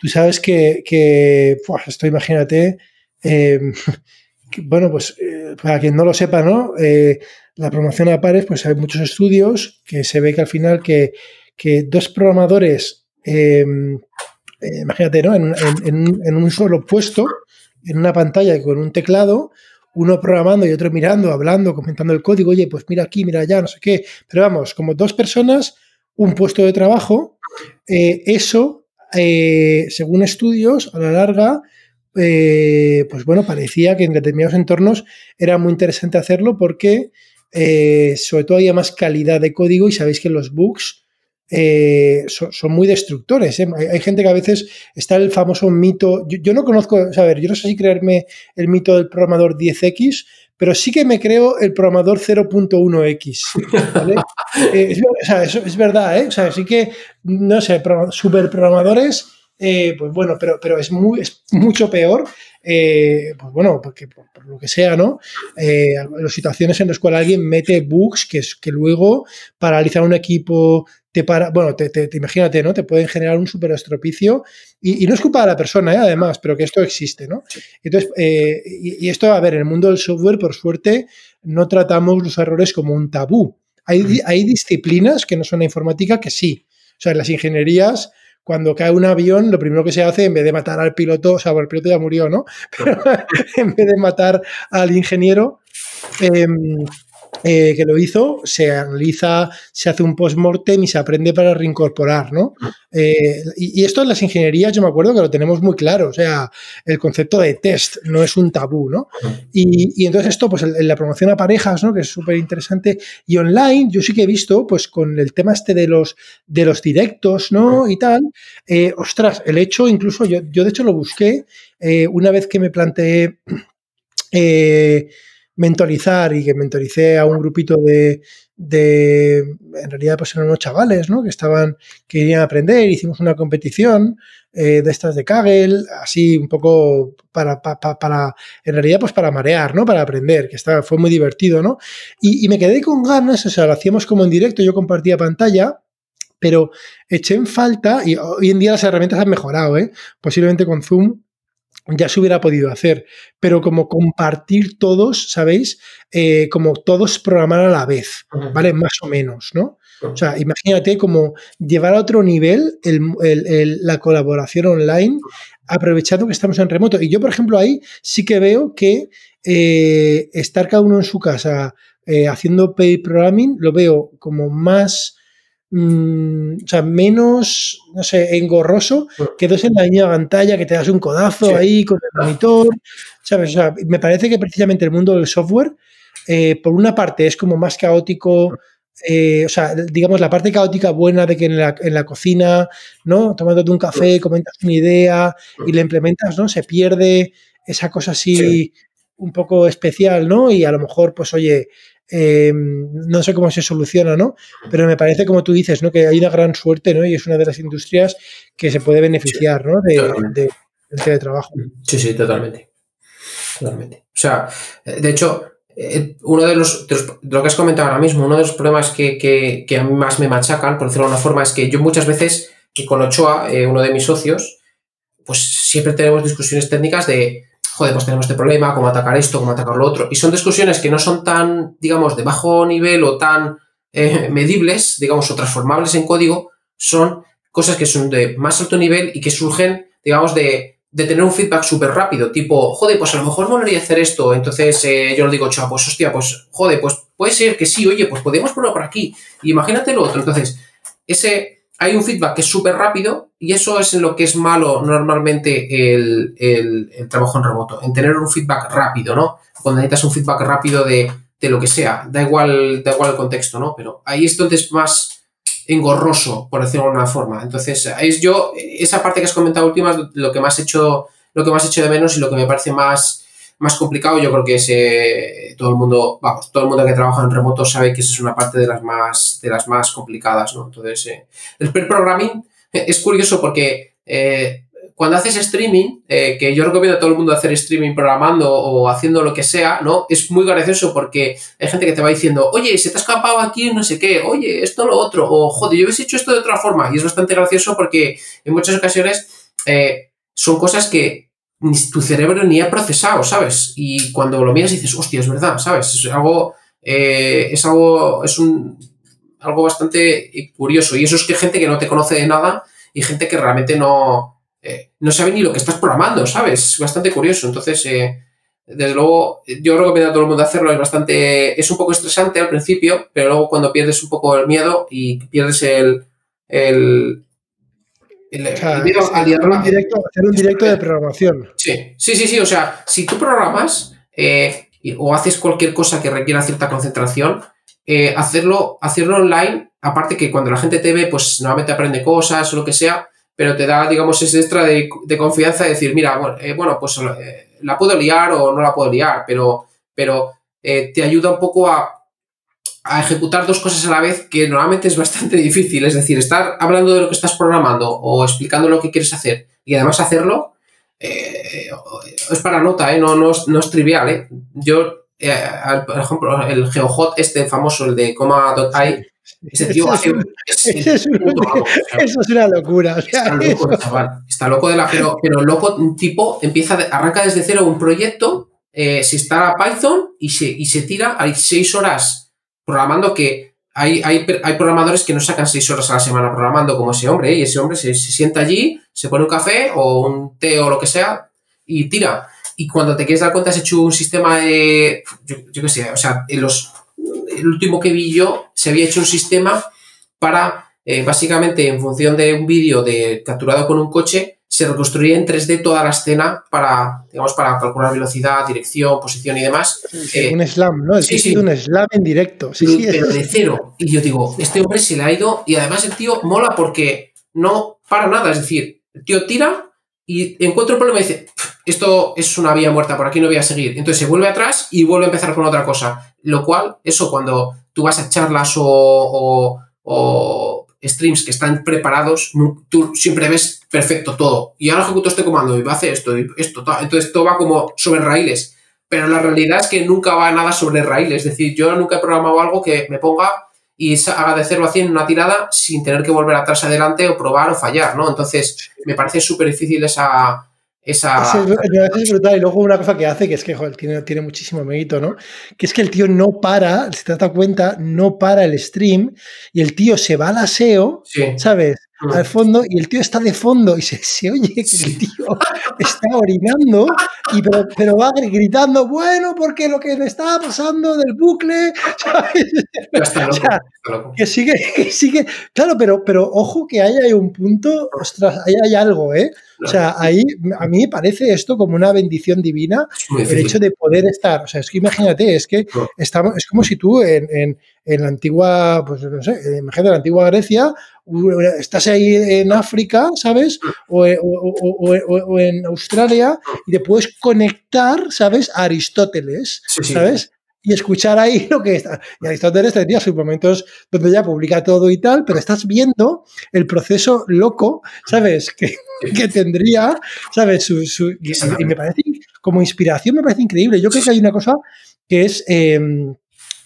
Tú sabes que, que esto imagínate, em, [laughs] bueno, pues eh, para quien no lo sepa, ¿no? Eh, la promoción a pares, pues hay muchos estudios que se ve que al final que, dos programadores, em, eh, imagínate, ¿no? En, un solo puesto, en una pantalla con un teclado, uno programando y otro mirando, hablando, comentando el código, oye, pues mira aquí, mira allá, no sé qué, pero vamos, como dos personas, un puesto de trabajo, eso, según estudios, a la larga, eh, pues bueno, parecía que en determinados entornos era muy interesante hacerlo porque eh, sobre todo había más calidad de código y sabéis que los bugs eh, son, muy destructores. Hay, gente que a veces está el famoso mito, yo, no conozco, a ver, yo no sé si creerme el mito del programador 10X, pero sí que me creo el programador 0.1x. [laughs] es, o sea, eso es verdad, ¿eh? O sea, sí que, no sé, super programadores eh, pues bueno, pero, pero es, muy, es mucho peor, eh, pues bueno, porque por, lo que sea, ¿no? Eh, las situaciones en las cuales alguien mete bugs que, que luego paralizan un equipo, te para, bueno, te, te, imagínate, ¿no? Te pueden generar un súper estropicio y, no es culpa de la persona, además, pero que esto existe, ¿no? Entonces, y, y, esto, a ver, en el mundo del software, por suerte, no tratamos los errores como un tabú. Hay, hay disciplinas que no son la informática que sí. O sea, en las ingenierías cuando cae un avión, lo primero que se hace, en vez de matar al piloto, o sea, el piloto ya murió, ¿no? [laughs] Pero en vez de matar al ingeniero, em, eh, que lo hizo, se analiza, se hace un post-mortem y se aprende para reincorporar, ¿no? Eh, y, esto en las ingenierías, yo me acuerdo que lo tenemos muy claro, o sea, el concepto de test no es un tabú, ¿no? Y, entonces esto, pues en la promoción a parejas, ¿no? Que es súper interesante. Y online, yo sí que he visto, pues con el tema este de los, de los directos, ¿no? Y tal, eh, ostras, el hecho, incluso yo, yo de hecho lo busqué una vez que me planteé mentorizar y que mentoricé a un grupito de, de, en realidad pues eran unos chavales, ¿no? Que estaban, que querían aprender, hicimos una competición eh, de estas de Kaggle, así un poco para, para, en realidad pues para marear, ¿no? Para aprender, que estaba, fue muy divertido, ¿no? Y, y me quedé con ganas, o sea, lo hacíamos como en directo, yo compartía pantalla, pero eché en falta, y hoy en día las herramientas han mejorado, ¿eh? Posiblemente con Zoom ya se hubiera podido hacer, pero como compartir todos, ¿sabéis? Eh, como todos programar a la vez, ¿vale? Más o menos, ¿no? O sea, imagínate como llevar a otro nivel la colaboración online aprovechando que estamos en remoto. Y yo, por ejemplo, ahí sí que veo que eh, estar cada uno en su casa eh, haciendo pay programming lo veo como más, mm, o sea, menos, no sé, engorroso que dos en la misma pantalla, que te das un codazo ahí con el monitor, ¿sabes? O sea, me parece que precisamente el mundo del software, eh, por una parte, es como más caótico. Mm. o sea, digamos, la parte caótica buena de que en la, en la cocina, ¿no? Tomándote un café, comentas una idea y la implementas, ¿no? Se pierde esa cosa así un poco especial, ¿no? Y a lo mejor, pues oye, eh, no sé cómo se soluciona, ¿no? Pero me parece, como tú dices, ¿no? Que hay una gran suerte, ¿no? Y es una de las industrias que se puede beneficiar, ¿no? De, de, del teletrabajo. Sí, sí, totalmente. Totalmente. O sea, de hecho, eh, uno de los, lo que has comentado ahora mismo, uno de los problemas que, que, a mí más me machacan, por decirlo de una forma, es que yo muchas veces, y con Ochoa, eh, uno de mis socios, pues siempre tenemos discusiones técnicas de joder, pues tenemos este problema, cómo atacar esto, cómo atacar lo otro. Y son discusiones que no son tan, digamos, de bajo nivel o tan eh, [laughs] medibles, digamos, o transformables en código, son cosas que son de más alto nivel y que surgen, digamos, de, de tener un feedback súper rápido, tipo, joder, pues a lo mejor molaría hacer esto. Entonces eh, yo le digo, chaval, pues hostia, pues joder, pues puede ser que sí, oye, pues podemos ponerlo por aquí. Imagínate lo otro. Entonces, ese hay un feedback que es súper rápido y eso es en lo que es malo normalmente el, trabajo en remoto, en tener un feedback rápido, ¿no? Cuando necesitas un feedback rápido de, lo que sea, da igual, da igual el contexto, ¿no? Pero ahí es donde es más engorroso, por decirlo de alguna forma. Entonces, es yo, esa parte que has comentado última es lo que más he hecho, lo que más he hecho de menos y lo que me parece más más complicado, yo creo que es, todo el mundo, vamos, todo el mundo que trabaja en remoto sabe que esa es una parte de las más, de las más complicadas, ¿no? Entonces, eh, el pair programming es curioso porque eh, cuando haces streaming, eh, que yo recomiendo a todo el mundo hacer streaming programando o haciendo lo que sea, ¿no? Es muy gracioso porque hay gente que te va diciendo, oye, se te ha escapado aquí no sé qué, oye, esto lo otro, o joder, yo hubiese hecho esto de otra forma. Y es bastante gracioso porque en muchas ocasiones son cosas que tu cerebro ni ha procesado, ¿sabes? Y cuando lo miras dices, hostia, es verdad, ¿sabes? Es algo, eh, es algo, es un, algo bastante curioso. Y eso es que gente que no te conoce de nada y gente que realmente no, eh, no sabe ni lo que estás programando, ¿sabes? Es bastante curioso. Entonces, eh, desde luego, yo recomiendo a todo el mundo hacerlo. Es bastante, es un poco estresante al principio, pero luego cuando pierdes un poco el miedo y pierdes el, el hacer un directo de programación. Sí, sí, sí, sí. O sea, si tú programas eh, o haces cualquier cosa que requiera cierta concentración, eh, hacerlo, hacerlo online, aparte que cuando la gente te ve, pues normalmente aprende cosas o lo que sea, pero te da, digamos, ese extra de, confianza de decir, mira, bueno, eh, bueno pues la puedo liar o no la puedo liar, pero, pero te ayuda un poco a a ejecutar dos cosas a la vez que normalmente es bastante difícil. Es decir, estar hablando de lo que estás programando o explicando lo que quieres hacer y además hacerlo eh, es para nota, ¿eh? no, no, es, trivial. ¿eh? Yo, eh, por ejemplo, el GeoHot, este famoso, el de coma.ai, ese tío hace. eso, es una locura. está loco, chaval. Está loco de la. Pero, pero loco, tipo empieza, arranca desde cero un proyecto, se instala Python y se, y se tira, hay seis horas programando que hay, hay, hay, programadores que no sacan seis horas a la semana programando como ese hombre, ¿eh? y ese hombre se, sienta allí, se pone un café o un té o lo que sea y tira. Y cuando te quieres dar cuenta, has hecho un sistema de. Yo, yo qué sé, o sea, en los, el último que vi yo, se había hecho un sistema para, eh, básicamente, en función de un vídeo de capturado con un coche, se reconstruía en 3D toda la escena para, digamos, para calcular velocidad, dirección, posición y demás. Eh, un slam, ¿no? sí, sí. un slam en directo. Sí, sí, pero de cero. Y yo digo, este hombre se le ha ido y además el tío mola porque no para nada. Es decir, el tío tira y encuentra un problema y dice, esto es una vía muerta, por aquí no voy a seguir. Entonces se vuelve atrás y vuelve a empezar con otra cosa. Lo cual, eso cuando tú vas a charlas o streams que están preparados, tú siempre ves perfecto todo. Y ahora ejecuto este comando y va a hacer esto y esto. Entonces todo va como sobre raíles. Pero la realidad es que nunca va nada sobre raíles. Es decir, yo nunca he programado algo que me ponga y haga de 0 a 100 una tirada sin tener que volver atrás adelante o probar o fallar, ¿no? Entonces, me parece súper difícil esa, esa... Es, brutal. Y luego una cosa que hace, que es que joder, tiene, tiene muchísimo mérito, ¿no? Que es que el tío no para, si te das cuenta, no para el stream y el tío se va al aseo, ¿sabes? mm. al fondo y el tío está de fondo y se, se oye que el tío está orinando y pero, va gritando, bueno, porque lo que me estaba pasando del bucle, [laughs] que sigue, [laughs] que sigue, claro, pero, pero ojo que ahí hay un punto, ostras, ahí hay algo, ¿eh? O sea, ahí a mí me parece esto como una bendición divina, el hecho de poder estar, o sea, es que imagínate, es que estamos, es como si tú en, en, la antigua, pues no sé, imagínate la antigua Grecia, estás ahí en África, ¿sabes? O, o, en Australia y te puedes conectar, ¿sabes? A Aristóteles, ¿sabes? Y escuchar ahí [laughs] lo que está. Y Aristóteles tendría sus momentos donde ya publica todo y tal, pero estás viendo el proceso loco, ¿sabes? Que, que tendría, ¿sabes? Su, y, me parece, como inspiración, me parece increíble. Yo creo que hay una cosa que es. Em,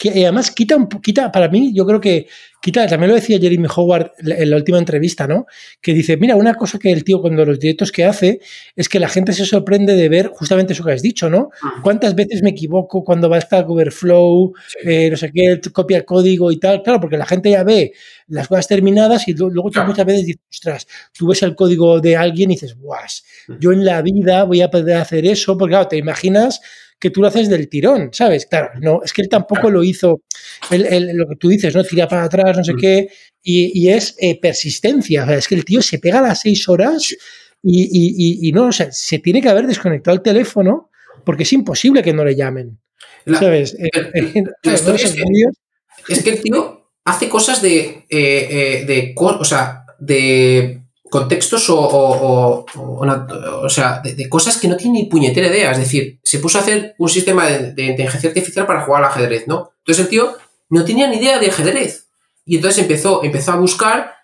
que además quita, quita, para mí, yo creo que quita, también lo decía Jeremy Howard en la última entrevista, ¿no? Que dice, mira, una cosa que el tío cuando los directos que hace es que la gente se sorprende de ver justamente eso que has dicho, ¿no? ¿Cuántas veces me equivoco cuando va a estar Overflow, eh, no sé qué, copia el código y tal? Claro, porque la gente ya ve las cosas terminadas y luego tú muchas veces dices, ostras, tú ves el código de alguien y dices, guas, yo en la vida voy a poder hacer eso, porque claro, te imaginas que tú lo haces del tirón, ¿sabes? Claro, no, es que él tampoco lo hizo, lo que tú dices, ¿no? Tira para atrás, no sé mm. qué, y, es eh, persistencia, o sea, es que el tío se pega a las seis horas y, no, o sea, se tiene que haber desconectado el teléfono porque es imposible que no le llamen, ¿sabes? es, que, el tío hace cosas de, eh, eh, de o sea, de contextos o, o, sea, de, cosas que no tiene ni puñetera idea. Es decir, se puso a hacer un sistema de, inteligencia artificial para jugar al ajedrez, ¿no? Entonces el tío no tenía ni idea de ajedrez. Y entonces empezó, empezó a buscar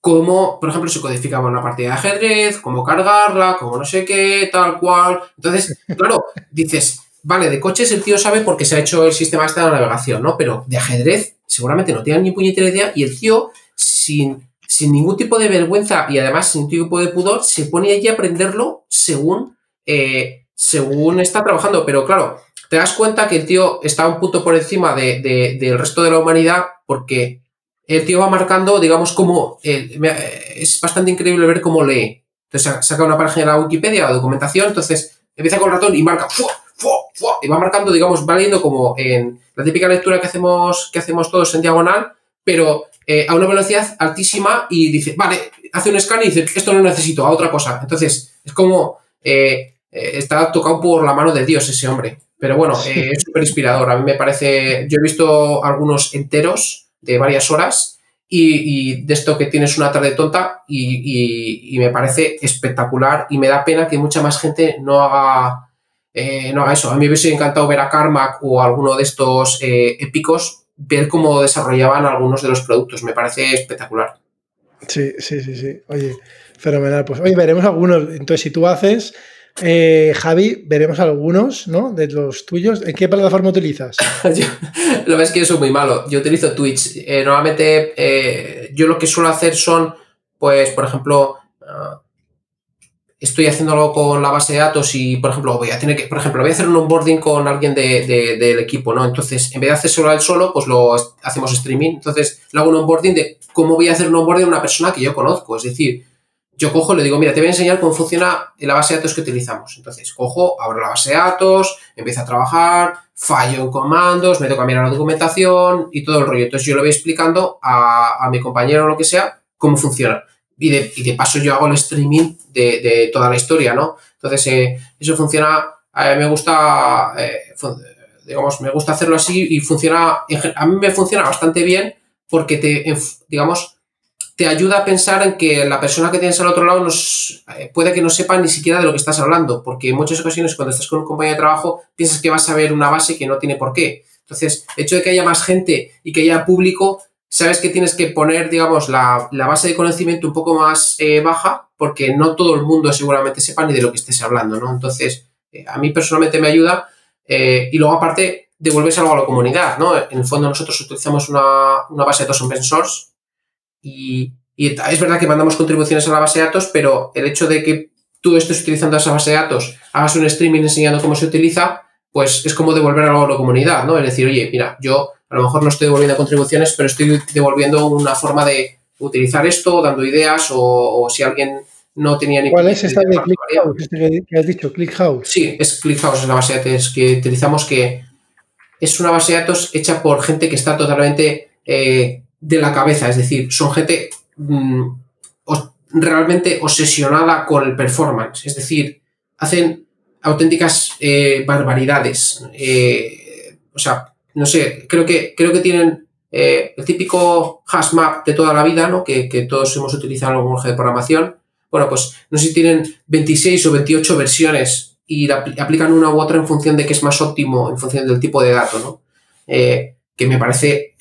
cómo, por ejemplo, se codificaba una partida de ajedrez, cómo cargarla, cómo no sé qué, tal cual. Entonces, claro, dices, vale, de coches el tío sabe porque se ha hecho el sistema este de navegación, ¿no? Pero de ajedrez seguramente no tiene ni puñetera idea y el tío, sin sin ningún tipo de vergüenza y además sin tipo de pudor, se pone allí a aprenderlo según, eh, según está trabajando. Pero claro, te das cuenta que el tío está un punto por encima del resto de la humanidad porque el tío va marcando, digamos, como... es bastante increíble ver cómo lee. Entonces saca una página de la Wikipedia o documentación, entonces empieza con el ratón y marca... Y va marcando, digamos, va leyendo como en la típica lectura que hacemos, que hacemos todos en diagonal, pero eh, a una velocidad altísima y dice, vale, hace un scan y dice, esto no necesito, a otra cosa. Entonces, es como, eh, eh, está tocado por la mano de Dios ese hombre. Pero bueno, es súper inspirador. A mí me parece, yo he visto algunos enteros de varias horas y, de esto que tienes una tarde tonta y, me parece espectacular y me da pena que mucha más gente no haga, no haga eso. A mí me hubiese encantado ver a Carmack o alguno de estos épicos ver cómo desarrollaban algunos de los productos. Me parece espectacular. Sí, sí, sí, sí. Oye, fenomenal. Pues oye, veremos algunos. Entonces, si tú haces, eh, Javi, veremos algunos, ¿no? De los tuyos. ¿En qué plataforma utilizas? [laughs] lo ves que yo soy muy malo. Yo utilizo Twitch. Eh, normalmente, eh, yo lo que suelo hacer son, pues, por ejemplo, ah, estoy haciéndolo con la base de datos y, por ejemplo, voy a tener que, por ejemplo, voy a hacer un onboarding con alguien del equipo, ¿no? Entonces, en vez de hacerlo él solo, pues lo hacemos streaming. Entonces, le hago un onboarding de cómo voy a hacer un onboarding a una persona que yo conozco. Es decir, yo cojo, le digo, mira, te voy a enseñar cómo funciona la base de datos que utilizamos. Entonces, cojo, abro la base de datos, empiezo a trabajar, fallo en comandos, me toca mirar la documentación y todo el rollo. Entonces, yo le voy explicando a, a mi compañero o lo que sea cómo funciona y de, paso yo hago el streaming de, toda la historia, ¿no? Entonces, eh, eso funciona, mí me gusta, eh, digamos, me gusta hacerlo así y funciona, a mí me funciona bastante bien porque te, digamos, te ayuda a pensar en que la persona que tienes al otro lado eh, puede que no sepa ni siquiera de lo que estás hablando, porque en muchas ocasiones cuando estás con un compañero de trabajo piensas que vas a ver una base que no tiene por qué. Entonces, el hecho de que haya más gente y que haya público sabes que tienes que poner, digamos, la, base de conocimiento un poco más eh, baja, porque no todo el mundo seguramente sepa ni de lo que estés hablando, ¿no? Entonces, eh, a mí personalmente me ayuda. Eh, y luego, aparte, devuelves algo a la comunidad, ¿no? En el fondo, nosotros utilizamos una, base de datos open source y, es verdad que mandamos contribuciones a la base de datos, pero el hecho de que tú estés utilizando esa base de datos, hagas un streaming enseñando cómo se utiliza, pues es como devolver algo a la comunidad, ¿no? Es decir, oye, mira, yo a lo mejor no estoy devolviendo contribuciones, pero estoy devolviendo una forma de, utilizar esto, dando ideas o, si alguien no tenía ni ¿Cuál es esta de ClickHouse este que has dicho? ClickHouse. Sí, es ClickHouse, es la base de datos que utilizamos que es una base de datos hecha por gente que está totalmente eh, de la cabeza, es decir, son gente mm, realmente obsesionada con el performance, es decir, hacen auténticas eh, barbaridades. Eh, o sea, no sé, creo que, creo que tienen el típico hash map de toda la vida, ¿no? Que, todos hemos utilizado en algún de programación. Bueno, pues no sé si tienen 26 o 28 versiones y aplican una u otra en función de qué es más óptimo, en función del tipo de dato, ¿no? Eh, que me parece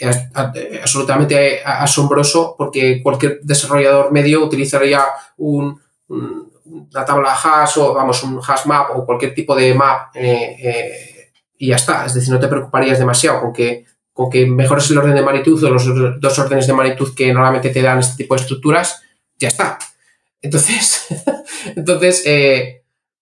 absolutamente asombroso porque cualquier desarrollador medio utilizaría un, una tabla hash o vamos, un hash map o cualquier tipo de map eh, eh, y ya está. Es decir, no te preocuparías demasiado con que, con que mejores el orden de magnitud o los dos órdenes de magnitud que normalmente te dan este tipo de estructuras, ya está. Entonces, [laughs] entonces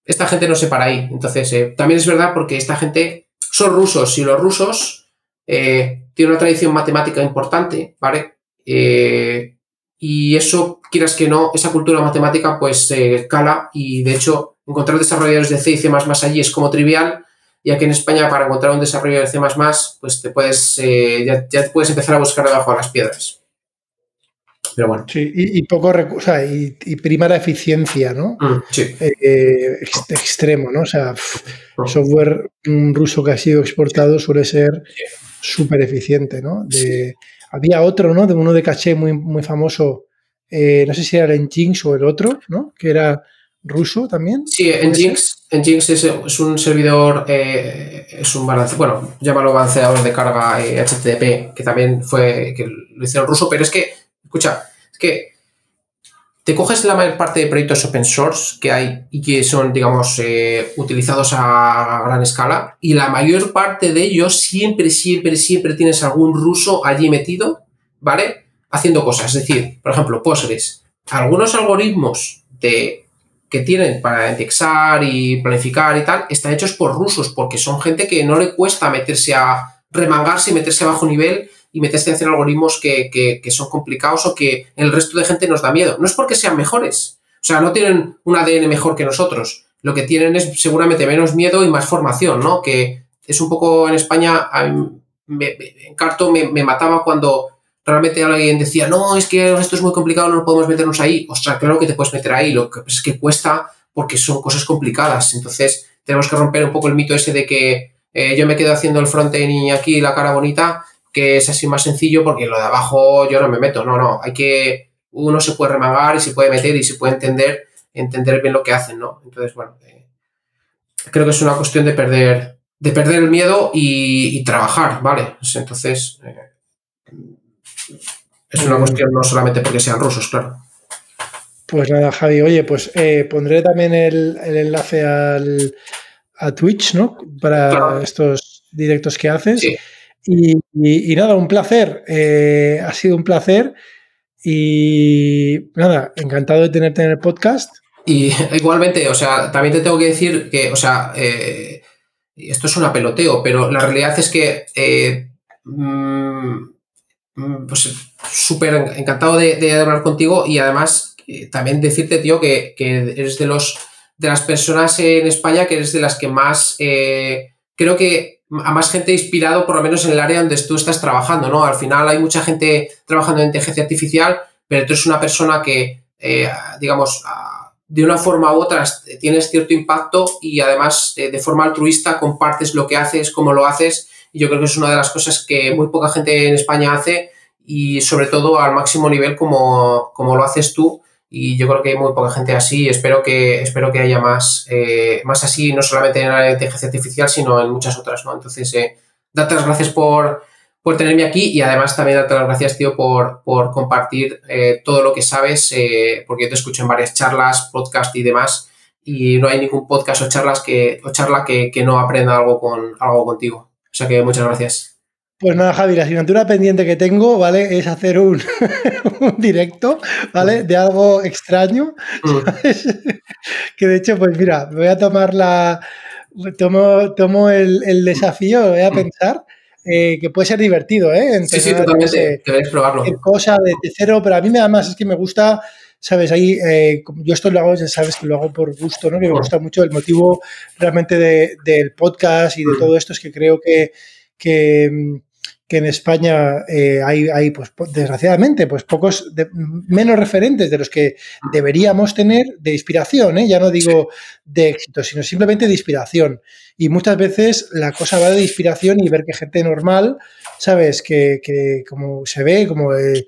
esta gente no se para ahí. Entonces, también es verdad porque esta gente son rusos y los rusos eh, tiene una tradición matemática importante, ¿vale? Eh, y eso, quieras que no, esa cultura matemática pues cala y de hecho encontrar desarrolladores de C y C++ allí es como trivial y aquí en España para encontrar un desarrollador de C++ pues te puedes, eh, ya, puedes empezar a buscar debajo de las piedras. Pero bueno. Sí, y, poco recurso, y, y, prima la eficiencia, ¿no? Mm, sí. extremo, ¿no? O sea, mm. software ruso que ha sido exportado suele ser súper eficiente, ¿no? Había otro, ¿no? De uno de caché muy, muy famoso, eh, no sé si era el Nginx o el otro, ¿no? Que era ruso también. Sí, Nginx, Nginx es, es, un servidor, eh, es un balance, bueno, llámalo balanceador de carga HTTP, eh, que también fue, que lo hicieron ruso, pero es que, escucha, es que te coges la mayor parte de proyectos open source que hay y que son, digamos, eh, utilizados a gran escala, y la mayor parte de ellos siempre, siempre, siempre tienes algún ruso allí metido, ¿vale? Haciendo cosas. Es decir, por ejemplo, Postgres. Algunos algoritmos de, que tienen para indexar y planificar y tal, están hechos por rusos, porque son gente que no le cuesta meterse a remangarse y meterse a bajo nivel y meterse a hacer algoritmos que, son complicados o que el resto de gente nos da miedo. No es porque sean mejores, o sea, no tienen un ADN mejor que nosotros, lo que tienen es seguramente menos miedo y más formación, ¿no? Que es un poco en España, en Carto me, mataba cuando realmente alguien decía, no, es que esto es muy complicado, no podemos meternos ahí. Ostras, claro que te puedes meter ahí, lo que es que cuesta porque son cosas complicadas. Entonces, tenemos que romper un poco el mito ese de que eh, yo me quedo haciendo el frontend y aquí la cara bonita que es así más sencillo porque lo de abajo yo no me meto, no, no, hay que, uno se puede remangar y se puede meter y se puede entender, entender bien lo que hacen, ¿no? Entonces, bueno, eh, creo que es una cuestión de perder, de perder el miedo y, trabajar, ¿vale? Entonces, eh, es una cuestión no solamente porque sean rusos, claro. Pues nada, Javi, oye, pues eh, pondré también el, enlace al, a Twitch, ¿no? Para estos directos que haces. Sí. Y, nada, un placer. Eh, ha sido un placer. Y nada, encantado de tenerte en el podcast. Y [laughs] igualmente, o sea, también te tengo que decir que, o sea, eh, esto es un peloteo, pero la realidad es que eh, mm, pues súper encantado de, hablar contigo y además también decirte, tío, que, que, eres de los de las personas en España que eres de las que más creo que a más gente inspirado, por lo menos en el área donde tú estás trabajando, ¿no? Al final hay mucha gente trabajando en inteligencia artificial, pero tú eres una persona que, eh, digamos, de una forma u otra tienes cierto impacto y además eh, de forma altruista compartes lo que haces, cómo lo haces, y yo creo que es una de las cosas que muy poca gente en España hace y sobre todo al máximo nivel como, como lo haces tú y yo creo que hay muy poca gente así. Espero que, espero que haya más, eh, más así, no solamente en la inteligencia artificial, sino en muchas otras, ¿no? Entonces, eh, date las gracias por, por tenerme aquí y además también date las gracias, tío, por, por compartir eh, todo lo que sabes, eh, porque yo te escucho en varias charlas, podcast y demás, y no hay ningún podcast o charlas que, o charla que, que no aprenda algo, con, algo contigo. O sea que muchas gracias. Pues nada, Javi, la asignatura pendiente que tengo, ¿vale? Es hacer un, [laughs] directo, ¿vale? De algo extraño. Mm. [laughs] que de hecho, pues mira, voy a tomar la. Tomo, tomo el, desafío, voy a mm. pensar eh, que puede ser divertido, ¿eh? sí, sí, totalmente. Debéis probarlo. Cosa de, cero, pero a mí me más es que me gusta, ¿sabes? Ahí, eh, yo esto lo hago, ya sabes que lo hago por gusto, ¿no? Que me gusta mucho el motivo realmente del podcast y de todo esto es que creo que, que mm, que en España eh, hay, hay, pues, desgraciadamente, pues pocos, menos referentes de los que deberíamos tener de inspiración, ¿eh? ya no digo de éxito, sino simplemente de inspiración. Y muchas veces la cosa va de inspiración y ver que gente normal, ¿sabes? Que, que como se ve, como, eh,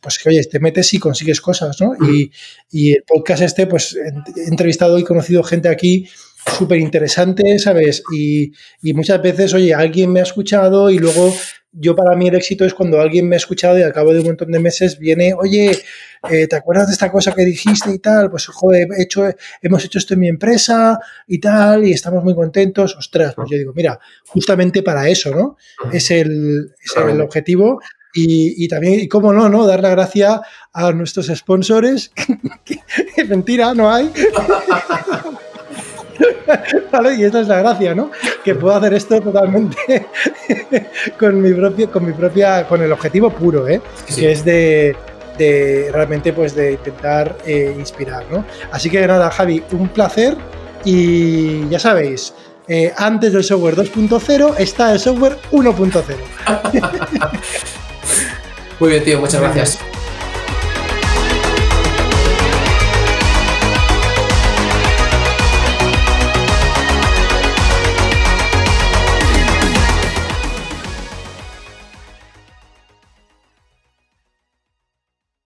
pues que, oye, te metes y consigues cosas, ¿no? Y, y el podcast este, pues he entrevistado y conocido gente aquí súper interesante, ¿sabes? Y, muchas veces, oye, alguien me ha escuchado y luego yo para mí el éxito es cuando alguien me ha escuchado y al cabo de un montón de meses viene, oye, eh, ¿te acuerdas de esta cosa que dijiste y tal? Pues, joder, hecho, hemos hecho esto en mi empresa y tal, y estamos muy contentos. Ostras, pues yo digo, mira, justamente para eso, ¿no? Es el, es el objetivo. Y, también, y cómo no, ¿no? Dar la gracia a nuestros sponsors. [laughs] Mentira, no hay. [laughs] [laughs] Y esta es la gracia, ¿no? Que puedo hacer esto totalmente [laughs] con mi propio, con mi propia, con el objetivo puro, ¿eh? Que es de, realmente pues de intentar eh, inspirar, ¿no? Así que nada, Javi, un placer y ya sabéis, eh, antes del software 2.0 está el software 1.0. [laughs] Muy bien, tío, muchas gracias.